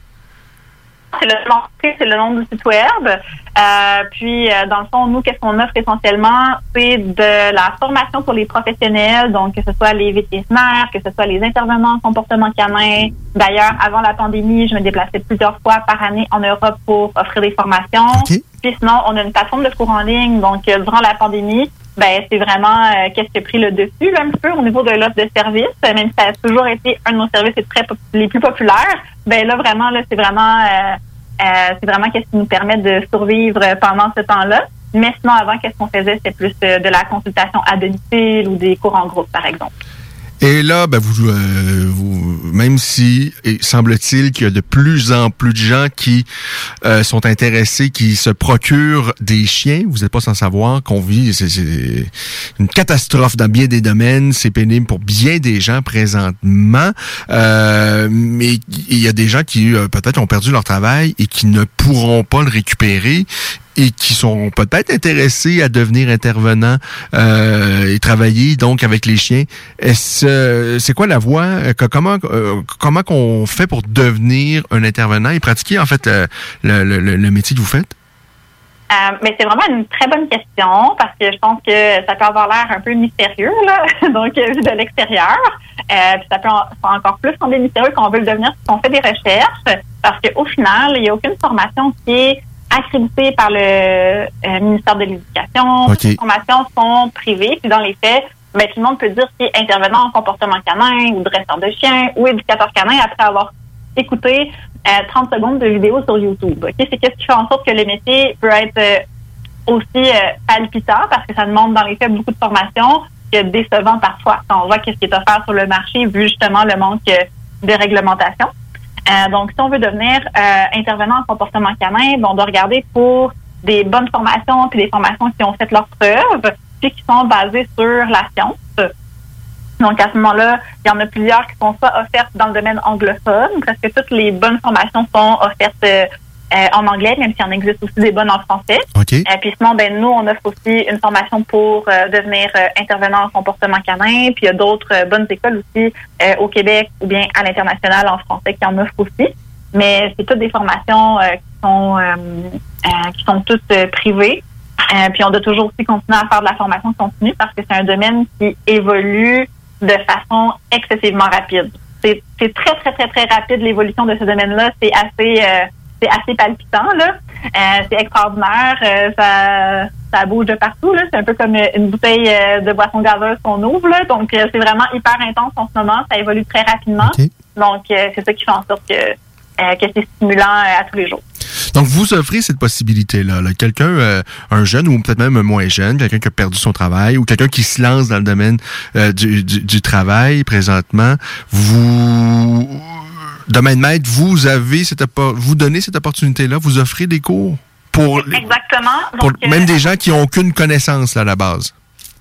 C'est le nom, c'est le nom du site web. Euh, puis, euh, dans le fond, nous, qu'est-ce qu'on offre essentiellement, c'est de la formation pour les professionnels, donc que ce soit les vétérinaires, que ce soit les intervenants en comportement canin. D'ailleurs, avant la pandémie, je me déplaçais plusieurs fois par année en Europe pour offrir des formations. Puis sinon, on a une plateforme de cours en ligne, donc euh, durant la pandémie, ben c'est vraiment euh, qu'est-ce qui a pris le dessus là, un petit peu au niveau de l'offre de service, même si ça a toujours été un de nos services les plus populaires. Ben là vraiment là c'est vraiment euh, euh, c'est vraiment qu'est-ce qui nous permet de survivre pendant ce temps-là. Mais sinon avant qu'est-ce qu'on faisait? C'était plus euh, de la consultation à domicile ou des cours en groupe par exemple. Et là, ben, vous, euh, même si, et semble-t-il qu'il y a de plus en plus de gens qui euh, sont intéressés, qui se procurent des chiens, vous n'êtes pas sans savoir qu'on vit, c'est- c'est une catastrophe dans bien des domaines, c'est pénible pour bien des gens présentement, euh, mais il y a des gens qui euh, peut-être ont perdu leur travail et qui ne pourront pas le récupérer et qui sont peut-être intéressés à devenir intervenants euh, et travailler donc avec les chiens. Est-ce euh, c'est quoi la voie euh, comment euh, comment qu'on fait pour devenir un intervenant et pratiquer en fait euh, le, le- le- le métier que vous faites? Euh, mais c'est vraiment une très bonne question parce que je pense que ça peut avoir l'air un peu mystérieux, là, [LAUGHS] donc vu de l'extérieur. Euh, puis ça peut en- encore plus sembler mystérieux quand on veut le devenir si on fait des recherches, parce qu'au final, il n'y a aucune formation qui est accréditée par le euh, ministère de l'Éducation. Les formations sont privées, puis dans les faits, ben, tout le monde peut dire qu'il est intervenant en comportement canin ou dresseur de chien ou éducateur canin après avoir écouté euh, 30 secondes de vidéo sur YouTube. C'est qu'est-ce qui fait en sorte que le métier peut être euh, aussi euh, palpitant parce que ça demande dans les faits beaucoup de formation que décevant parfois quand on voit qu'est-ce qui est offert sur le marché vu justement le manque euh, de réglementation. Euh, donc, si on veut devenir euh, intervenant en comportement canin, ben, on doit regarder pour des bonnes formations puis des formations qui ont fait leurs preuves puis qui sont basées sur la science. Donc, à ce moment-là, il y en a plusieurs qui sont soit offertes dans le domaine anglophone, parce que toutes les bonnes formations sont offertes euh, en anglais, même s'il en existe aussi des bonnes en français. OK. Euh, puis sinon, ben nous, on offre aussi une formation pour euh, devenir euh, intervenant en comportement canin. Puis il y a d'autres euh, bonnes écoles aussi euh, au Québec ou bien à l'international en français qui en offrent aussi. Mais c'est toutes des formations euh, qui sont euh, euh, qui sont toutes euh, privées. Euh, puis on doit toujours aussi continuer à faire de la formation continue parce que c'est un domaine qui évolue de façon excessivement rapide. C'est c'est très, très, très, très rapide l'évolution de ce domaine-là. C'est assez euh, c'est assez palpitant, là. Euh, c'est extraordinaire. Euh, ça, ça bouge de partout, là. C'est un peu comme une bouteille euh, de boisson gazeuse qu'on ouvre, là. Donc, euh, c'est vraiment hyper intense en ce moment. Ça évolue très rapidement. Donc, euh, c'est ça qui fait en sorte que, euh, que c'est stimulant euh, à tous les jours. Donc, vous offrez cette possibilité-là. là. Quelqu'un, euh, un jeune ou peut-être même un moins jeune, quelqu'un qui a perdu son travail ou quelqu'un qui se lance dans le domaine euh, du, du- du travail présentement, vous, domaine maître, vous avez cette, vous donnez cette opportunité-là, vous offrez des cours pour, les- Exactement. pour Donc, euh, même des gens qui ont aucune connaissance là, à la base.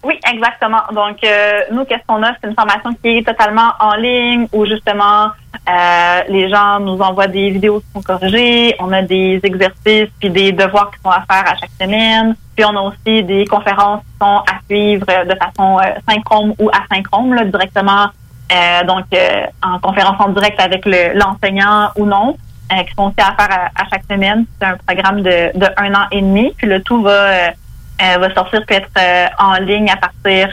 Oui, exactement. Donc, euh, nous, qu'est-ce qu'on a? C'est une formation qui est totalement en ligne où, justement, euh, les gens nous envoient des vidéos qui sont corrigées. On a des exercices puis des devoirs qui sont à faire à chaque semaine. Puis, on a aussi des conférences qui sont à suivre de façon synchrone ou asynchrone, là, directement, euh, donc, euh, en conférence en direct avec le- l'enseignant ou non, euh, qui sont aussi à faire à, chaque semaine. C'est un programme de, un an et demi. Puis, le tout va... euh, sortir peut être en ligne à partir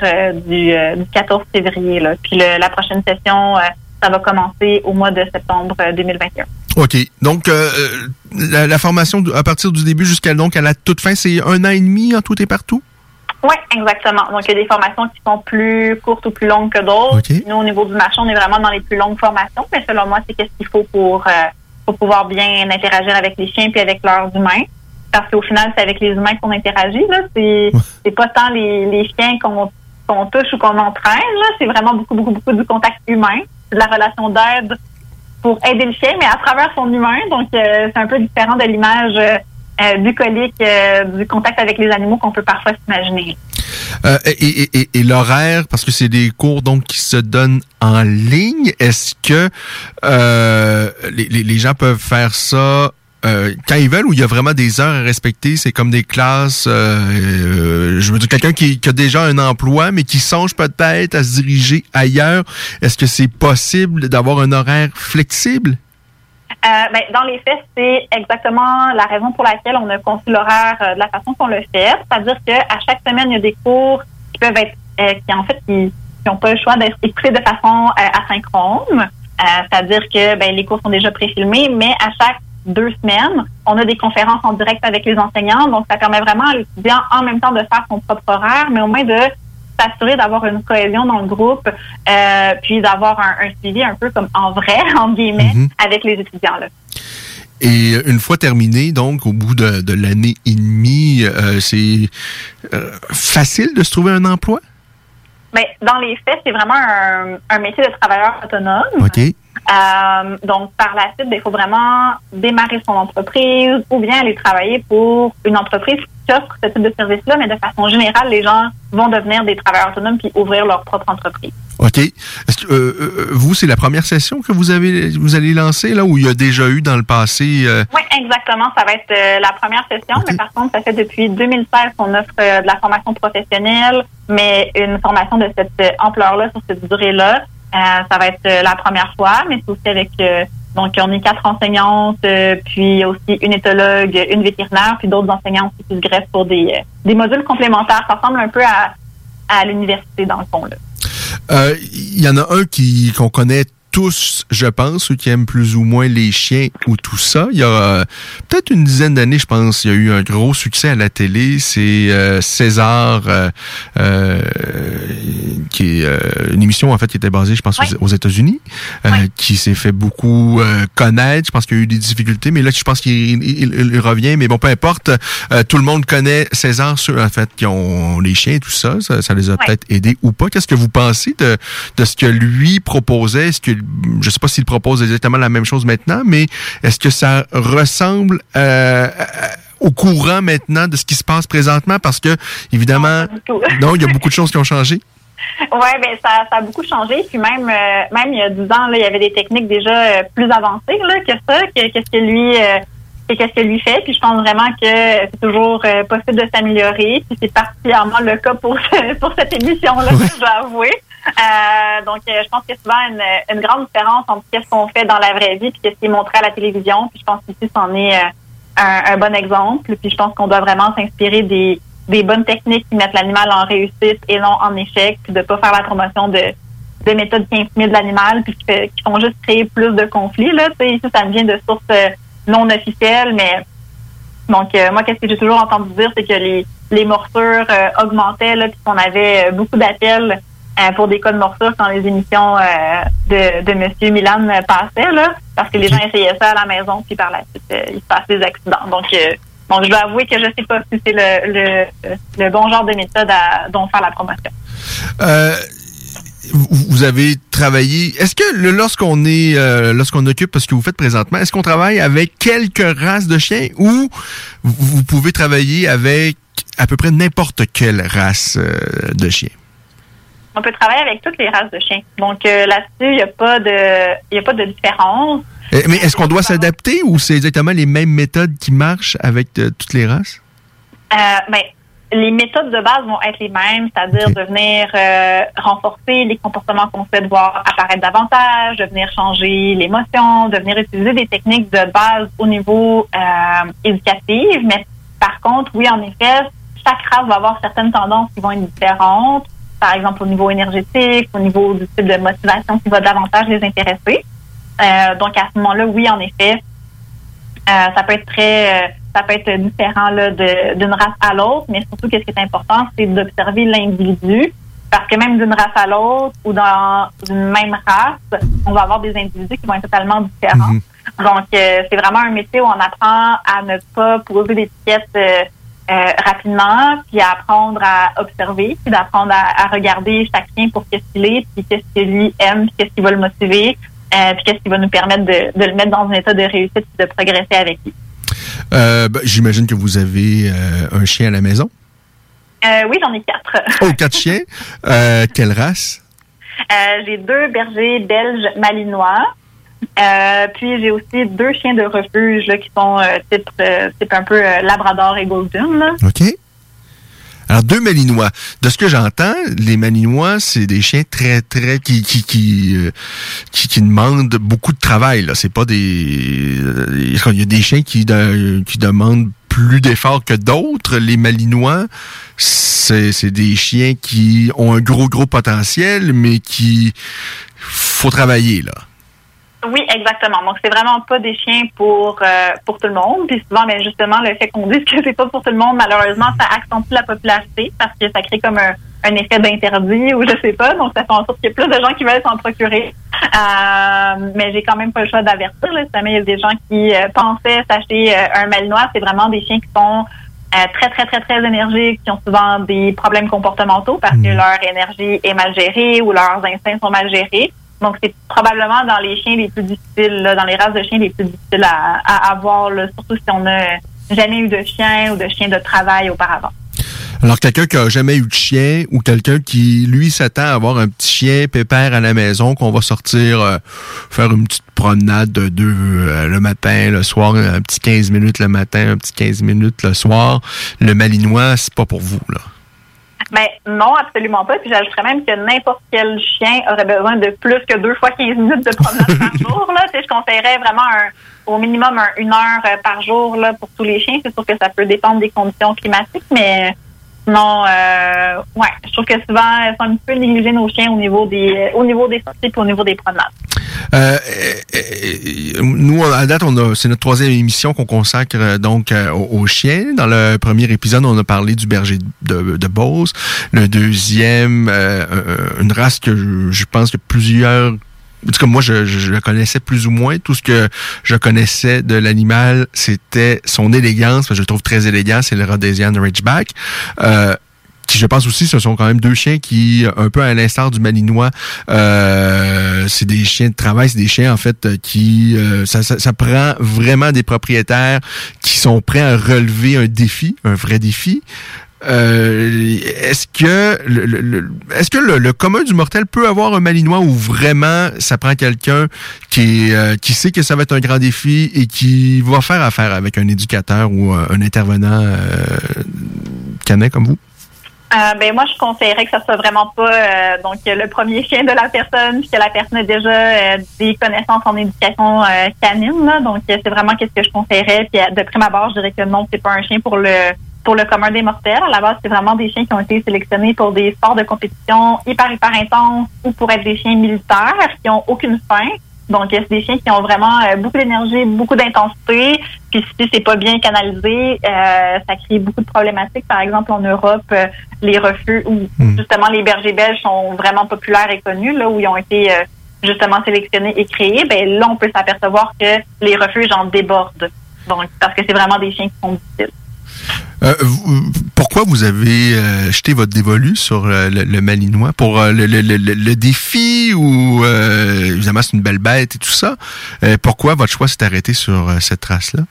du, euh, du 14 février. Puis le- la prochaine session, ça va commencer au mois de septembre euh, 2021. OK. Donc, la, la formation à partir du début jusqu'à donc à la toute fin, c'est un an et demi en tout et partout? Oui, exactement. Donc, il y a des formations qui sont plus courtes ou plus longues que d'autres. Nous, au niveau du marché, on est vraiment dans les plus longues formations. Mais selon moi, c'est qu'est-ce qu'il faut pour, euh, pour pouvoir bien interagir avec les chiens puis avec leurs humains. Parce qu'au final, c'est avec les humains qu'on interagit. Là. C'est, c'est pas tant les, les chiens qu'on, qu'on touche ou qu'on entraîne. Là. C'est vraiment beaucoup, beaucoup, beaucoup du contact humain. De la relation d'aide pour aider le chien, mais à travers son humain. Donc, euh, c'est un peu différent de l'image euh, euh, euh, du contact avec les animaux qu'on peut parfois s'imaginer. Euh, et, et- et- et l'horaire, parce que c'est des cours donc qui se donnent en ligne, est-ce que euh, les, les- gens peuvent faire ça quand ils veulent ou il y a vraiment des heures à respecter? C'est comme des classes, je veux dire, quelqu'un qui, qui a déjà un emploi, mais qui songe peut-être à se diriger ailleurs. Est-ce que c'est possible d'avoir un horaire flexible? Euh, ben, dans les faits, c'est exactement la raison pour laquelle on a conçu l'horaire euh, de la façon qu'on le fait. C'est-à-dire qu'à chaque semaine, il y a des cours qui peuvent être, euh, qui en fait, qui n'ont pas le choix d'être écoutés de façon euh, asynchrone. Euh, C'est-à-dire que ben, les cours sont déjà préfilmés, mais à chaque deux semaines, on a des conférences en direct avec les enseignants. Donc, ça permet vraiment à l'étudiant en même temps de faire son propre horaire, mais au moins de s'assurer d'avoir une cohésion dans le groupe, euh, puis d'avoir un, un suivi un peu comme en vrai, [LAUGHS] en guillemets, avec les étudiants. Là. Et une fois terminé, donc au bout de, de l'année et demie, euh, c'est euh, facile de se trouver un emploi? Mais dans les faits, c'est vraiment un, un métier de travailleur autonome. OK. Euh, donc, par la suite, ben, il faut vraiment démarrer son entreprise ou bien aller travailler pour une entreprise qui offre ce type de service-là, mais de façon générale, les gens vont devenir des travailleurs autonomes puis ouvrir leur propre entreprise. OK. Est-ce que euh, euh, vous, c'est la première session que vous avez vous allez lancer là, où il y a déjà eu dans le passé euh, Oui, exactement. Ça va être euh, la première session, mais par contre, ça fait depuis 2016 qu'on offre de la formation professionnelle, mais une formation de cette ampleur-là, sur cette durée-là. Euh, ça va être euh, la première fois, mais c'est aussi avec euh, donc on est quatre enseignantes, euh, puis aussi une éthologue, une vétérinaire, puis d'autres enseignants aussi qui se greffent pour des, euh, des modules complémentaires. Ça ressemble un peu à, à l'université dans le fond. Là. Euh, Il y en a un qui qu'on connaît tous, je pense, ceux qui aiment plus ou moins les chiens ou tout ça. Il y a euh, peut-être une dizaine d'années, je pense, il y a eu un gros succès à la télé. C'est euh, César, euh, euh, qui est euh, une émission en fait qui était basée, je pense, aux, aux États-Unis, euh, qui s'est fait beaucoup euh, connaître. Je pense qu'il y a eu des difficultés, mais là, je pense qu'il il- il- revient. Mais bon, peu importe, euh, tout le monde connaît César, ceux en fait qui ont les chiens et tout ça. Ça, ça les a peut-être aidés ou pas. Qu'est-ce que vous pensez de, de ce que lui proposait? Que je sais pas s'il propose exactement la même chose maintenant, mais est-ce que ça ressemble euh, à- au courant maintenant de ce qui se passe présentement? Parce que, évidemment, non, il y a beaucoup de choses qui ont changé. [LAUGHS] Ouais, ben ça, ça a beaucoup changé. Puis même, euh, même il y a 10 ans, là, il y avait des techniques déjà euh, plus avancées là, que ça, que qu'est-ce que lui, euh, que qu'est-ce que lui fait. Puis je pense vraiment que c'est toujours euh, possible de s'améliorer. Puis c'est particulièrement le cas pour ce- [LAUGHS] pour cette émission-là, je dois avouer. Euh, donc, euh, je pense qu'il y a souvent une, une grande différence entre qu'est-ce qu'on fait dans la vraie vie puis qu'est-ce qui est montré à la télévision. Puis je pense qu'ici, c'en est un, un bon exemple. Puis je pense qu'on doit vraiment s'inspirer des, des bonnes techniques qui mettent l'animal en réussite et non en échec, puis de pas faire la promotion de, de méthodes qui intimident de l'animal, puis qui, fait- qui font juste créer plus de conflits. Là, ici, ça me vient de sources euh, non officielles, mais donc euh, moi, qu'est-ce que j'ai toujours entendu dire, c'est que les, les morsures euh, augmentaient, là, puis qu'on avait euh, beaucoup d'appels euh, pour des cas de morsure quand les émissions euh, de, de Monsieur Milan passaient, là, parce que les gens essayaient ça à la maison, puis par la suite, euh, il se passe des accidents. Donc, euh, donc, je dois avouer que je sais pas si c'est le, le, le bon genre de méthode à, dont faire la promotion. Euh, vous avez travaillé. Est-ce que lorsqu'on est, euh, lorsqu'on occupe ce que vous faites présentement, est-ce qu'on travaille avec quelques races de chiens ou vous, pouvez travailler avec à peu près n'importe quelle race euh, de chien? On peut travailler avec toutes les races de chiens. Donc euh, là-dessus, il n'y a pas de il a pas de différence. Eh, Mais est-ce qu'on doit s'adapter ou c'est exactement les mêmes méthodes qui marchent avec toutes les races? Euh, ben, les méthodes de base vont être les mêmes, c'est-à-dire de venir euh, renforcer les comportements qu'on souhaite voir apparaître davantage, de venir changer l'émotion, de venir utiliser des techniques de base au niveau euh, éducatif. Mais par contre, oui, en effet, chaque race va avoir certaines tendances qui vont être différentes. Par exemple, au niveau énergétique, au niveau du type de motivation qui va davantage les intéresser. Euh, donc, à ce moment-là, oui, en effet, euh, ça peut être très, euh, ça peut être différent là, de- d'une race à l'autre, mais surtout, qu'est-ce qui est important, c'est d'observer l'individu, parce que même d'une race à l'autre ou dans une même race, on va avoir des individus qui vont être totalement différents. Donc, euh, c'est vraiment un métier où on apprend à ne pas poser d'étiquettes euh, euh, rapidement, puis à apprendre à observer, puis d'apprendre à, à regarder chien pour qu'est-ce qu'il est, puis qu'est-ce que lui aime, puis qu'est-ce qui va le motiver, euh, puis qu'est-ce qui va nous permettre de, de le mettre dans un état de réussite et de progresser avec lui. Euh, ben, J'imagine que vous avez euh, un chien à la maison. Euh, oui, j'en ai quatre. Oh, quatre chiens. Quelle race? J'ai deux bergers belges malinois. Puis j'ai aussi deux chiens de refuge là, qui sont type, type un peu Labrador et Golden. Là. OK. Alors, deux Malinois. De ce que j'entends, les Malinois, c'est des chiens très, très... qui qui, qui, euh, qui, demandent beaucoup de travail. là. C'est pas des... euh, Il y a des chiens qui demandent plus d'efforts que d'autres. Les Malinois, c'est c'est des chiens qui ont un gros, gros potentiel, mais qui... faut travailler, là. Oui, exactement. Donc c'est vraiment pas des chiens pour euh, pour tout le monde. Puis souvent, mais justement, le fait qu'on dise que c'est pas pour tout le monde, malheureusement, ça accentue la popularité parce que ça crée comme un, un effet d'interdit ou je sais pas. Donc ça fait en sorte qu'il y a plus de gens qui veulent s'en procurer. Euh, mais j'ai quand même pas le choix d'avertir. là. Si jamais il y a des gens qui euh, pensaient s'acheter euh, un malinois, c'est vraiment des chiens qui sont euh, très, très, très, très énergiques, qui ont souvent des problèmes comportementaux parce que leur énergie est mal gérée ou leurs instincts sont mal gérés. Donc, c'est probablement dans les chiens les plus difficiles, dans les races de chiens les plus difficiles à, à avoir, surtout si on n'a jamais eu de chien ou de chien de travail auparavant. Alors, quelqu'un qui a jamais eu de chien ou quelqu'un qui, lui, s'attend à avoir un petit chien pépère à la maison, qu'on va sortir euh, faire une petite promenade de deux euh, le matin, le soir, un petit 15 minutes le matin, un petit 15 minutes le soir. Le malinois, c'est pas pour vous, là. Ben non, absolument pas. Puis j'ajouterais même que n'importe quel chien aurait besoin de plus que deux fois 15 minutes de promenade par [LAUGHS] jour. Là. Je conseillerais vraiment un, au minimum un- une heure euh, par jour là, pour tous les chiens. C'est sûr que ça peut dépendre des conditions climatiques, mais sinon, euh, ouais, je trouve que souvent, elles sont un peu négligées nos chiens au niveau des au niveau des sorties et au niveau des promenades. Euh, euh, euh, nous, à date, on a, c'est notre troisième émission qu'on consacre euh, donc euh, aux, chiens. Dans le premier épisode, on a parlé du berger de, de Beauce. Le deuxième, euh, euh, une race que je pense que plusieurs en tout cas, moi, je, je, connaissais plus ou moins. Tout ce que je connaissais de l'animal, c'était son élégance. Je le trouve très élégant. C'est le Rhodesian Ridgeback. Euh, qui je pense aussi, ce sont quand même deux chiens qui, un peu à l'instar du Malinois, euh, c'est des chiens de travail, c'est des chiens en fait qui, euh, ça prend vraiment des propriétaires qui sont prêts à relever un défi, un vrai défi. Euh, est-ce que le, est-ce que le, commun du mortel peut avoir un malinois où vraiment ça prend quelqu'un qui euh, qui sait que ça va être un grand défi et qui va faire affaire avec un éducateur ou un intervenant euh, canin comme vous? Ben moi, je conseillerais que ça soit vraiment pas donc le premier chien de la personne, puis que la personne ait déjà des connaissances en éducation canine. Là. Donc, c'est vraiment qu'est-ce que je conseillerais. Puis de prime abord, je dirais que non, c'est pas un chien pour le pour le commun des mortels. À la base, c'est vraiment des chiens qui ont été sélectionnés pour des sports de compétition hyper hyper intenses ou pour être des chiens militaires qui ont aucune fin. Donc, c'est des chiens qui ont vraiment euh, beaucoup d'énergie, beaucoup d'intensité. Puis, si c'est pas bien canalisé, euh, ça crée beaucoup de problématiques. Par exemple, en Europe, euh, les refuges où justement les bergers belges sont vraiment populaires et connus, là où ils ont été euh, justement sélectionnés et créés. Ben là, on peut s'apercevoir que les refuges en débordent. Donc, parce que c'est vraiment des chiens qui sont difficiles. Euh, pourquoi vous avez euh, jeté votre dévolu sur le, le Malinois? Pour euh, le, le- le- défi ou évidemment c'est une belle bête et tout ça. Pourquoi votre choix s'est arrêté sur cette race-là?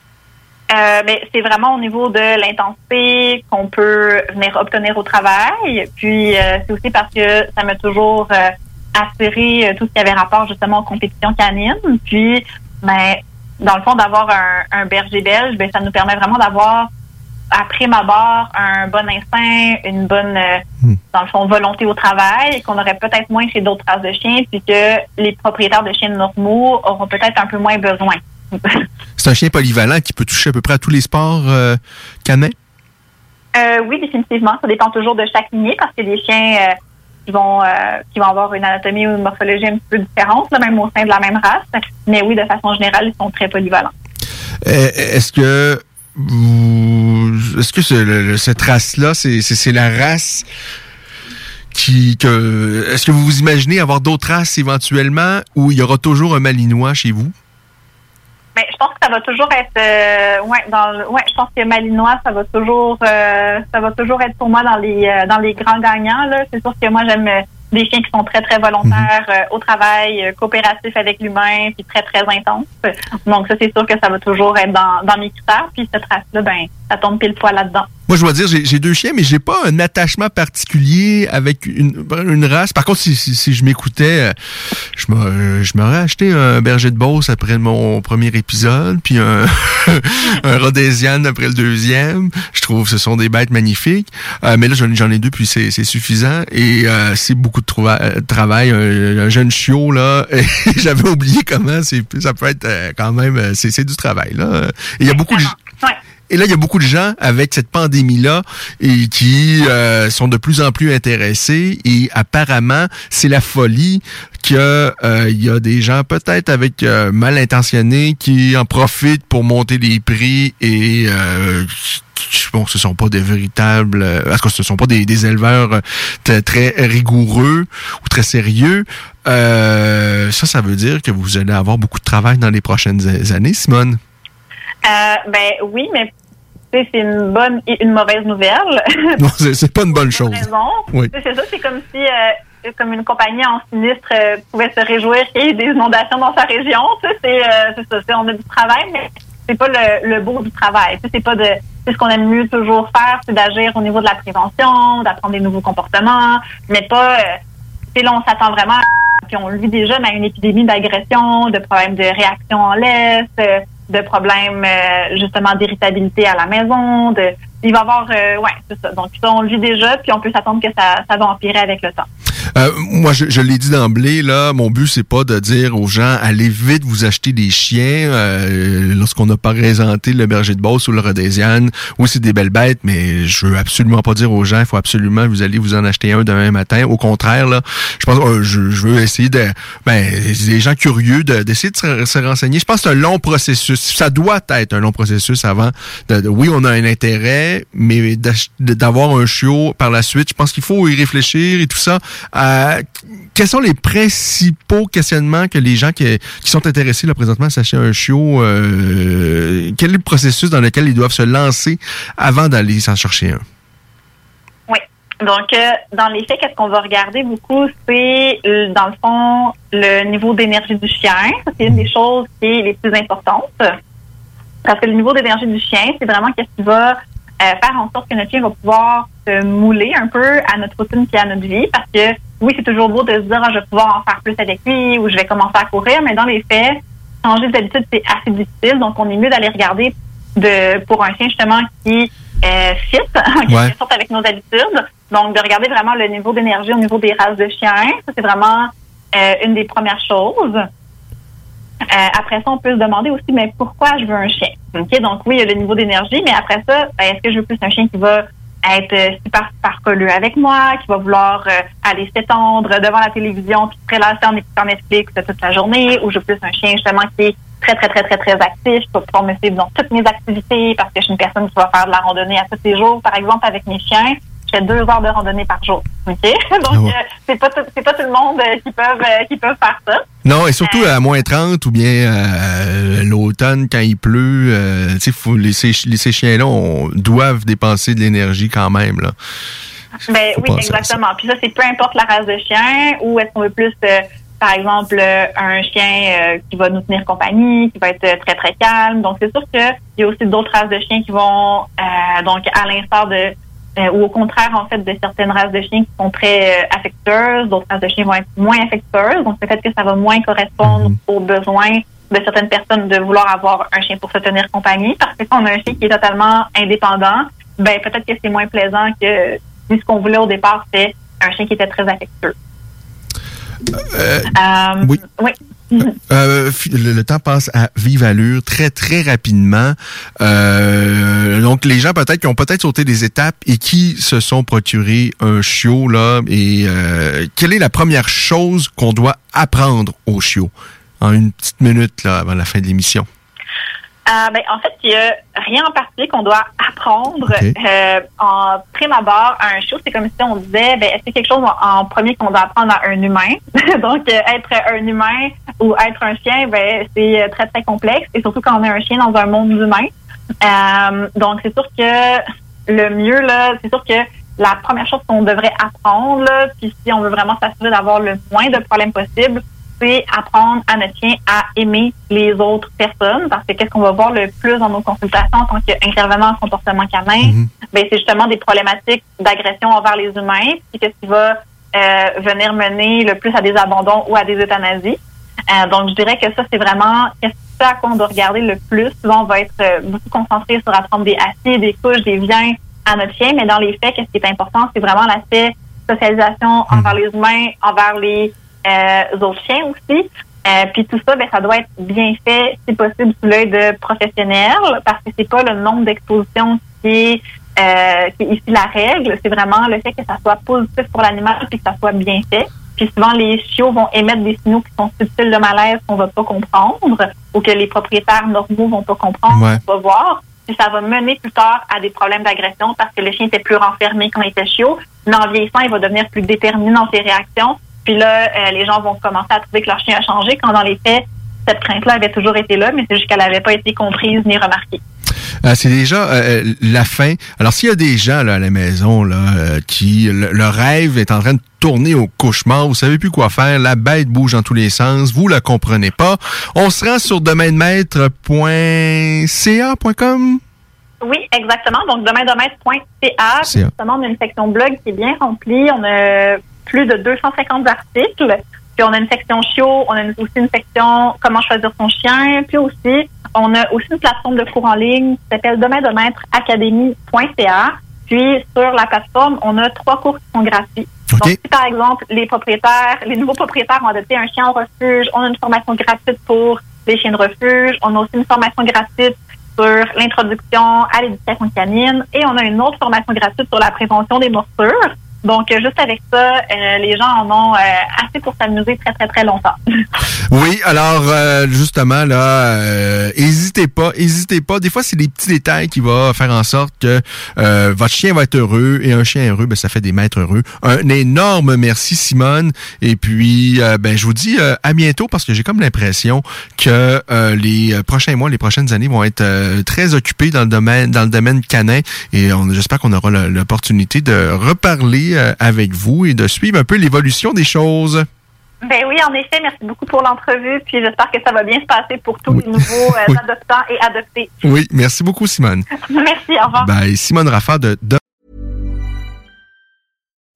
Euh, ben, c'est vraiment au niveau de l'intensité qu'on peut venir obtenir au travail. Puis c'est aussi parce que ça m'a toujours attiré tout ce qui avait rapport justement aux compétitions canines. Puis, ben, dans le fond, d'avoir un, un berger belge, ben, ça nous permet vraiment d'avoir à prime abord un bon instinct, une bonne, euh, dans le fond, volonté au travail, qu'on aurait peut-être moins chez d'autres races de chiens, puis que les propriétaires de chiens normaux auront peut-être un peu moins besoin. [LAUGHS] C'est un chien polyvalent qui peut toucher à peu près à tous les sports euh, canins? Euh, oui, définitivement. Ça dépend toujours de chaque lignée parce que les chiens euh, qui vont qui vont avoir une anatomie ou une morphologie un petit peu différente, là, même au sein de la même race. Mais oui, de façon générale, ils sont très polyvalents. Est-ce que est-ce que cette race-là, c'est, la race qui, que, est-ce que vous vous imaginez avoir d'autres races éventuellement où il y aura toujours un Malinois chez vous? Mais je pense que ça va toujours être euh, ouais dans le, je pense que Malinois ça va toujours euh, ça va toujours être pour moi dans les euh, dans les grands gagnants c'est sûr que moi j'aime des chiens qui sont très, très volontaires euh, au travail, euh, coopératifs avec l'humain, puis très, très intenses. Donc, ça, c'est sûr que ça va toujours être dans, dans mes critères. Puis, cette race-là, ben, ça tombe pile poil là-dedans. Moi, je dois dire, j'ai deux chiens, mais j'ai pas un attachement particulier avec une, une race. Par contre, si, si, si je m'écoutais, euh, je m'aurais euh, je m'aurais acheté un berger de Beauce après mon premier épisode, puis un, [LAUGHS] un Rhodesian après le deuxième. Je trouve que ce sont des bêtes magnifiques. Euh, mais là, j'en ai deux, puis c'est suffisant. Et euh, c'est beaucoup de euh, travail. Un, un jeune chiot, là, [LAUGHS] j'avais oublié comment ça peut être quand même... C'est du travail, là. Il y a beaucoup de... Et là, il y a beaucoup de gens avec cette pandémie-là et qui euh, sont de plus en plus intéressés. Et apparemment, c'est la folie que euh, y a des gens peut-être avec euh, mal intentionnés qui en profitent pour monter les prix et euh, bon, ce sont pas des véritables, euh, parce que ce sont pas des, éleveurs euh, très rigoureux ou très sérieux. Euh, ça, ça veut dire que vous allez avoir beaucoup de travail dans les prochaines années, Simone? Euh, ben oui, mais c'est une bonne et une mauvaise nouvelle. [LAUGHS] Non, c'est c'est pas une bonne chose. raison. Oui. C'est ça, c'est comme si euh, comme une compagnie en sinistre euh, pouvait se réjouir qu'il y ait des inondations dans sa région. Tu sais, C'est euh, c'est ça, c'est- on a du travail, mais c'est pas le, le beau du travail. Tu sais, C'est pas de c'est ce qu'on aime mieux toujours faire, c'est d'agir au niveau de la prévention, d'apprendre des nouveaux comportements, mais pas euh, tu sais, là, on s'attend vraiment à- puis on le vit déjà, mais à une épidémie d'agression, de problèmes de réaction en laisse, euh, de problèmes euh, justement d'irritabilité à la maison, de il va avoir euh, ouais, c'est ça. Donc ça, on le vit déjà, puis on peut s'attendre que ça, ça va empirer avec le temps. Euh, moi, je, je l'ai dit d'emblée, là, mon but, c'est pas de dire aux gens, allez vite vous acheter des chiens. Euh, Lorsqu'on a présenté le berger de Beauce ou le Rhodesian, oui, c'est des belles bêtes, mais je veux absolument pas dire aux gens, il faut absolument vous allez vous en acheter un demain matin. Au contraire, là, je pense, euh, je, je veux essayer de, ben, des gens curieux de- d'essayer de, se, se renseigner. Je pense que c'est un long processus. Ça doit être un long processus avant. De, de- oui, on a un intérêt, mais d'avoir un chiot par la suite, je pense qu'il faut y réfléchir et tout ça. Euh, quels sont les principaux questionnements que les gens qui, sont intéressés là, présentement à s'acheter un chiot, euh, quel est le processus dans lequel ils doivent se lancer avant d'aller s'en chercher un? Oui. Donc, euh, dans les faits, qu'est-ce qu'on va regarder beaucoup, c'est, dans le fond, le niveau d'énergie du chien. C'est une des choses qui est les plus importantes. Parce que le niveau d'énergie du chien, c'est vraiment qu'est-ce qui va faire en sorte que notre chien va pouvoir se mouler un peu à notre routine et à notre vie. Parce que, oui, c'est toujours beau de se dire, ah, je vais pouvoir en faire plus avec lui ou je vais commencer à courir, mais dans les faits, changer d'habitude, c'est assez difficile. Donc, on est mieux d'aller regarder de pour un chien, justement, qui euh, fit, [LAUGHS] en quelque Ouais. sorte, avec nos habitudes. Donc, de regarder vraiment le niveau d'énergie au niveau des races de chiens. Ça, c'est vraiment euh, une des premières choses. Euh, après ça, on peut se demander aussi, mais pourquoi je veux un chien? OK? Donc, oui, il y a le niveau d'énergie, mais après ça, ben, est-ce que je veux plus un chien qui va être euh, super, super colleux avec moi, qui va vouloir euh, aller s'étendre devant la télévision puis se prélasser en Netflix toute la journée, ou je veux plus un chien, justement, qui est très, très, très, très, très actif, pour pouvoir me dans toutes mes activités, parce que je suis une personne qui va faire de la randonnée à tous les jours. Par exemple, avec mes chiens, je fais deux heures de randonnée par jour. OK? [LAUGHS] Donc, euh, c'est pas tout, c'est pas tout le monde euh, qui peuvent, euh, qui peuvent faire ça. Non, et surtout à moins 30 ou bien euh, l'automne quand il pleut, euh, tu sais, faut- les, ces, chiens-là doivent dépenser de l'énergie quand même. Là. Ben oui, exactement. Puis ça, c'est peu importe la race de chien ou est-ce qu'on veut plus, euh, par exemple, euh, un chien euh, qui va nous tenir compagnie, qui va être euh, très, très calme. Donc, c'est sûr qu'il y a aussi d'autres races de chiens qui vont, euh, donc, à l'instar de, euh, ou au contraire, en fait, de certaines races de chiens qui sont très euh, affectueuses, d'autres races de chiens vont être moins affectueuses. Donc, peut-être que ça va moins correspondre aux besoins de certaines personnes de vouloir avoir un chien pour se tenir compagnie. Parce que si on a un chien qui est totalement indépendant, ben peut-être que c'est moins plaisant que si ce qu'on voulait au départ, c'est un chien qui était très affectueux. Euh, Euh, oui. oui. Euh, le, le temps passe à vive allure, très très rapidement. Euh, donc les gens peut-être qui ont peut-être sauté des étapes et qui se sont procuré un chiot là. Et euh, quelle est la première chose qu'on doit apprendre au chiot? En une petite minute là avant la fin de l'émission? Euh, ben, en fait, il n'y a rien en particulier qu'on doit apprendre euh, en prime abord à un chiot. C'est comme si on disait, ben, est-ce a quelque chose en, en premier qu'on doit apprendre à un humain? [LAUGHS] Donc, euh, être un humain ou être un chien, ben, c'est très, très complexe. Et surtout quand on est un chien dans un monde humain. Donc, c'est sûr que le mieux, là, c'est sûr que la première chose qu'on devrait apprendre, là, puis si on veut vraiment s'assurer d'avoir le moins de problèmes possible, c'est apprendre à notre chien à aimer les autres personnes. Parce que qu'est-ce qu'on va voir le plus dans nos consultations en tant qu'intervenant en comportement canin? Ben, c'est justement des problématiques d'agression envers les humains, puis qu'est-ce qui va euh, venir mener le plus à des abandons ou à des euthanasies. Euh, donc, je dirais que ça, c'est vraiment qu'est-ce à quoi on doit regarder le plus? Souvent, on va être euh, beaucoup concentré sur apprendre des assis, des couches, des viens à notre chien, mais dans les faits, qu'est-ce qui est important, c'est vraiment l'aspect socialisation envers les humains, envers les autres chiens aussi. Euh, puis tout ça, ben, ça doit être bien fait, si possible, sous l'œil de professionnels, parce que c'est pas le nombre d'expositions qui est, euh, qui est ici la règle, c'est vraiment le fait que ça soit positif pour l'animal puis que ça soit bien fait. Puis souvent, les chiots vont émettre des signaux qui sont subtils de malaise qu'on va pas comprendre ou que les propriétaires normaux vont pas comprendre, Ouais. on va voir. Puis ça va mener plus tard à des problèmes d'agression parce que le chien était plus renfermé quand il était chiot. Mais en vieillissant, il va devenir plus déterminé dans ses réactions. Puis là, euh, les gens vont commencer à trouver que leur chien a changé quand dans les faits, cette crainte-là avait toujours été là, mais c'est juste qu'elle n'avait pas été comprise ni remarquée. Euh, c'est déjà euh, la fin. Alors, s'il y a des gens là, à la maison là, euh, qui, le, le rêve est en train de tourner au cauchemar, vous savez plus quoi faire, la bête bouge dans tous les sens, vous la comprenez pas, on se rend sur domaine-maître.ca.com. Oui, exactement. Donc, domaine-de-maître.ca. Puis, CA. Justement, on a une section blog qui est bien remplie. On a plus de 250 articles. Puis, on a une section chiot. On a aussi une section comment choisir son chien. Puis aussi, on a aussi une plateforme de cours en ligne qui s'appelle domaine-de-maître-académie.ca. Puis, sur la plateforme, on a trois cours qui sont gratuits. Donc, si par exemple, les propriétaires, les nouveaux propriétaires ont adopté un chien au refuge, on a une formation gratuite pour les chiens de refuge. On a aussi une formation gratuite sur l'introduction à l'éducation canine et on a une autre formation gratuite sur la prévention des morsures. Donc, euh, juste avec ça, euh, les gens en ont euh, assez pour s'amuser très, très, très longtemps. [LAUGHS] Oui, alors euh, justement là, euh, hésitez pas, hésitez pas. Des fois, c'est des petits détails qui vont faire en sorte que euh, votre chien va être heureux et un chien heureux, ben ça fait des maîtres heureux. Un énorme merci Simone. Et puis, euh, ben je vous dis euh, à bientôt parce que j'ai comme l'impression que euh, les prochains mois, les prochaines années vont être euh, très occupés dans le domaine, dans le domaine canin. Et j'espère qu'on aura l'opportunité de reparler euh, avec vous et de suivre un peu l'évolution des choses. Ben oui, en effet, merci beaucoup pour l'entrevue. Puis j'espère que ça va bien se passer pour tous les nouveaux euh, [LAUGHS] Oui. adoptants et adoptés. Oui, merci beaucoup Simone. [LAUGHS] merci, au revoir. Ben, Simone Raffard de, de